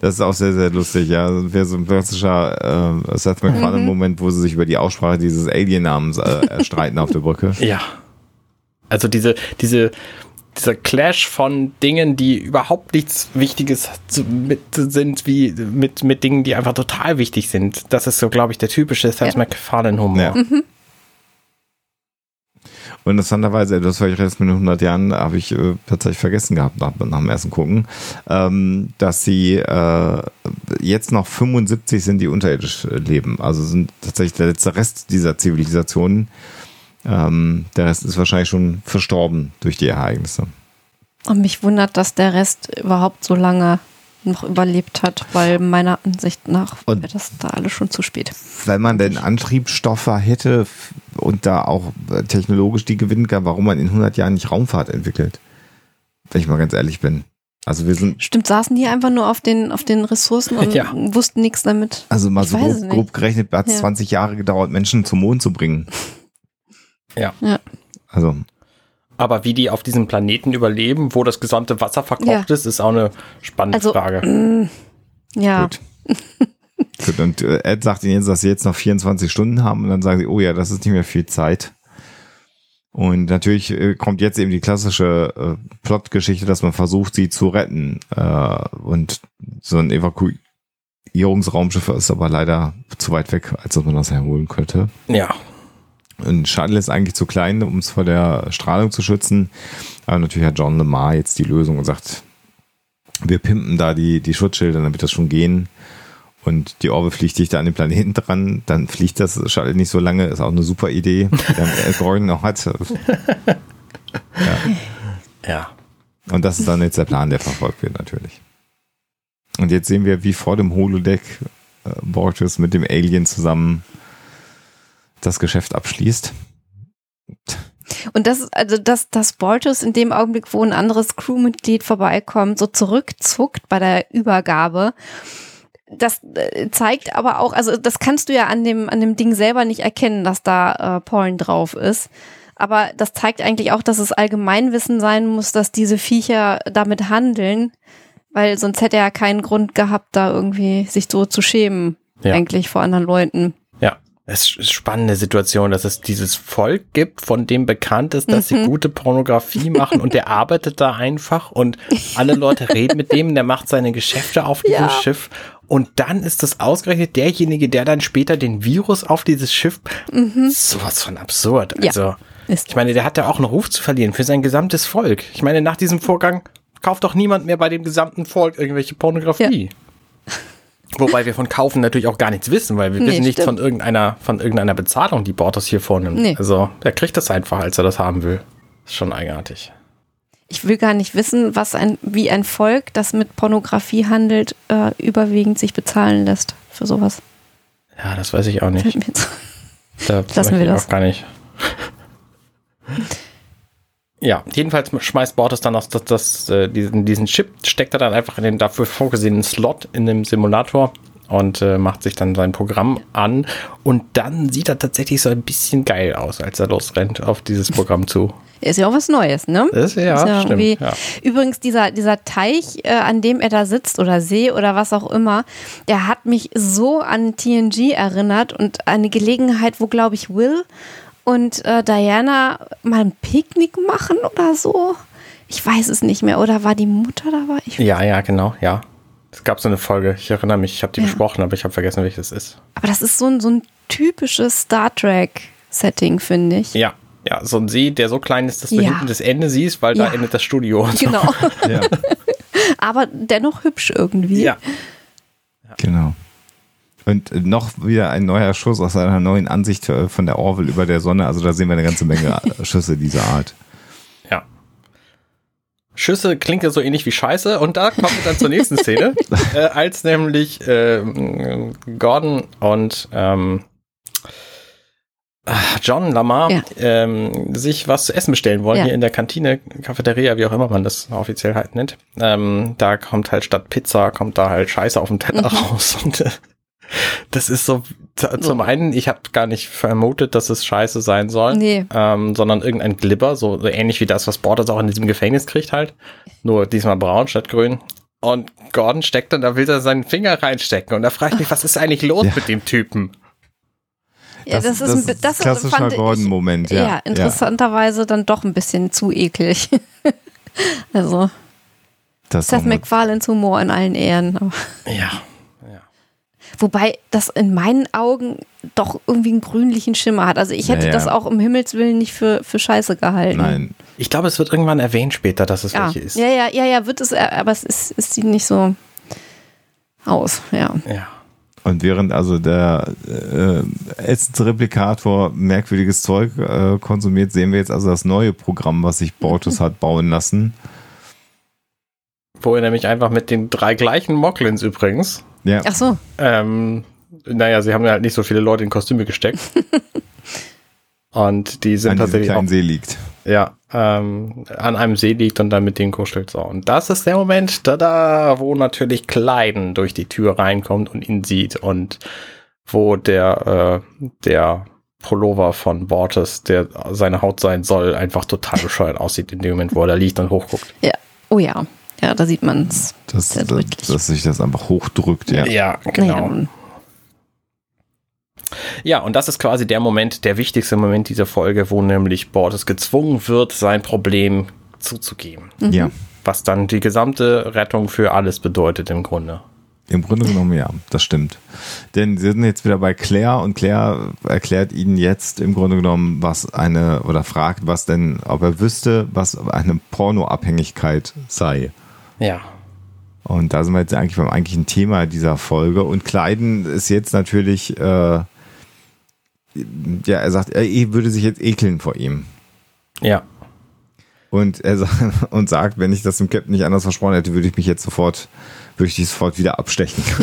Das ist auch sehr, sehr lustig, ja. Das wäre so ein klassischer äh, Seth MacFarlane-Moment, wo sie sich über die Aussprache dieses Alien-Namens äh, streiten auf der Brücke. Ja. Also diese, diese, dieser Clash von Dingen, die überhaupt nichts Wichtiges zu, mit, sind, wie mit, mit Dingen, die einfach total wichtig sind. Das ist so, glaube ich, der typische Seth Ja. MacFarlane-Humor. Ja. Und interessanterweise, das war ich erst mit 100 Jahren, habe ich äh, tatsächlich vergessen gehabt nach, nach dem ersten Gucken, ähm, dass sie äh, jetzt noch 75 sind, die unterirdisch äh, leben. Also sind tatsächlich der letzte Rest dieser Zivilisation. Ähm, der Rest ist wahrscheinlich schon verstorben durch die Ereignisse. Und mich wundert, dass der Rest überhaupt so lange noch überlebt hat, weil meiner Ansicht nach wäre das da alles schon zu spät. Wenn man denn Antriebsstoffe hätte und da auch äh, technologisch die gewinnen kann, warum man in 100 Jahren nicht Raumfahrt entwickelt? Wenn ich mal ganz ehrlich bin. Also wir sind Stimmt, saßen die einfach nur auf den, auf den Ressourcen und Ja. wussten nichts damit. Also mal Ich so grob, grob gerechnet, hat es Ja. 20 Jahre gedauert, Menschen zum Mond zu bringen. Ja. Ja. Also, Aber wie die auf diesem Planeten überleben, wo das gesamte Wasser verkocht Ja. ist, ist auch eine spannende Also, Frage. mm, ja. gut. gut. Und äh, Ed sagt ihnen jetzt, dass sie jetzt noch 24 Stunden haben und dann sagen sie, oh ja, das ist nicht mehr viel Zeit. Und natürlich äh, kommt jetzt eben die klassische äh, Plotgeschichte, dass man versucht, sie zu retten. Äh, und so ein Evakuierungsraumschiff ist aber leider zu weit weg, als dass man das erholen könnte. Ja. Und Shuttle ist eigentlich zu klein, um es vor der Strahlung zu schützen. Aber natürlich hat John Lamar jetzt die Lösung und sagt, wir pimpen da die, die Schutzschilder, damit das schon gehen. Und die Orbe fliegt dichter an den Planeten dran, dann fliegt das Shuttle nicht so lange, ist auch eine super Idee, die dann Gordon noch hat. Ja. Und das ist dann jetzt der Plan, der verfolgt wird natürlich. Und jetzt sehen wir, wie vor dem Holodeck äh, Borges mit dem Alien zusammen das Geschäft abschließt. Und das ist also, dass, dass Borges in dem Augenblick, wo ein anderes Crewmitglied vorbeikommt, so zurückzuckt bei der Übergabe. Das äh, zeigt aber auch, also das kannst du ja an dem, an dem Ding selber nicht erkennen, dass da äh, Porn drauf ist. Aber das zeigt eigentlich auch, dass es Allgemeinwissen sein muss, dass diese Viecher damit handeln, weil sonst hätte er ja keinen Grund gehabt, da irgendwie sich so zu schämen, Ja. eigentlich vor anderen Leuten. Ja. Es ist eine spannende Situation, dass es dieses Volk gibt, von dem bekannt ist, dass Mhm. sie gute Pornografie machen und der arbeitet da einfach und alle Leute reden mit dem, der macht seine Geschäfte auf diesem Ja. Schiff und dann ist das ausgerechnet derjenige, der dann später den Virus auf dieses Schiff, sowas von absurd. Mhm. Ja. Also, Ist. ich meine, der hat ja auch einen Ruf zu verlieren für sein gesamtes Volk. Ich meine, nach diesem Vorgang kauft doch niemand mehr bei dem gesamten Volk irgendwelche Pornografie. Wobei wir von Kaufen natürlich auch gar nichts wissen, weil wir Nee, wissen nichts von irgendeiner, von irgendeiner Bezahlung, die Bortos hier vornimmt. Nee. Also, er kriegt das einfach, als er das haben will. Ist schon eigenartig. Ich will gar nicht wissen, was ein, wie ein Volk, das mit Pornografie handelt, äh, überwiegend sich bezahlen lässt für sowas. Ja, das weiß ich auch nicht. Da Lassen wir ich das. Auch gar nicht. Ja, jedenfalls schmeißt Bortos dann aus das, das, äh, diesen, diesen Chip, steckt er dann einfach in den dafür vorgesehenen Slot in dem Simulator und äh, macht sich dann sein Programm an. Und dann sieht er tatsächlich so ein bisschen geil aus, als er losrennt auf dieses Programm zu. Ist ja auch was Neues, ne? Das, ja, Ist ja stimmt. Ja. Übrigens, dieser, dieser Teich, äh, an dem er da sitzt oder See oder was auch immer, der hat mich so an TNG erinnert und eine Gelegenheit, wo, glaube ich, Will und äh, Diana mal ein Picknick machen oder so. Ich weiß es nicht mehr. Oder war die Mutter dabei? Ich, ja, ja, genau, ja. Es gab so eine Folge, ich erinnere mich, ich habe die Ja. besprochen, aber ich habe vergessen, welches es ist. aber das ist so ein, so ein typisches Star Trek-Setting, finde ich. Ja, ja, so ein See, der so klein ist, dass du Ja. hinten das Ende siehst, weil da Ja. endet das Studio. und so. Genau. Ja, aber dennoch hübsch irgendwie. Ja, genau. Und noch wieder ein neuer Schuss aus einer neuen Ansicht äh, von der Orville über der Sonne. Also da sehen wir eine ganze Menge äh, Schüsse dieser Art. ja. Schüsse klingt ja so ähnlich wie Scheiße und da kommen wir dann zur nächsten Szene, äh, als nämlich ähm, Gordon und ähm, ah, John Lamar Ja. ähm, sich was zu essen bestellen wollen, Ja. hier in der Kantine, Cafeteria, wie auch immer man das offiziell halt nennt. Ähm, da kommt halt statt Pizza, kommt da halt Scheiße auf dem Teller raus und äh, das ist so, zum einen, ich habe gar nicht vermutet, dass es Scheiße sein soll, Nee. ähm, sondern irgendein Glibber, so, so ähnlich wie das, was Borders auch in diesem Gefängnis kriegt halt, nur diesmal braun statt grün. Und Gordon steckt dann, da will er seinen Finger reinstecken und da frage ich mich, was ist eigentlich los Ja. mit dem Typen? Ja, das, ist, ein das klassischer fand ich- Gordon-Moment. Ja, Ja, interessanterweise dann doch ein bisschen zu eklig. also, Das Seth MacFarlanes Humor in allen Ehren. Ja. Wobei das in meinen Augen doch irgendwie einen grünlichen Schimmer hat. Also ich hätte Ja, ja. das auch um Himmels Willen nicht für, für scheiße gehalten. Nein, Ich glaube, es wird irgendwann erwähnt später, dass es Ja. welche ist. ja, ja, ja, ja, wird es, äh, aber es ist, es sieht nicht so aus, ja. ja. Und während also der äh, Essensreplikator merkwürdiges Zeug äh, konsumiert, sehen wir jetzt also das neue Programm, was sich Bortus hat bauen lassen. Wo er nämlich einfach mit den drei gleichen Moklins übrigens, Ja, Ach so, ähm, naja, sie haben ja halt nicht so viele Leute in Kostüme gesteckt. Und die sind an tatsächlich auch kleinen See liegt. ja, ähm, an einem See liegt und dann mit denen kuschelt. So. Und das ist der Moment, tada, wo natürlich Kleiden durch die Tür reinkommt und ihn sieht und wo der, äh, der Pullover von Bortes, der seine Haut sein soll, einfach total bescheuert aussieht in dem Moment, wo er da liegt und hochguckt. ja. Oh ja, ja, da sieht man es. Das, Sehr dass, deutlich. dass sich das einfach hochdrückt. Ja. Ja, genau. Naja, Ja, und das ist quasi der Moment, der wichtigste Moment dieser Folge, wo nämlich Bortes gezwungen wird, sein Problem zuzugeben. ja. Was dann die gesamte Rettung für alles bedeutet im Grunde. Im Grunde genommen ja, das stimmt. Denn sie sind jetzt wieder bei Claire und Claire erklärt ihnen jetzt im Grunde genommen, was eine, oder fragt, was denn, ob er wüsste, was eine Pornoabhängigkeit sei. Ja. Und da sind wir jetzt eigentlich beim eigentlichen Thema dieser Folge. Und Kleiden ist jetzt natürlich, äh, ja, er sagt, er würde sich jetzt ekeln vor ihm. Ja. Und er sa- und sagt, wenn ich das dem Captain nicht anders versprochen hätte, würde ich mich jetzt sofort, würde ich dich sofort wieder abstechen.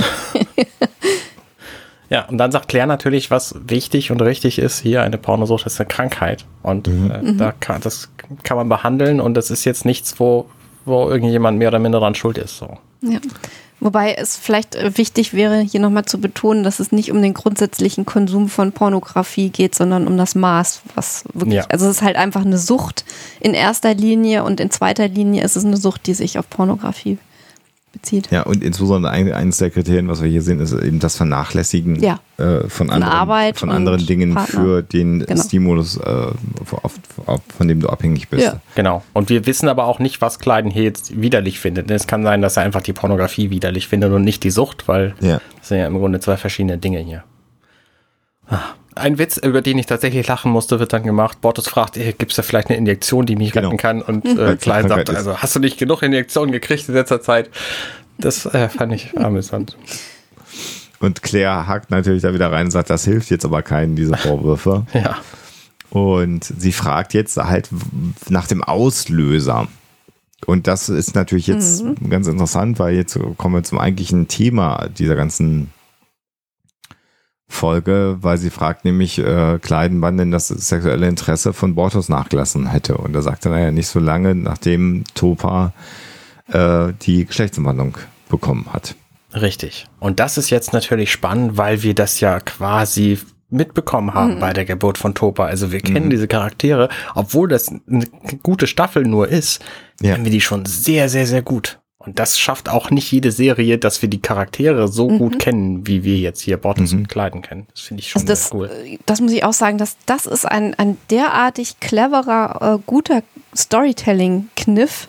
Ja, und dann sagt Claire natürlich, was wichtig und richtig ist, hier eine Pornosucht ist eine Krankheit. Und äh, da kann, das kann man behandeln und das ist jetzt nichts, wo, wo irgendjemand mehr oder minder dran schuld ist. So. Ja. Wobei es vielleicht äh, wichtig wäre, hier nochmal zu betonen, dass es nicht um den grundsätzlichen Konsum von Pornografie geht, sondern um das Maß, was wirklich. Ja. Also es ist halt einfach eine Sucht in erster Linie und in zweiter Linie ist es eine Sucht, die sich auf Pornografie bezieht. Ja, und insbesondere ein, eines der Kriterien, was wir hier sehen, ist eben das Vernachlässigen Ja. äh, von, anderen, Arbeit von anderen Dingen Partner. für den Genau. Stimulus, äh, auf, auf, von dem du abhängig bist. Ja. Genau. Und wir wissen aber auch nicht, was Kleiden hier jetzt widerlich findet. Es kann sein, dass er einfach die Pornografie widerlich findet und nicht die Sucht, weil Ja. das sind ja im Grunde zwei verschiedene Dinge hier. Ah, Ein Witz, über den ich tatsächlich lachen musste, wird dann gemacht. Bortus fragt, gibt es da vielleicht eine Injektion, die mich Genau. retten kann? Und Mhm. äh, Klein sagt, ist. also hast du nicht genug Injektionen gekriegt in letzter Zeit? Das äh, fand ich amüsant. Und Claire hakt natürlich da wieder rein und sagt, das hilft jetzt aber keinen, diese Vorwürfe. Ja. Und sie fragt jetzt halt nach dem Auslöser. Und das ist natürlich jetzt ganz interessant, weil jetzt kommen wir zum eigentlichen Thema dieser ganzen Folge, weil sie fragt nämlich äh, Kleiden, wann denn das sexuelle Interesse von Bortos nachgelassen hätte. Und er sagte, naja, nicht so lange, nachdem Topa äh, die Geschlechtsumwandlung bekommen hat. Richtig. Und das ist jetzt natürlich spannend, weil wir das ja quasi mitbekommen haben mhm. bei der Geburt von Topa. Also wir kennen mhm. diese Charaktere, obwohl das eine gute Staffel nur ist, ja. kennen wir die schon sehr, sehr, sehr gut. Und das schafft auch nicht jede Serie, dass wir die Charaktere so mhm. gut kennen, wie wir jetzt hier Bortus mhm. und Kleiden kennen. Das finde ich schon also das, cool. Äh, das muss ich auch sagen, dass das ist ein, ein derartig cleverer, äh, guter Storytelling-Kniff.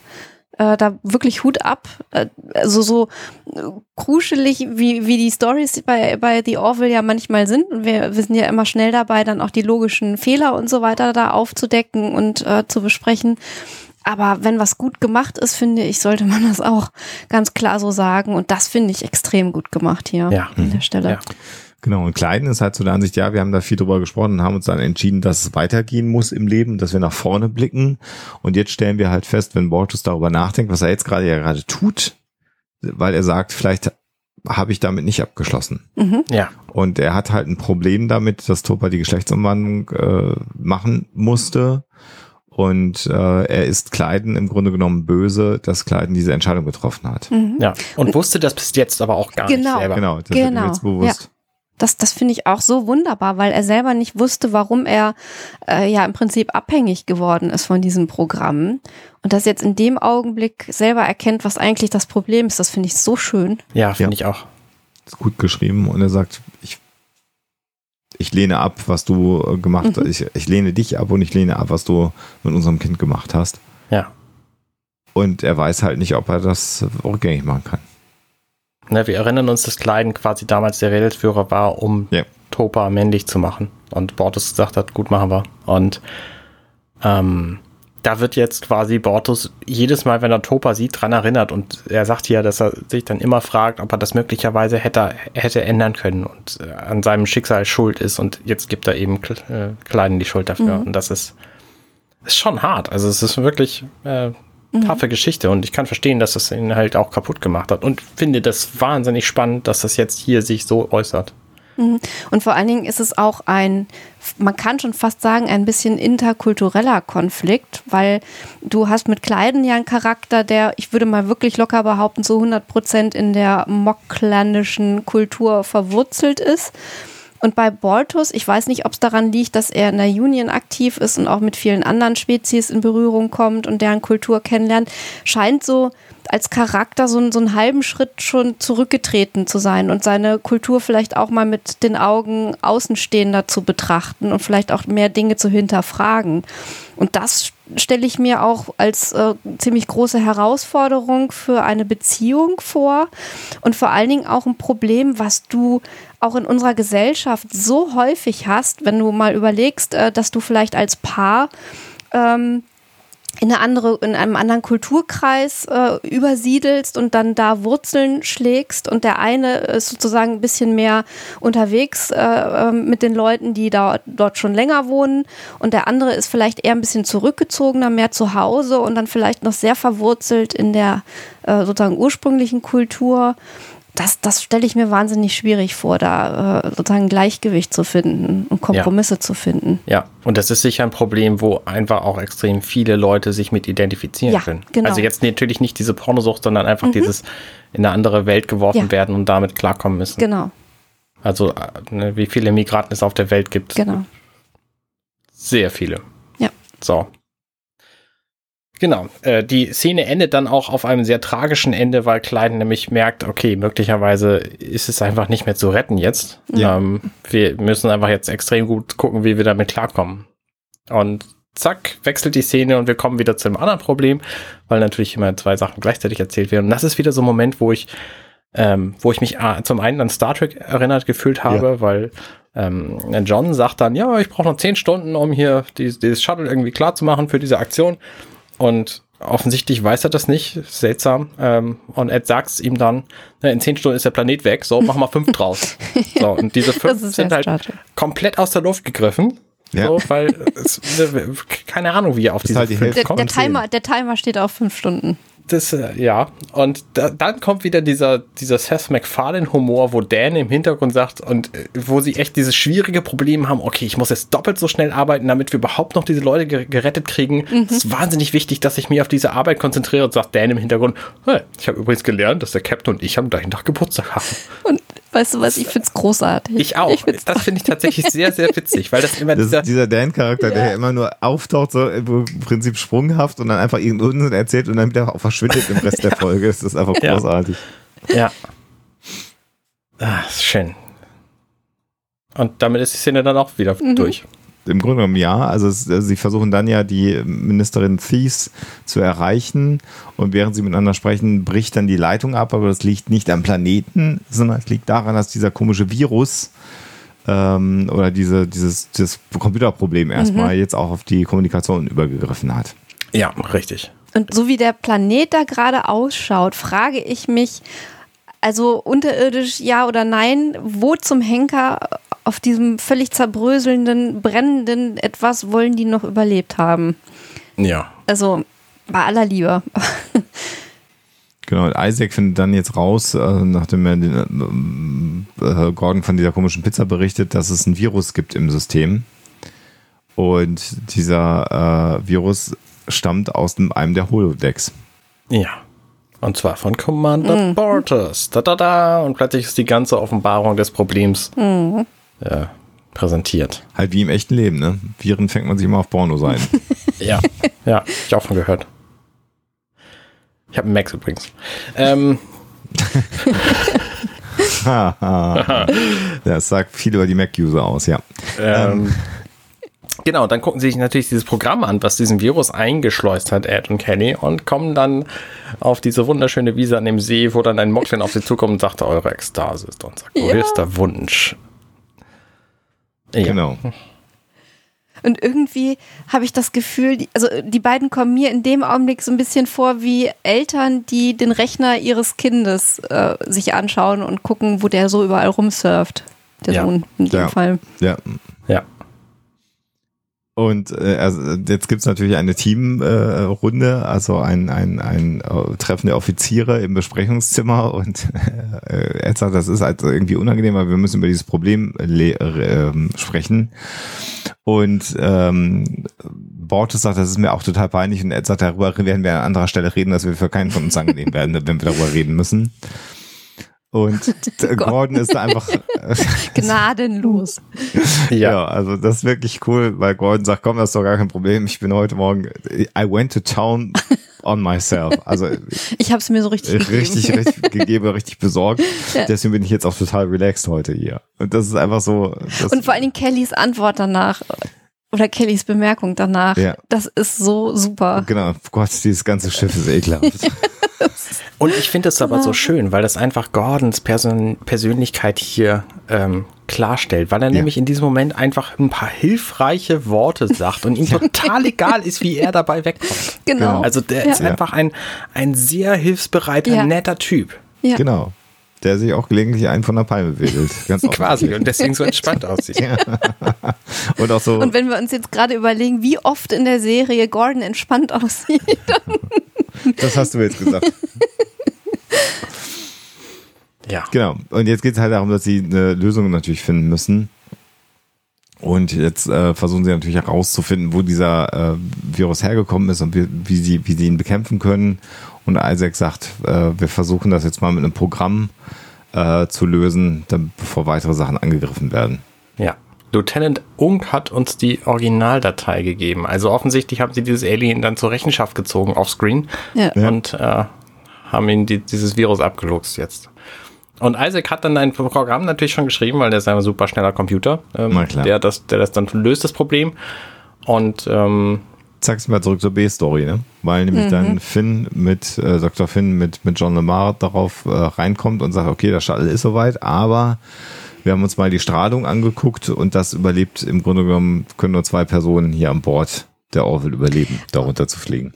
Äh, da wirklich Hut ab. Äh, also so äh, kruschelig, wie, wie die Stories bei, bei The Orville ja manchmal sind. Und wir, wir sind ja immer schnell dabei, dann auch die logischen Fehler und so weiter da aufzudecken und äh, zu besprechen. Aber wenn was gut gemacht ist, finde ich, sollte man das auch ganz klar so sagen. Und das finde ich extrem gut gemacht hier ja. an der Stelle. Ja. Genau, und Kleiden ist halt so der Ansicht, ja, wir haben da viel drüber gesprochen und haben uns dann entschieden, dass es weitergehen muss im Leben, dass wir nach vorne blicken. Und jetzt stellen wir halt fest, wenn Bortus darüber nachdenkt, was er jetzt gerade ja gerade tut, weil er sagt, vielleicht habe ich damit nicht abgeschlossen. Mhm. Ja. Und er hat halt ein Problem damit, dass Topa die Geschlechtsumwandlung äh, machen musste und äh, er ist Kleiden im Grunde genommen böse, dass Kleiden diese Entscheidung getroffen hat. Mhm. Ja, und, und, wusste das bis jetzt aber auch gar genau, nicht selber. Genau, das genau. jetzt bewusst. Ja. Das, das finde ich auch so wunderbar, weil er selber nicht wusste, warum er äh, ja im Prinzip abhängig geworden ist von diesem Programm. Und das jetzt in dem Augenblick selber erkennt, was eigentlich das Problem ist, das finde ich so schön. Ja, finde ja. ich auch. Ist gut geschrieben und er sagt, ich ich lehne ab, was du äh, gemacht hast. Mhm. Ich, ich lehne dich ab und ich lehne ab, was du mit unserem Kind gemacht hast. Ja. Und er weiß halt nicht, ob er das rückgängig machen kann. Na, wir erinnern uns, dass Kleiden quasi damals der Rädelsführer war, um ja. Topa männlich zu machen. Und Bortus gesagt hat, gut, machen wir. Und ähm, da wird jetzt quasi Bortus jedes Mal, wenn er Topa sieht, dran erinnert. Und er sagt ja, dass er sich dann immer fragt, ob er das möglicherweise hätte, hätte ändern können und äh, an seinem Schicksal schuld ist. Und jetzt gibt er eben äh, Kleiden die Schuld dafür. Mhm. Und das ist, ist schon hart. Also es ist wirklich äh, mhm. taffe Geschichte. Und ich kann verstehen, dass es ihn halt auch kaputt gemacht hat. Und finde das wahnsinnig spannend, dass das jetzt hier sich so äußert. Mhm. Und vor allen Dingen ist es auch ein, man kann schon fast sagen, ein bisschen interkultureller Konflikt, weil du hast mit Kleiden ja einen Charakter, der, ich würde mal wirklich locker behaupten, zu 100 Prozent in der mocklandischen Kultur verwurzelt ist. Und bei Bortus, ich weiß nicht, ob es daran liegt, dass er in der Union aktiv ist und auch mit vielen anderen Spezies in Berührung kommt und deren Kultur kennenlernt, scheint so als Charakter so, so einen halben Schritt schon zurückgetreten zu sein und seine Kultur vielleicht auch mal mit den Augen Außenstehender zu betrachten und vielleicht auch mehr Dinge zu hinterfragen. Und das stelle ich mir auch als äh, ziemlich große Herausforderung für eine Beziehung vor und vor allen Dingen auch ein Problem, was du auch in unserer Gesellschaft so häufig hast, wenn du mal überlegst, äh, dass du vielleicht als Paar ähm, in, eine andere, in einem anderen Kulturkreis äh, übersiedelst und dann da Wurzeln schlägst und der eine ist sozusagen ein bisschen mehr unterwegs äh, ähm, mit den Leuten, die da, dort schon länger wohnen und der andere ist vielleicht eher ein bisschen zurückgezogener, mehr zu Hause und dann vielleicht noch sehr verwurzelt in der äh, sozusagen ursprünglichen Kultur das, das stelle ich mir wahnsinnig schwierig vor, da äh, sozusagen Gleichgewicht zu finden und Kompromisse ja. zu finden. Ja, und das ist sicher ein Problem, wo einfach auch extrem viele Leute sich mit identifizieren ja, können. Genau. Also jetzt natürlich nicht diese Pornosucht, sondern einfach mhm. dieses in eine andere Welt geworfen ja. werden und damit klarkommen müssen. Genau. Also äh, ne, wie viele Migranten es auf der Welt gibt. Genau. Sehr viele. Ja. So. Genau, äh, die Szene endet dann auch auf einem sehr tragischen Ende, weil Klein nämlich merkt, okay, möglicherweise ist es einfach nicht mehr zu retten jetzt. Ja. Ähm, wir müssen einfach jetzt extrem gut gucken, wie wir damit klarkommen. Und zack, wechselt die Szene und wir kommen wieder zu einem anderen Problem, weil natürlich immer zwei Sachen gleichzeitig erzählt werden. Und das ist wieder so ein Moment, wo ich, ähm, wo ich mich äh, zum einen an Star Trek erinnert gefühlt habe, ja. weil ähm, John sagt dann, ja, ich brauche noch zehn Stunden, um hier dieses, dieses Shuttle irgendwie klar zu machen für diese Aktion. Und offensichtlich weiß er das nicht, seltsam. Ähm, und Ed sagt es ihm dann, in zehn Stunden ist der Planet weg, so mach mal fünf draus. So, und diese fünf sind halt startig. komplett aus der Luft gegriffen. Ja. So, weil es, keine Ahnung, wie er auf diese halt die fünf kommt. Der, der, Timer, der Timer steht auf fünf Stunden. Das, äh, ja. Und da, dann kommt wieder dieser, dieser Seth MacFarlane-Humor, wo Dan im Hintergrund sagt und äh, wo sie echt dieses schwierige Problem haben, okay, ich muss jetzt doppelt so schnell arbeiten, damit wir überhaupt noch diese Leute gerettet kriegen. Es ist wahnsinnig wichtig, dass ich mich auf diese Arbeit konzentriere und sagt Dan im Hintergrund, hey, ich habe übrigens gelernt, dass der Captain und ich am gleichen Tag Geburtstag haben. Und weißt du was, ich find's großartig. Ich auch. Ich find's das finde ich tatsächlich sehr, sehr witzig, weil das immer Das dieser, dieser Dan-Charakter, der ja immer nur auftaucht, so im Prinzip sprunghaft und dann einfach irgendeinen erzählt und dann wieder auch verschwindet im Rest der Folge. Das ist einfach Ja. großartig. Ja. Ah, ist schön. Und damit ist die Szene dann auch wieder durch. Im Grunde genommen ja. Also es, also sie versuchen dann ja die Ministerin Thies zu erreichen und während sie miteinander sprechen, bricht dann die Leitung ab, aber das liegt nicht am Planeten, sondern es liegt daran, dass dieser komische Virus ähm, oder diese, dieses, dieses Computerproblem erstmal jetzt auch auf die Kommunikation übergegriffen hat. Ja, richtig. Und so wie der Planet da gerade ausschaut, frage ich mich, also unterirdisch ja oder nein, wo zum Henker auf diesem völlig zerbröselnden, brennenden etwas wollen die noch überlebt haben? Ja. Also bei aller Liebe. Genau, und Isaac findet dann jetzt raus, äh, nachdem er den, äh, Gordon von dieser komischen Pizza berichtet, dass es ein Virus gibt im System. Und dieser äh, Virus stammt aus dem, einem der Holodecks. Ja. Und zwar von Commander Bortus. Da, da, da. Und plötzlich ist die ganze Offenbarung des Problems äh, präsentiert. Halt wie im echten Leben, ne? Viren fängt man sich immer auf Porno sein. Ja. ja, hab ich auch von gehört. Ich habe einen Max übrigens. Ähm, das sagt viel über die Mac-User aus, ja. ähm, genau, dann gucken sie sich natürlich dieses Programm an, was diesen Virus eingeschleust hat, Ed und Kenny, und kommen dann auf diese wunderschöne Wiese an dem See, wo dann ein Moklin auf sie zukommt und sagt, eure Ekstase ist unser Ja. größter Wunsch. Ja. Genau. Und irgendwie habe ich das Gefühl, die, also die beiden kommen mir in dem Augenblick so ein bisschen vor wie Eltern, die den Rechner ihres Kindes äh, sich anschauen und gucken, wo der so überall rumsurft. Der Ja. Sohn in dem Ja. Fall. Ja. Und äh, also jetzt gibt's natürlich eine Teamrunde, äh, also ein, ein, ein äh, Treffen der Offiziere im Besprechungszimmer und äh, er sagt, das ist halt irgendwie unangenehm, weil wir müssen über dieses Problem le- äh, sprechen. Und ähm, Bortes sagt, das ist mir auch total peinlich und Ed sagt, darüber werden wir an anderer Stelle reden, dass wir für keinen von uns angenehm werden, wenn wir darüber reden müssen. Und äh, Gordon ist da einfach Gnadenlos. Ja. Ja. also das ist wirklich cool, weil Gordon sagt, komm, das ist doch gar kein Problem. Ich bin heute Morgen, I went to town on myself. Also Ich habe es mir so richtig gegeben. richtig, richtig gegeben, richtig besorgt. Ja. Deswegen bin ich jetzt auch total relaxed heute hier. Und das ist einfach so. Und vor allen Dingen Kellys Antwort danach oder Kellys Bemerkung danach, Ja. das ist so super. genau, Gott, dieses ganze Schiff ist ekelhaft. Und ich finde es aber so schön, weil das einfach Gordons Person Persönlichkeit hier ähm, klarstellt, weil er Ja. nämlich in diesem Moment einfach ein paar hilfreiche Worte sagt und ihm total egal ist, wie er dabei wegkommt. Genau. Also der Ja. ist einfach ein, ein sehr hilfsbereiter, Ja. netter Typ. Ja. Genau. Der sich auch gelegentlich einen von der Palme wedelt. Ganz Quasi. Und deswegen so entspannt aussieht. Und auch so. Und wenn wir uns jetzt gerade überlegen, wie oft in der Serie Gordon entspannt aussieht. das hast du jetzt gesagt. Ja. Genau. Und jetzt geht es halt darum, dass sie eine Lösung natürlich finden müssen. Und jetzt äh, versuchen sie natürlich herauszufinden, wo dieser äh, Virus hergekommen ist und wie, wie, sie, wie sie ihn bekämpfen können. Und Isaac sagt, äh, wir versuchen das jetzt mal mit einem Programm äh, zu lösen, dann, bevor weitere Sachen angegriffen werden. Ja. Lieutenant Unk hat uns die Originaldatei gegeben. Also offensichtlich haben sie dieses Alien dann zur Rechenschaft gezogen offscreen Ja. Und äh, haben ihn die, dieses Virus abgeluchst jetzt. Und Isaac hat dann ein Programm natürlich schon geschrieben, weil der ist ein super schneller Computer, ähm, Na klar. der, das, der das dann löst, das Problem. Und ähm, Zack, mal zurück zur B-Story, ne? Weil nämlich dann Finn mit, äh, Dr. Finn mit, mit John Lamar darauf äh, reinkommt und sagt, okay, der Shuttle ist soweit, aber wir haben uns mal die Strahlung angeguckt und das überlebt im Grunde genommen, können nur zwei Personen hier an Bord der Orville überleben, darunter zu fliegen.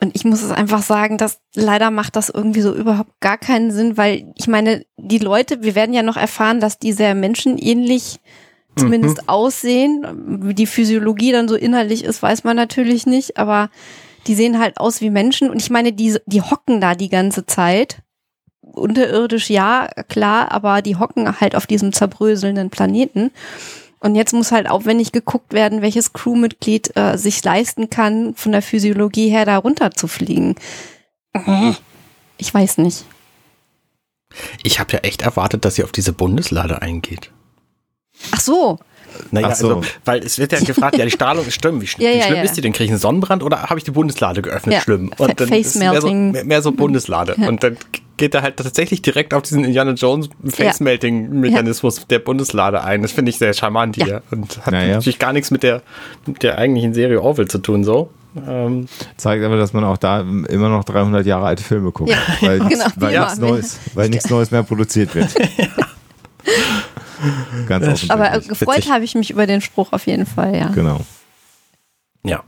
Und ich muss es einfach sagen, dass leider macht das irgendwie so überhaupt gar keinen Sinn, weil ich meine, die Leute, wir werden ja noch erfahren, dass die sehr menschenähnlich zumindest aussehen. Wie die Physiologie dann so innerlich ist, weiß man natürlich nicht, aber die sehen halt aus wie Menschen und ich meine, die, die hocken da die ganze Zeit. Unterirdisch ja, klar, aber die hocken halt auf diesem zerbröselnden Planeten. Und jetzt muss halt aufwendig geguckt werden, welches Crewmitglied äh, sich leisten kann, von der Physiologie her da runter zu fliegen. Ich weiß nicht. Ich habe ja echt erwartet, dass sie auf diese Bundeslade eingeht. Ach so. Naja, Ach so. also, weil es wird ja gefragt, ja, die Strahlung ist schlimm. Wie, schlimm, Ja, wie ja, schlimm ja. ist die denn? Kriege ich einen Sonnenbrand oder habe ich die Bundeslade geöffnet? Ja, Schlimm. Und dann Face ist es mehr so, melting. mehr, mehr so Bundeslade. Und dann geht er halt tatsächlich direkt auf diesen Indiana Jones Face-Melting-Mechanismus der Bundeslade ein. Das finde ich sehr charmant Ja. hier. Und hat Naja. natürlich gar nichts mit der, mit der eigentlichen Serie Orville zu tun, so. Ähm, Zeigt aber, dass man auch da immer noch 300 Jahre alte Filme guckt. Ja, weil genau, weil, wie nichts. Neues, weil nichts Neues mehr produziert wird. Ganz offensichtlich. Aber äh, gefreut habe ich mich über den Spruch auf jeden Fall, ja. Genau. ja.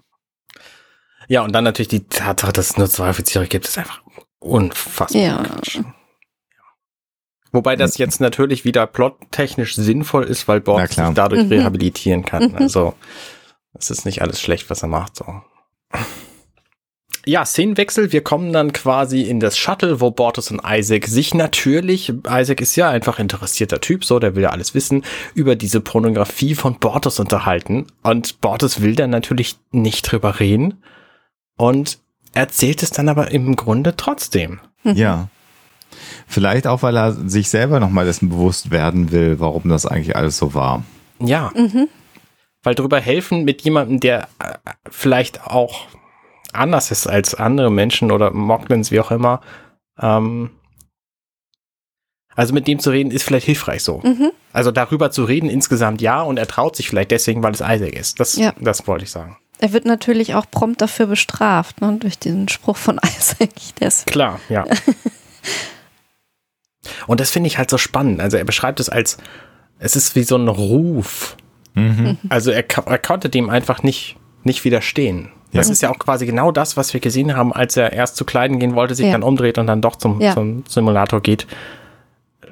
Ja, und dann natürlich die Tatsache, dass es nur zwei Offiziere gibt, ist einfach unfassbar. Ja. Quatsch. Wobei das jetzt natürlich wieder plottechnisch sinnvoll ist, weil Borg sich dadurch Mhm. rehabilitieren kann. Mhm. Also, es ist nicht alles schlecht, was er macht, so. Ja, Szenenwechsel. Wir kommen dann quasi in das Shuttle, wo Bortus und Isaac sich natürlich, Isaac ist ja einfach interessierter Typ, so, der will ja alles wissen, über diese Pornografie von Bortus unterhalten. Und Bortus will dann natürlich nicht drüber reden und erzählt es dann aber im Grunde trotzdem. Ja. Vielleicht auch, weil er sich selber nochmal dessen bewusst werden will, warum das eigentlich alles so war. Ja. Mhm. Weil drüber helfen mit jemandem, der äh, vielleicht auch anders ist als andere Menschen oder Moglins, wie auch immer. Ähm, also mit dem zu reden ist vielleicht hilfreich so. Mhm. Also darüber zu reden insgesamt ja und er traut sich vielleicht deswegen, weil es Isaac ist. Das, Ja. das wollte ich sagen. Er wird natürlich auch prompt dafür bestraft, ne, durch diesen Spruch von Isaac. Ist, Klar, ja. und das finde ich halt so spannend. Also er beschreibt es als, es ist wie so ein Ruf. Mhm. Also er, er konnte dem einfach nicht, nicht widerstehen. Das Ja. ist ja auch quasi genau das, was wir gesehen haben, als er erst zu Kleiden gehen wollte, sich Ja. dann umdreht und dann doch zum, Ja. zum Simulator geht.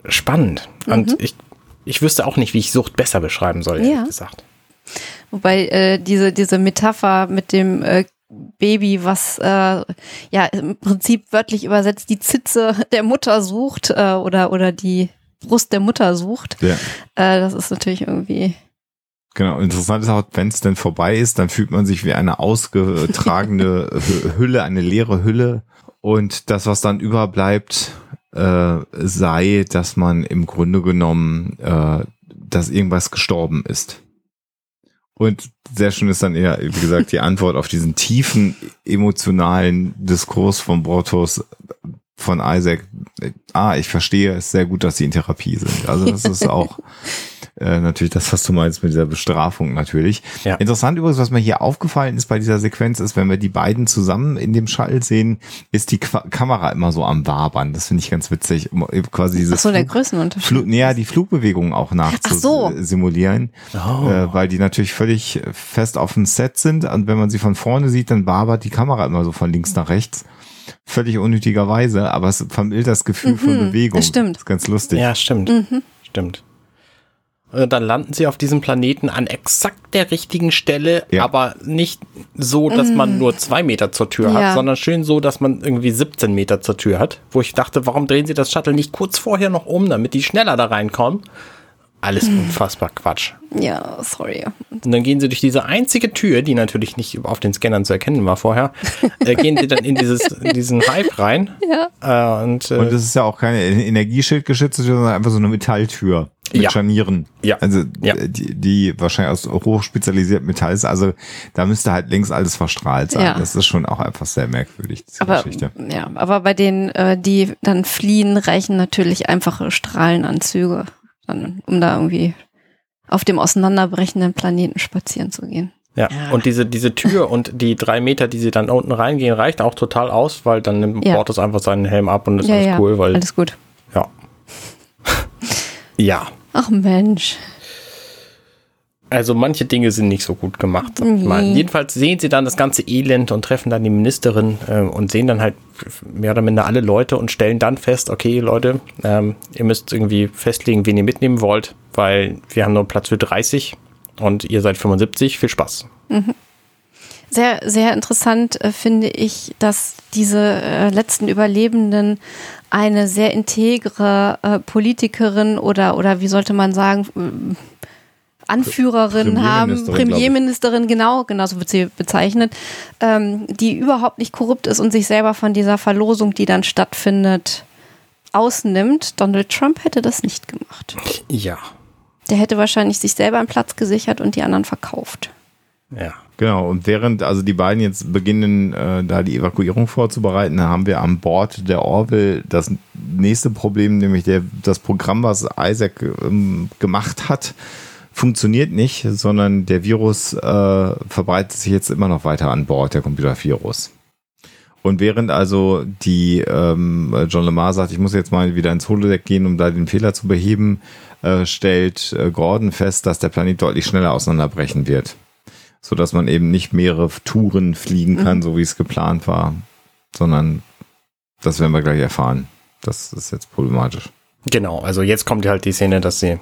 Spannend. Mhm. Und ich, ich wüsste auch nicht, wie ich Sucht besser beschreiben soll, ehrlich Ja. gesagt. wobei äh, diese, diese Metapher mit dem äh, Baby, was äh, ja im Prinzip wörtlich übersetzt die Zitze der Mutter sucht äh, oder, oder die Brust der Mutter sucht, Ja. äh, das ist natürlich irgendwie. Genau, interessant ist auch, wenn es denn vorbei ist, dann fühlt man sich wie eine ausgetragene Hü- Hülle, eine leere Hülle. Und das, was dann überbleibt, äh, sei, dass man im Grunde genommen, äh, dass irgendwas gestorben ist. Und sehr schön ist dann eher, wie gesagt, die Antwort auf diesen tiefen emotionalen Diskurs von Bortos von Isaac. Ah, ich verstehe, es ist sehr gut, dass sie in Therapie sind. Also das ist auch äh, natürlich das, was du meinst mit dieser Bestrafung natürlich. Ja. Interessant übrigens, was mir hier aufgefallen ist bei dieser Sequenz, ist, wenn wir die beiden zusammen in dem Shuttle sehen, ist die Qua Kamera immer so am Wabern. Das finde ich ganz witzig. Um Quasi dieses Ach so, der Flug- Größenunterschied. Flug, ja, die Flugbewegungen auch Ach so. nachzusimulieren, Oh. äh, weil die natürlich völlig fest auf dem Set sind. Und wenn man sie von vorne sieht, dann wabert die Kamera immer so von links nach rechts. Völlig unnötigerweise, aber es vermittelt das Gefühl von Mhm, Bewegung. das stimmt. ist ganz lustig. Ja, stimmt. Mhm. Stimmt. Und dann landen sie auf diesem Planeten an exakt der richtigen Stelle, Ja. aber nicht so, dass man nur zwei Meter zur Tür Mhm. Ja. hat, sondern schön so, dass man irgendwie 17 Meter zur Tür hat. Wo ich dachte, warum drehen sie das Shuttle nicht kurz vorher noch um, damit die schneller da reinkommen? Alles Mhm. unfassbar Quatsch. Ja, sorry. Und dann gehen sie durch diese einzige Tür, die natürlich nicht auf den Scannern zu erkennen war vorher, äh, gehen sie dann in dieses, in diesen Hype rein. Ja. Äh, und, äh, Und es ist ja auch keine Energieschildgeschützte Tür, sondern einfach so eine Metalltür mit Ja. Scharnieren. Ja. Also Ja. Die, die wahrscheinlich aus hochspezialisiertem Metall ist. Also da müsste halt längst alles verstrahlt sein. Ja. Das ist schon auch einfach sehr merkwürdig, diese Aber, Geschichte. ja, aber bei denen, äh, die dann fliehen, reichen natürlich einfache Strahlenanzüge, dann, um da irgendwie auf dem auseinanderbrechenden Planeten spazieren zu gehen. Ja, und diese, diese Tür und die drei Meter, die sie dann unten reingehen, reicht auch total aus, weil dann nimmt Ja. Bortus einfach seinen Helm ab und ist ja, alles ja, cool, weil, alles gut. ja. ja, Ach Mensch. also manche Dinge sind nicht so gut gemacht. Nee. Jedenfalls sehen sie dann das ganze Elend und treffen dann die Ministerin äh, und sehen dann halt mehr oder minder alle Leute und stellen dann fest, okay, Leute, ähm, ihr müsst irgendwie festlegen, wen ihr mitnehmen wollt, weil wir haben nur Platz für 30 und ihr seid 75. Viel Spaß. Sehr, sehr interessant äh, finde ich, dass diese äh, letzten Überlebenden eine sehr integre äh, Politikerin oder, oder wie sollte man sagen, äh, Anführerin haben, Premierministerin, Premierministerin, genau, genau so wird sie bezeichnet, ähm, die überhaupt nicht korrupt ist und sich selber von dieser Verlosung, die dann stattfindet, ausnimmt. Donald Trump hätte das nicht gemacht. Ja. Der hätte wahrscheinlich sich selber einen Platz gesichert und die anderen verkauft. Ja. Genau, und während also die beiden jetzt beginnen, äh, da die Evakuierung vorzubereiten, haben wir an Bord der Orville das nächste Problem, nämlich der, das Programm, was Isaac ähm, gemacht hat, funktioniert nicht, sondern der Virus äh, verbreitet sich jetzt immer noch weiter an Bord, der Computervirus. Und während also die ähm, John Lemar sagt, ich muss jetzt mal wieder ins Holodeck gehen, um da den Fehler zu beheben, äh, stellt äh, Gordon fest, dass der Planet deutlich schneller auseinanderbrechen wird so dass man eben nicht mehrere Touren fliegen kann, Mhm. so wie es geplant war, sondern das werden wir gleich erfahren. Das ist jetzt problematisch. Genau, also jetzt kommt halt die Szene, dass sie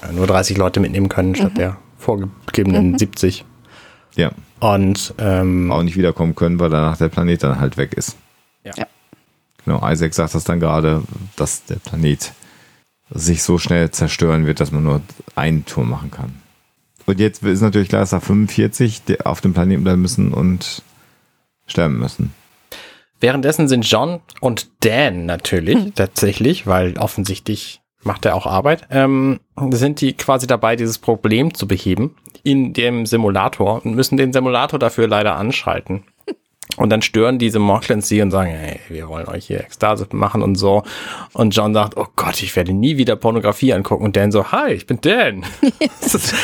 ja, nur 30 Leute mitnehmen können, Mhm. statt der vorgegebenen 70. Ja, Und ähm, auch nicht wiederkommen können, weil danach der Planet dann halt weg ist. Ja. Ja. Genau, Isaac sagt das dann gerade, dass der Planet sich so schnell zerstören wird, dass man nur einen Tour machen kann. Und jetzt ist natürlich klar, dass da 45 die auf dem Planeten bleiben müssen und sterben müssen. währenddessen sind John und Dan natürlich Hm. tatsächlich, weil offensichtlich macht er auch Arbeit, ähm, sind die quasi dabei, dieses Problem zu beheben in dem Simulator und müssen den Simulator dafür leider anschalten. Und dann stören diese Mocklins sie und sagen, hey, wir wollen euch hier Ekstase machen und so. Und John sagt, oh Gott, ich werde nie wieder Pornografie angucken. Und Dan so, hi, ich bin Dan. das ist,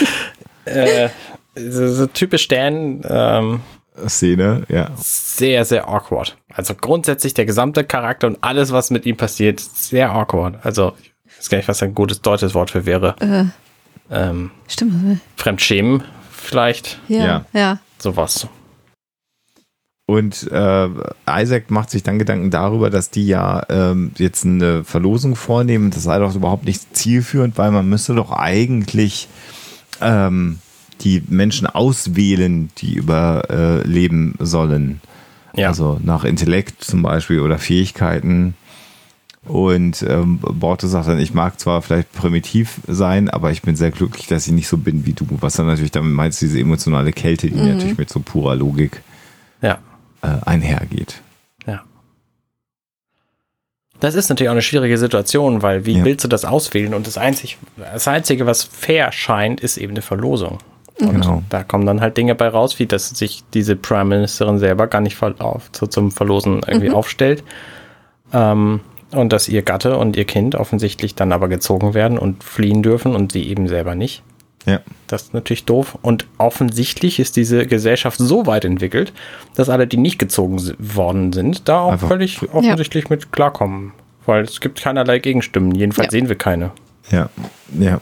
äh, so, so typisch Dan, ähm, Szene, ja. sehr, sehr awkward. Also grundsätzlich der gesamte Charakter und alles, was mit ihm passiert, sehr awkward. Also ich weiß gar nicht, was ein gutes deutsches Wort für wäre. Äh, Ähm, stimmt. Fremdschämen vielleicht, Ja, Ja. ja. sowas. Und äh, Isaac macht sich dann Gedanken darüber, dass die ja ähm, jetzt eine Verlosung vornehmen. Das sei doch überhaupt nicht zielführend, weil man müsste doch eigentlich ähm, die Menschen auswählen, die überleben sollen. Ja. Also nach Intellekt zum Beispiel oder Fähigkeiten. Und ähm, Borte sagt dann, ich mag zwar vielleicht primitiv sein, aber ich bin sehr glücklich, dass ich nicht so bin wie du. Was dann natürlich damit meinst, diese emotionale Kälte, die natürlich mit so purer Logik ja, äh, einhergeht. Das ist natürlich auch eine schwierige Situation, weil wie Ja. willst du das auswählen? Und das, einzig, das Einzige, was fair scheint, ist eben eine Verlosung. Und Genau. da kommen dann halt Dinge bei raus, wie dass sich diese Prime Ministerin selber gar nicht auf, zu, zum Verlosen irgendwie aufstellt. Ähm, und dass ihr Gatte und ihr Kind offensichtlich dann aber gezogen werden und fliehen dürfen und sie eben selber nicht. Ja. Das ist natürlich doof. Und offensichtlich ist diese Gesellschaft so weit entwickelt, dass alle, die nicht gezogen worden sind, da auch Einfach- völlig offensichtlich mit klarkommen. Weil es gibt keinerlei Gegenstimmen. Jedenfalls Ja. sehen wir keine. Ja, ja.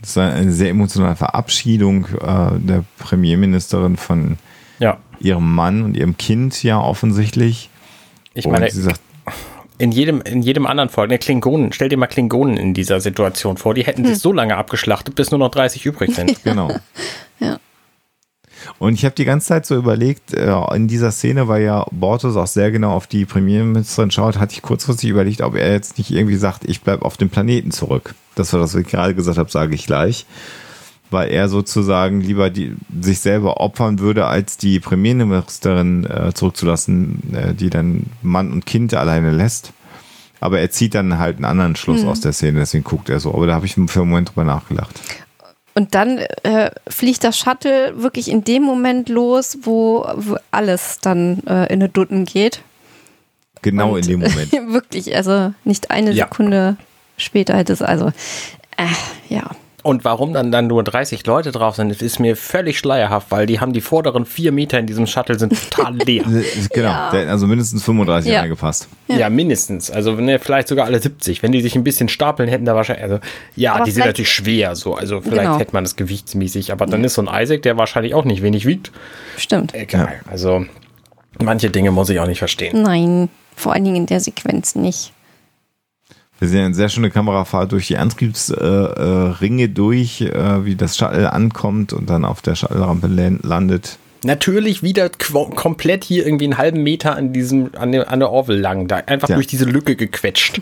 Das ist eine sehr emotionale Verabschiedung äh, der Premierministerin von Ja. ihrem Mann und ihrem Kind, ja, offensichtlich. Ich meine, und sie sagt, in jedem, in jedem anderen Volk, ne, Klingonen, stell dir mal Klingonen in dieser Situation vor, die hätten sich so lange abgeschlachtet, bis nur noch 30 übrig sind. genau. Ja. Und ich habe die ganze Zeit so überlegt, äh, in dieser Szene, weil ja Bortos auch sehr genau auf die Premierministerin schaut, hatte ich kurzfristig überlegt, ob er jetzt nicht irgendwie sagt, ich bleibe auf dem Planeten zurück. Das war das, was ich gerade gesagt habe, sage ich gleich. Weil er sozusagen lieber die, sich selber opfern würde, als die Premierministerin äh, zurückzulassen, äh, die dann Mann und Kind alleine lässt. Aber er zieht dann halt einen anderen Schluss aus der Szene, deswegen guckt er so. Aber da habe ich für einen Moment drüber nachgelacht. Und dann äh, fliegt das Shuttle wirklich in dem Moment los, wo, wo alles dann äh, in eine Dutten geht. Genau Und, in dem Moment. wirklich, also nicht eine Ja. Sekunde später hätte es also. Äh, ja. Und warum dann, dann nur 30 Leute drauf sind, ist mir völlig schleierhaft, weil die haben die vorderen vier Meter in diesem Shuttle sind total leer. Genau, Ja. also mindestens 35 Ja. reingepasst. Ja. mindestens. Also ne, vielleicht sogar alle 70. Wenn die sich ein bisschen stapeln, hätten da wahrscheinlich. Also, ja, Aber die sind natürlich schwer so. Also vielleicht Genau. hätte man das gewichtsmäßig. Aber dann ist so ein Isaac, der wahrscheinlich auch nicht wenig wiegt. Stimmt. Egal. Also manche Dinge muss ich auch nicht verstehen. Nein, vor allen Dingen in der Sequenz nicht. Wir sehen eine sehr schöne Kamerafahrt durch die Antriebsringe Ringe durch, äh, wie das Shuttle ankommt und dann auf der Shuttle-Rampe lan- landet. Natürlich wieder komplett hier irgendwie einen halben Meter an diesem, an, der, an der Orwell lang, da einfach ja. durch diese Lücke gequetscht.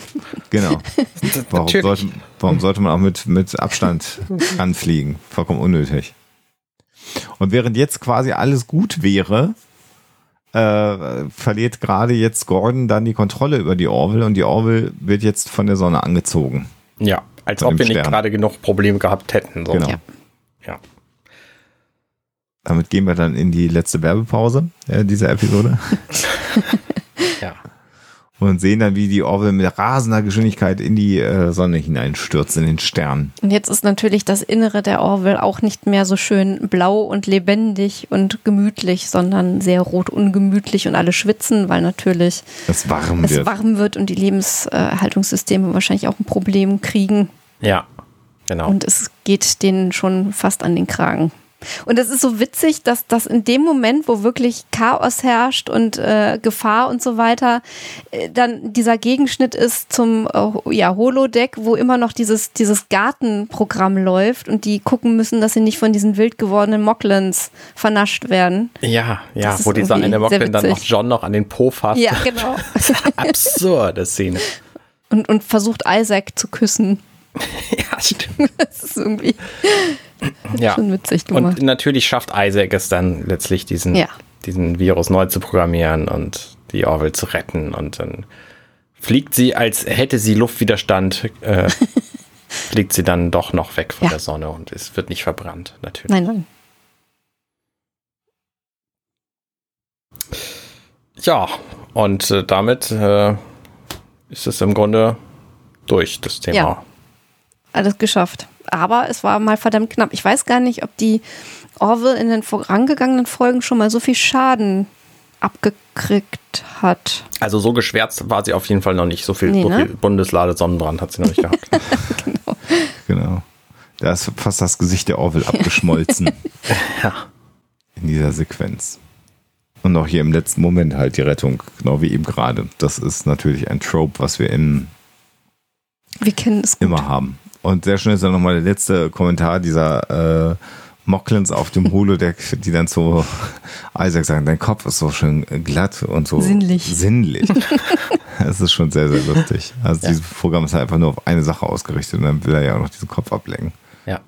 Genau. warum, sollte, warum sollte man auch mit, mit Abstand anfliegen? Vollkommen unnötig. Und während jetzt quasi alles gut wäre, äh, verliert gerade jetzt Gordon dann die Kontrolle über die Orville und die Orville wird jetzt von der Sonne angezogen. Ja, als ob wir Stern. nicht gerade genug Probleme gehabt hätten. So. Genau. Ja. ja. Damit gehen wir dann in die letzte Werbepause äh, dieser Episode. ja und sehen dann, wie die Orville mit rasender Geschwindigkeit in die äh, Sonne hineinstürzt, in den Stern. Und jetzt ist natürlich das Innere der Orville auch nicht mehr so schön blau und lebendig und gemütlich, sondern sehr rot ungemütlich und alle schwitzen, weil natürlich es warm es wird. warm wird und die Lebenserhaltungssysteme wahrscheinlich auch ein Problem kriegen. Ja, genau. Und es geht denen schon fast an den Kragen. Und es ist so witzig, dass das in dem Moment, wo wirklich Chaos herrscht und äh, Gefahr und so weiter, äh, dann dieser Gegenschnitt ist zum äh, ja, Holodeck, wo immer noch dieses, dieses Gartenprogramm läuft und die gucken müssen, dass sie nicht von diesen wild gewordenen Mocklins vernascht werden. Ja, ja, wo dieser eine Mocklin dann auch John noch an den Po fasst. Ja, genau. Absurde Szene. Und, und versucht Isaac zu küssen. ja, stimmt. Das ist irgendwie ja. schon witzig gemacht. Und natürlich schafft Isaac es dann letztlich, diesen, ja. diesen Virus neu zu programmieren und die Orwell zu retten. Und dann fliegt sie, als hätte sie Luftwiderstand, äh, fliegt sie dann doch noch weg von ja. der Sonne und es wird nicht verbrannt, natürlich. Nein, nein. Ja, und äh, damit äh, ist es im Grunde durch, das Thema. Ja alles geschafft. Aber es war mal verdammt knapp. Ich weiß gar nicht, ob die Orville in den vorangegangenen Folgen schon mal so viel Schaden abgekriegt hat. Also so geschwärzt war sie auf jeden Fall noch nicht. So viel, nee, so ne? viel Bundeslade Sonnenbrand hat sie noch nicht gehabt. genau. genau. Da ist fast das Gesicht der Orville abgeschmolzen. ja. In dieser Sequenz. Und auch hier im letzten Moment halt die Rettung, genau wie eben gerade. Das ist natürlich ein Trope, was wir in wir kennen es immer haben. Und sehr schön ist dann nochmal der letzte Kommentar dieser äh, Mocklins auf dem Holodeck, die dann so Isaac sagen, dein Kopf ist so schön glatt und so sinnlich. sinnlich. Es ist schon sehr, sehr lustig. Also ja. dieses Programm ist halt einfach nur auf eine Sache ausgerichtet und dann will er ja auch noch diesen Kopf ablenken. Ja.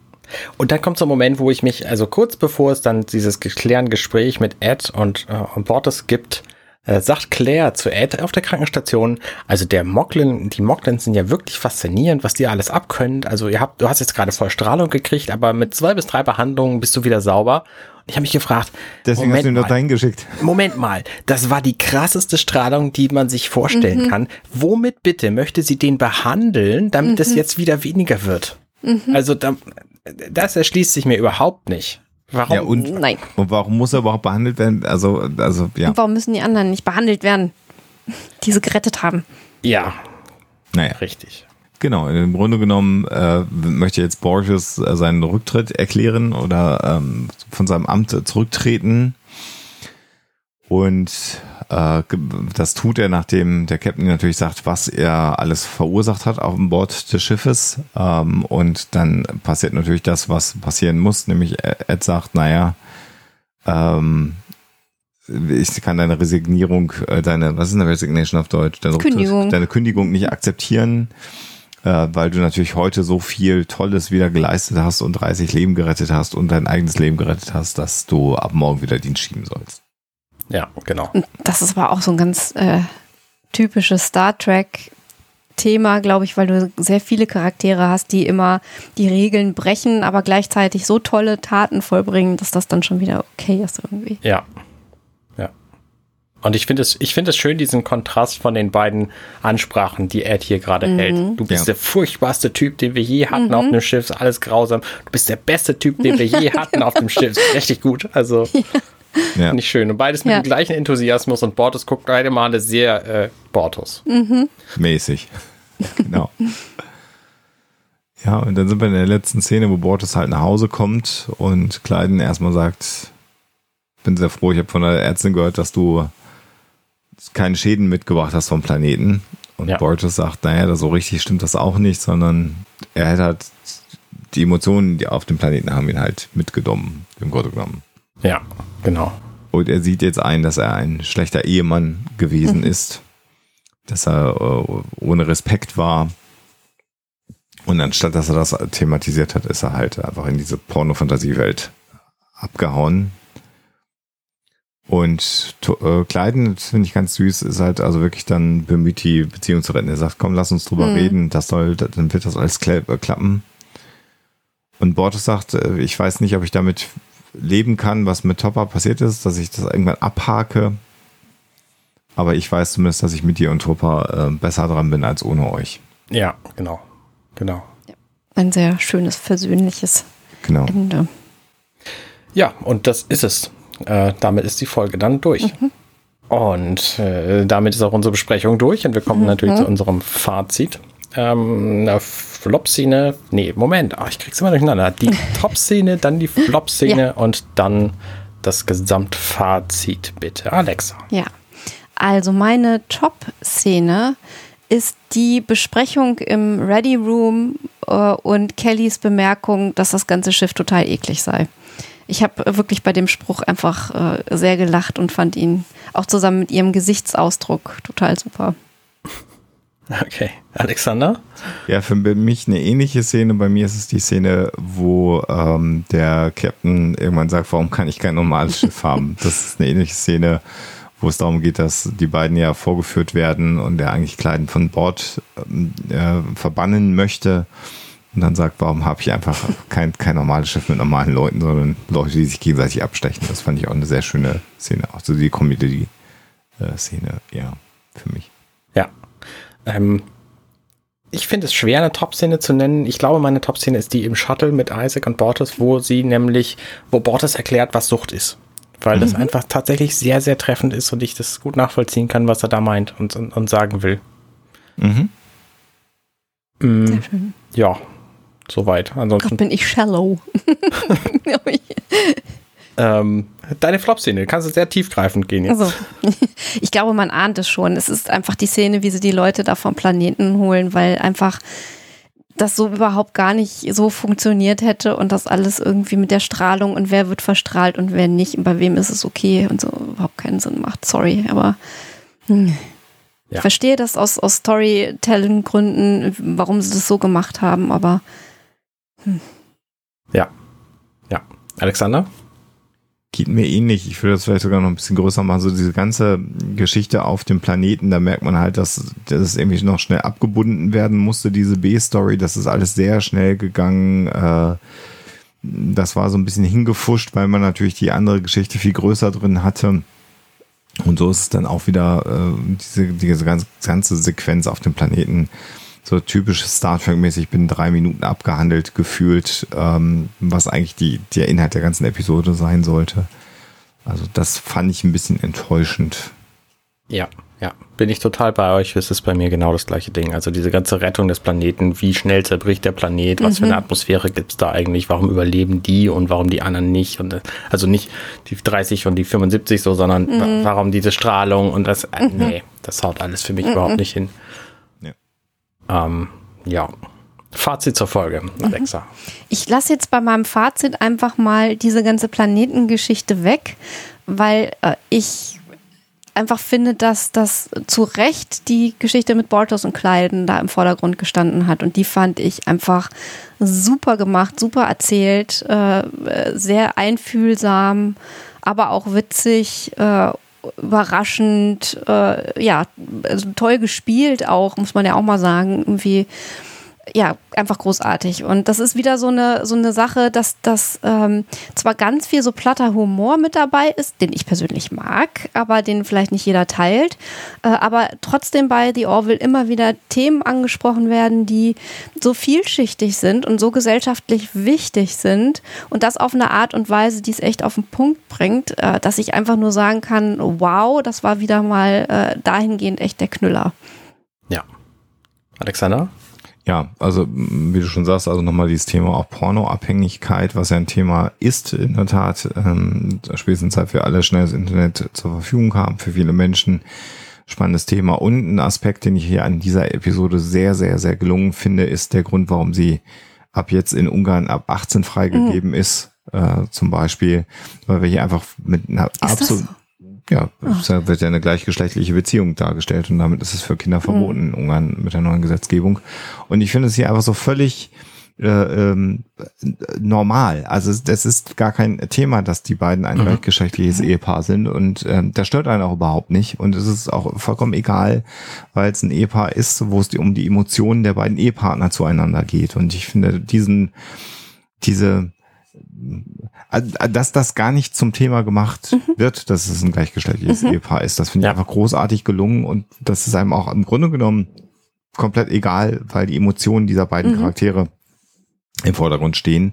Und dann kommt so ein Moment, wo ich mich, also kurz bevor es dann dieses klären Gespräch mit Ed und, äh, und Bortes gibt, äh, sagt Claire zu Ed auf der Krankenstation, also der Mocklin, die Mocklins sind ja wirklich faszinierend, was die alles abkönnen. Also ihr habt, du hast jetzt gerade voll Strahlung gekriegt, aber mit zwei bis drei Behandlungen bist du wieder sauber. Und ich habe mich gefragt, deswegen Moment hast du ihn noch dahin geschickt. Moment mal, das war die krasseste Strahlung, die man sich vorstellen mhm. kann. Womit bitte möchte sie den behandeln, damit mhm. es jetzt wieder weniger wird? Mhm. Also da, das erschließt sich mir überhaupt nicht. Warum? Ja, und, Nein. Und warum muss er überhaupt behandelt werden? Also, also, ja. Und warum müssen die anderen nicht behandelt werden, die sie gerettet haben? Ja. Naja. Richtig. Genau, im Grunde genommen äh, möchte jetzt Borges äh, seinen Rücktritt erklären oder ähm, von seinem Amt zurücktreten. Und das tut er, nachdem der Captain natürlich sagt, was er alles verursacht hat auf dem Bord des Schiffes. Ähm, und dann passiert natürlich das, was passieren muss, nämlich Ed sagt, naja, ähm, ich kann deine Resignierung, äh, deine, was ist eine Resignation auf Deutsch? Deine Kündigung. Deine Kündigung nicht akzeptieren, äh, weil du natürlich heute so viel Tolles wieder geleistet hast und 30 Leben gerettet hast und dein eigenes Leben gerettet hast, dass du ab morgen wieder Dienst schieben sollst. Ja, genau. Das ist aber auch so ein ganz äh, typisches Star Trek Thema, glaube ich, weil du sehr viele Charaktere hast, die immer die Regeln brechen, aber gleichzeitig so tolle Taten vollbringen, dass das dann schon wieder okay ist irgendwie. Ja. Ja. Und ich finde es, ich finde es schön, diesen Kontrast von den beiden Ansprachen, die Ed hier gerade mhm. hält. Du bist ja. der furchtbarste Typ, den wir je hatten mhm. auf dem Schiff, alles grausam. Du bist der beste Typ, den wir je hatten auf dem Schiff. Richtig gut. Also. Ja. Ja. Nicht schön. Und beides mit ja. dem gleichen Enthusiasmus und Bortus guckt beide Male sehr äh, Bortus. Mhm. Mäßig. genau. ja, und dann sind wir in der letzten Szene, wo Bortus halt nach Hause kommt und Kleiden erstmal sagt, bin sehr froh, ich habe von der Ärztin gehört, dass du keine Schäden mitgebracht hast vom Planeten. Und ja. Bortus sagt, naja, so richtig stimmt das auch nicht, sondern er hätte halt die Emotionen, die auf dem Planeten haben ihn halt mitgenommen, im Grunde genommen. Ja, genau. Und er sieht jetzt ein, dass er ein schlechter Ehemann gewesen Mhm. ist, dass er äh, ohne Respekt war. Und anstatt dass er das thematisiert hat, ist er halt einfach in diese Porno-Fantasiewelt abgehauen. Und äh, Kleiden, das finde ich ganz süß, ist halt also wirklich dann bemüht, die Beziehung zu retten. Er sagt, komm, lass uns drüber Mhm. reden, das soll, dann wird das alles äh, klappen. Und Bortes sagt, äh, ich weiß nicht, ob ich damit leben kann, was mit Topper passiert ist, dass ich das irgendwann abhake. Aber ich weiß zumindest, dass ich mit dir und Topper äh, besser dran bin als ohne euch. Ja, genau. Genau. Ein sehr schönes, versöhnliches Genau. Ende. Ja, und das ist es. Äh, damit ist die Folge dann durch. Und äh, damit ist auch unsere Besprechung durch und wir kommen natürlich zu unserem Fazit. Ähm, Flop-Szene, nee, Moment, ach, ich krieg's immer durcheinander. Die Top-Szene, dann die Flop-Szene und dann das Gesamtfazit, bitte. Alexa. Ja. Also meine Top-Szene ist die Besprechung im Ready Room äh, und Kellys Bemerkung, dass das ganze Schiff total eklig sei. Ich habe wirklich bei dem Spruch einfach äh, sehr gelacht und fand ihn auch zusammen mit ihrem Gesichtsausdruck total super. Okay, Alexander? Ja, für mich eine ähnliche Szene. Bei mir ist es die Szene, wo ähm, der Captain irgendwann sagt, warum kann ich kein normales Schiff haben? Das ist eine ähnliche Szene, wo es darum geht, dass die beiden ja vorgeführt werden und er eigentlich Kleiden von Bord ähm, äh, verbannen möchte. Und dann sagt, warum habe ich einfach kein, kein normales Schiff mit normalen Leuten, sondern Leute, die sich gegenseitig abstechen. Das fand ich auch eine sehr schöne Szene. Auch so die Comedy-Szene, ja, für mich. Ähm, ich finde es schwer, eine Top-Szene zu nennen. Ich glaube, meine Top-Szene ist die im Shuttle mit Isaac und Bortes, wo sie nämlich, wo Bortes erklärt, was Sucht ist. Weil das einfach tatsächlich sehr, sehr treffend ist und ich das gut nachvollziehen kann, was er da meint und, und, und sagen will. Mhm. Mm, Sehr schön. ja, soweit. Gott, Ansonsten, bin ich shallow. ähm, deine Flop-Szene, kannst du sehr tiefgreifend gehen jetzt. Also, ich glaube, man ahnt es schon. Es ist einfach die Szene, wie sie die Leute da vom Planeten holen, weil einfach das so überhaupt gar nicht so funktioniert hätte und das alles irgendwie mit der Strahlung und wer wird verstrahlt und wer nicht und bei wem ist es okay und so überhaupt keinen Sinn macht. Sorry, aber hm. Ja. ich verstehe das aus, aus Storytelling-Gründen, warum sie das so gemacht haben, aber Ja. Ja. Alexander? Geht mir ähnlich. Ich würde das vielleicht sogar noch ein bisschen größer machen. So diese ganze Geschichte auf dem Planeten, da merkt man halt, dass, es irgendwie noch schnell abgebunden werden musste, diese B-Story. Das ist alles sehr schnell gegangen. Äh, das war so ein bisschen hingefuscht, weil man natürlich die andere Geschichte viel größer drin hatte. Und so ist es dann auch wieder äh, diese, diese ganze Sequenz auf dem Planeten so typisch Star Trek-mäßig binnen drei Minuten abgehandelt gefühlt, ähm, was eigentlich die, der Inhalt der ganzen Episode sein sollte. Also das fand ich ein bisschen enttäuschend. Ja, ja, bin ich total bei euch. Es ist bei mir genau das gleiche Ding. Also diese ganze Rettung des Planeten, wie schnell zerbricht der Planet, was für eine Atmosphäre gibt's da eigentlich, warum überleben die und warum die anderen nicht. Und also nicht die 30 und die 75 so, sondern wa- warum diese Strahlung und das, äh, nee, das haut alles für mich überhaupt nicht hin. Ähm, ja. Fazit zur Folge, Alexa. Ich lasse jetzt bei meinem Fazit einfach mal diese ganze Planetengeschichte weg, weil äh, ich einfach finde, dass das zu Recht die Geschichte mit Bortos und Kleiden da im Vordergrund gestanden hat. Und die fand ich einfach super gemacht, super erzählt, äh, sehr einfühlsam, aber auch witzig. Äh, überraschend, äh, ja, also toll gespielt auch, muss man ja auch mal sagen, irgendwie ja, einfach großartig. Und das ist wieder so eine, so eine Sache, dass das ähm, zwar ganz viel so platter Humor mit dabei ist, den ich persönlich mag, aber den vielleicht nicht jeder teilt, äh, aber trotzdem bei The Orville immer wieder Themen angesprochen werden, die so vielschichtig sind und so gesellschaftlich wichtig sind und das auf eine Art und Weise, die es echt auf den Punkt bringt, äh, dass ich einfach nur sagen kann, wow, das war wieder mal äh, dahingehend echt der Knüller. Ja. Alexander? Ja, also wie du schon sagst, also nochmal dieses Thema auch Pornoabhängigkeit, was ja ein Thema ist in der Tat, ähm, spätestens seit wir alle schnell das Internet zur Verfügung haben für viele Menschen. Spannendes Thema. Und ein Aspekt, den ich hier an dieser Episode sehr, sehr, sehr gelungen finde, ist der Grund, warum sie ab jetzt in Ungarn ab 18 freigegeben ist äh, zum Beispiel, weil wir hier einfach mit einer absolut ja, es wird ja eine gleichgeschlechtliche Beziehung dargestellt und damit ist es für Kinder verboten in Ungarn mit der neuen Gesetzgebung. Und ich finde es hier einfach so völlig äh, ähm, normal. Also das ist gar kein Thema, dass die beiden ein Mhm. gleichgeschlechtliches Ehepaar sind und ähm, das stört einen auch überhaupt nicht. Und es ist auch vollkommen egal, weil es ein Ehepaar ist, wo es um die Emotionen der beiden Ehepartner zueinander geht. Und ich finde diesen, diese dass das gar nicht zum Thema gemacht wird, dass es ein gleichgeschlechtliches Ehepaar ist. Das finde ich Ja. einfach großartig gelungen und das ist einem auch im Grunde genommen komplett egal, weil die Emotionen dieser beiden Charaktere im Vordergrund stehen.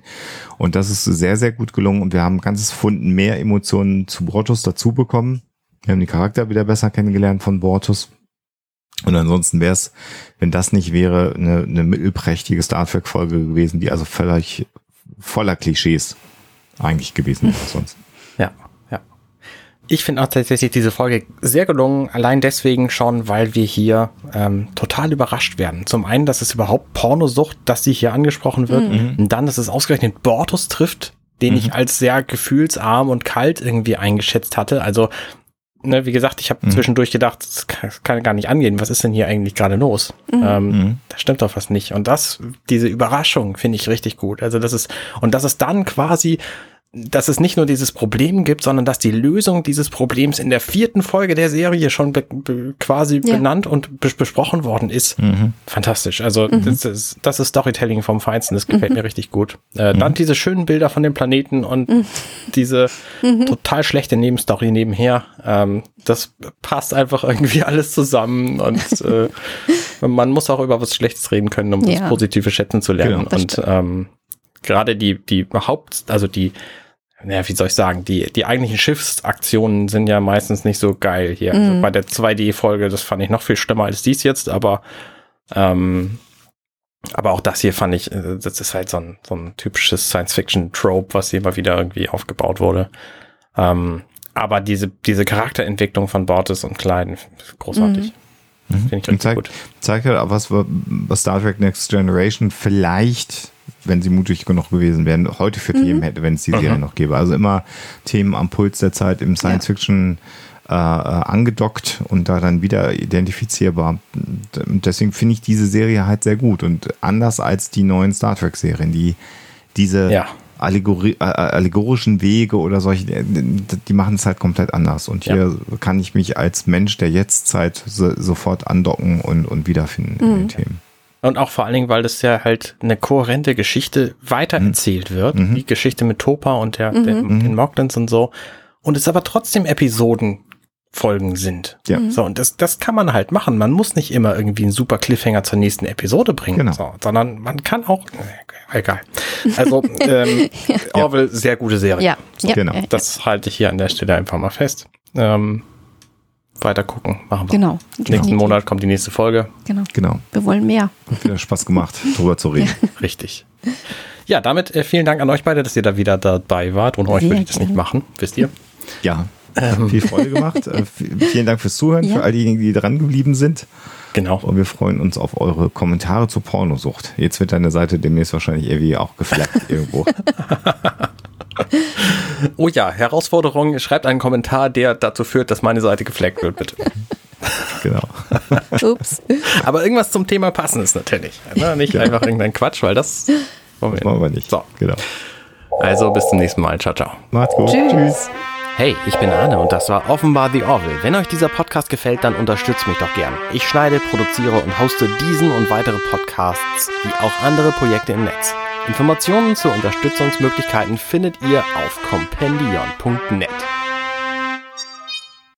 Und das ist sehr, sehr gut gelungen und wir haben ein ganzes Pfund mehr Emotionen zu Bortus dazu bekommen. Wir haben die Charakter wieder besser kennengelernt von Bortus. Und ansonsten wäre es, wenn das nicht wäre, eine, eine mittelprächtige Star Trek-Folge gewesen, die also völlig voller Klischees eigentlich gewesen wäre sonst. Ja, ja. Ich finde auch tatsächlich diese Folge sehr gelungen, allein deswegen schon, weil wir hier ähm, total überrascht werden. Zum einen, dass es überhaupt Pornosucht, dass sie hier angesprochen wird, und dann, dass es ausgerechnet Bortus trifft, den ich als sehr gefühlsarm und kalt irgendwie eingeschätzt hatte. Also, ne, wie gesagt, ich habe zwischendurch gedacht, das kann, das kann gar nicht angehen. Was ist denn hier eigentlich gerade los? Ähm, Mhm. da stimmt doch was nicht. Und das, diese Überraschung finde ich richtig gut. Also das ist, und dass es dann quasi, dass es nicht nur dieses Problem gibt, sondern dass die Lösung dieses Problems in der vierten Folge der Serie schon be, be, quasi Ja. benannt und bes besprochen worden ist. Fantastisch. Also das, ist, das ist Storytelling vom Feinsten. Das gefällt mir richtig gut. Äh, Dann diese schönen Bilder von dem Planeten und diese total schlechte Nebenstory nebenher. Ähm, das passt einfach irgendwie alles zusammen und äh, man muss auch über was Schlechtes reden können, um Ja. das Positive schätzen zu lernen. Genau, und ähm, gerade die, die Haupt, also die, naja, wie soll ich sagen, die, die eigentlichen Schiffsaktionen sind ja meistens nicht so geil hier. Also bei der 2D-Folge, das fand ich noch viel schlimmer als dies jetzt, aber ähm, aber auch das hier fand ich, äh, das ist halt so ein, so ein typisches Science-Fiction-Trope, was hier mal wieder irgendwie aufgebaut wurde. Ähm, aber diese, diese Charakterentwicklung von Bortes und Klein großartig. Finde ich richtig zeigt, gut. zeigt halt auch was, was Star Trek Next Generation vielleicht, wenn sie mutig genug gewesen wären, heute für Themen hätte, wenn es die Serie noch gäbe. Also immer Themen am Puls der Zeit im Science Fiction äh, äh, angedockt und da dann wieder identifizierbar. Und deswegen finde ich diese Serie halt sehr gut und anders als die neuen Star Trek Serien, die diese Ja. Allegori äh, allegorischen Wege oder solche, die, die machen es halt komplett anders. Und hier kann ich mich als Mensch der Jetztzeit so, sofort andocken und, und wiederfinden in den Themen. Und auch vor allen Dingen, weil das ja halt eine kohärente Geschichte weitererzählt wird. Die Geschichte mit Topa und der, der, den Moglins und so. Und es aber trotzdem Episodenfolgen sind. Ja. So, und das, das kann man halt machen. Man muss nicht immer irgendwie einen super Cliffhanger zur nächsten Episode bringen, Genau. so, sondern man kann auch, äh, egal. Also, ähm, Orwell, sehr gute Serie. Ja, ja, Genau. ja, ja. Das halte ich hier an der Stelle einfach mal fest. Ähm, weiter gucken, machen wir. Genau. Nächsten. Monat kommt die nächste Folge. Genau. Genau. Wir wollen mehr. Hat wieder Spaß gemacht, drüber zu reden. Richtig. Ja, damit äh, vielen Dank an euch beide, dass ihr da wieder dabei wart. Und euch würde ich das nicht machen, wisst ihr? Ja. Viel Freude gemacht. Äh, Vielen Dank fürs Zuhören, Ja. für all diejenigen, die dran geblieben sind. Genau. Und wir freuen uns auf eure Kommentare zur Pornosucht. Jetzt wird deine Seite demnächst wahrscheinlich irgendwie auch geflaggt irgendwo. Oh ja, Herausforderung, schreibt einen Kommentar, der dazu führt, dass meine Seite gefleckt wird, bitte. Genau. Ups. Aber irgendwas zum Thema Passendes natürlich. Ne? Nicht einfach irgendein Quatsch, weil das wollen wir Machen wir nicht. So, Genau. also bis zum nächsten Mal. Ciao, ciao. Macht's gut. Tschüss. Hey, ich bin Arne und das war offenbar The Orville. Wenn euch dieser Podcast gefällt, dann unterstützt mich doch gern. Ich schneide, produziere und hoste diesen und weitere Podcasts, wie auch andere Projekte im Netz. Informationen zu Unterstützungsmöglichkeiten findet ihr auf compendion.net.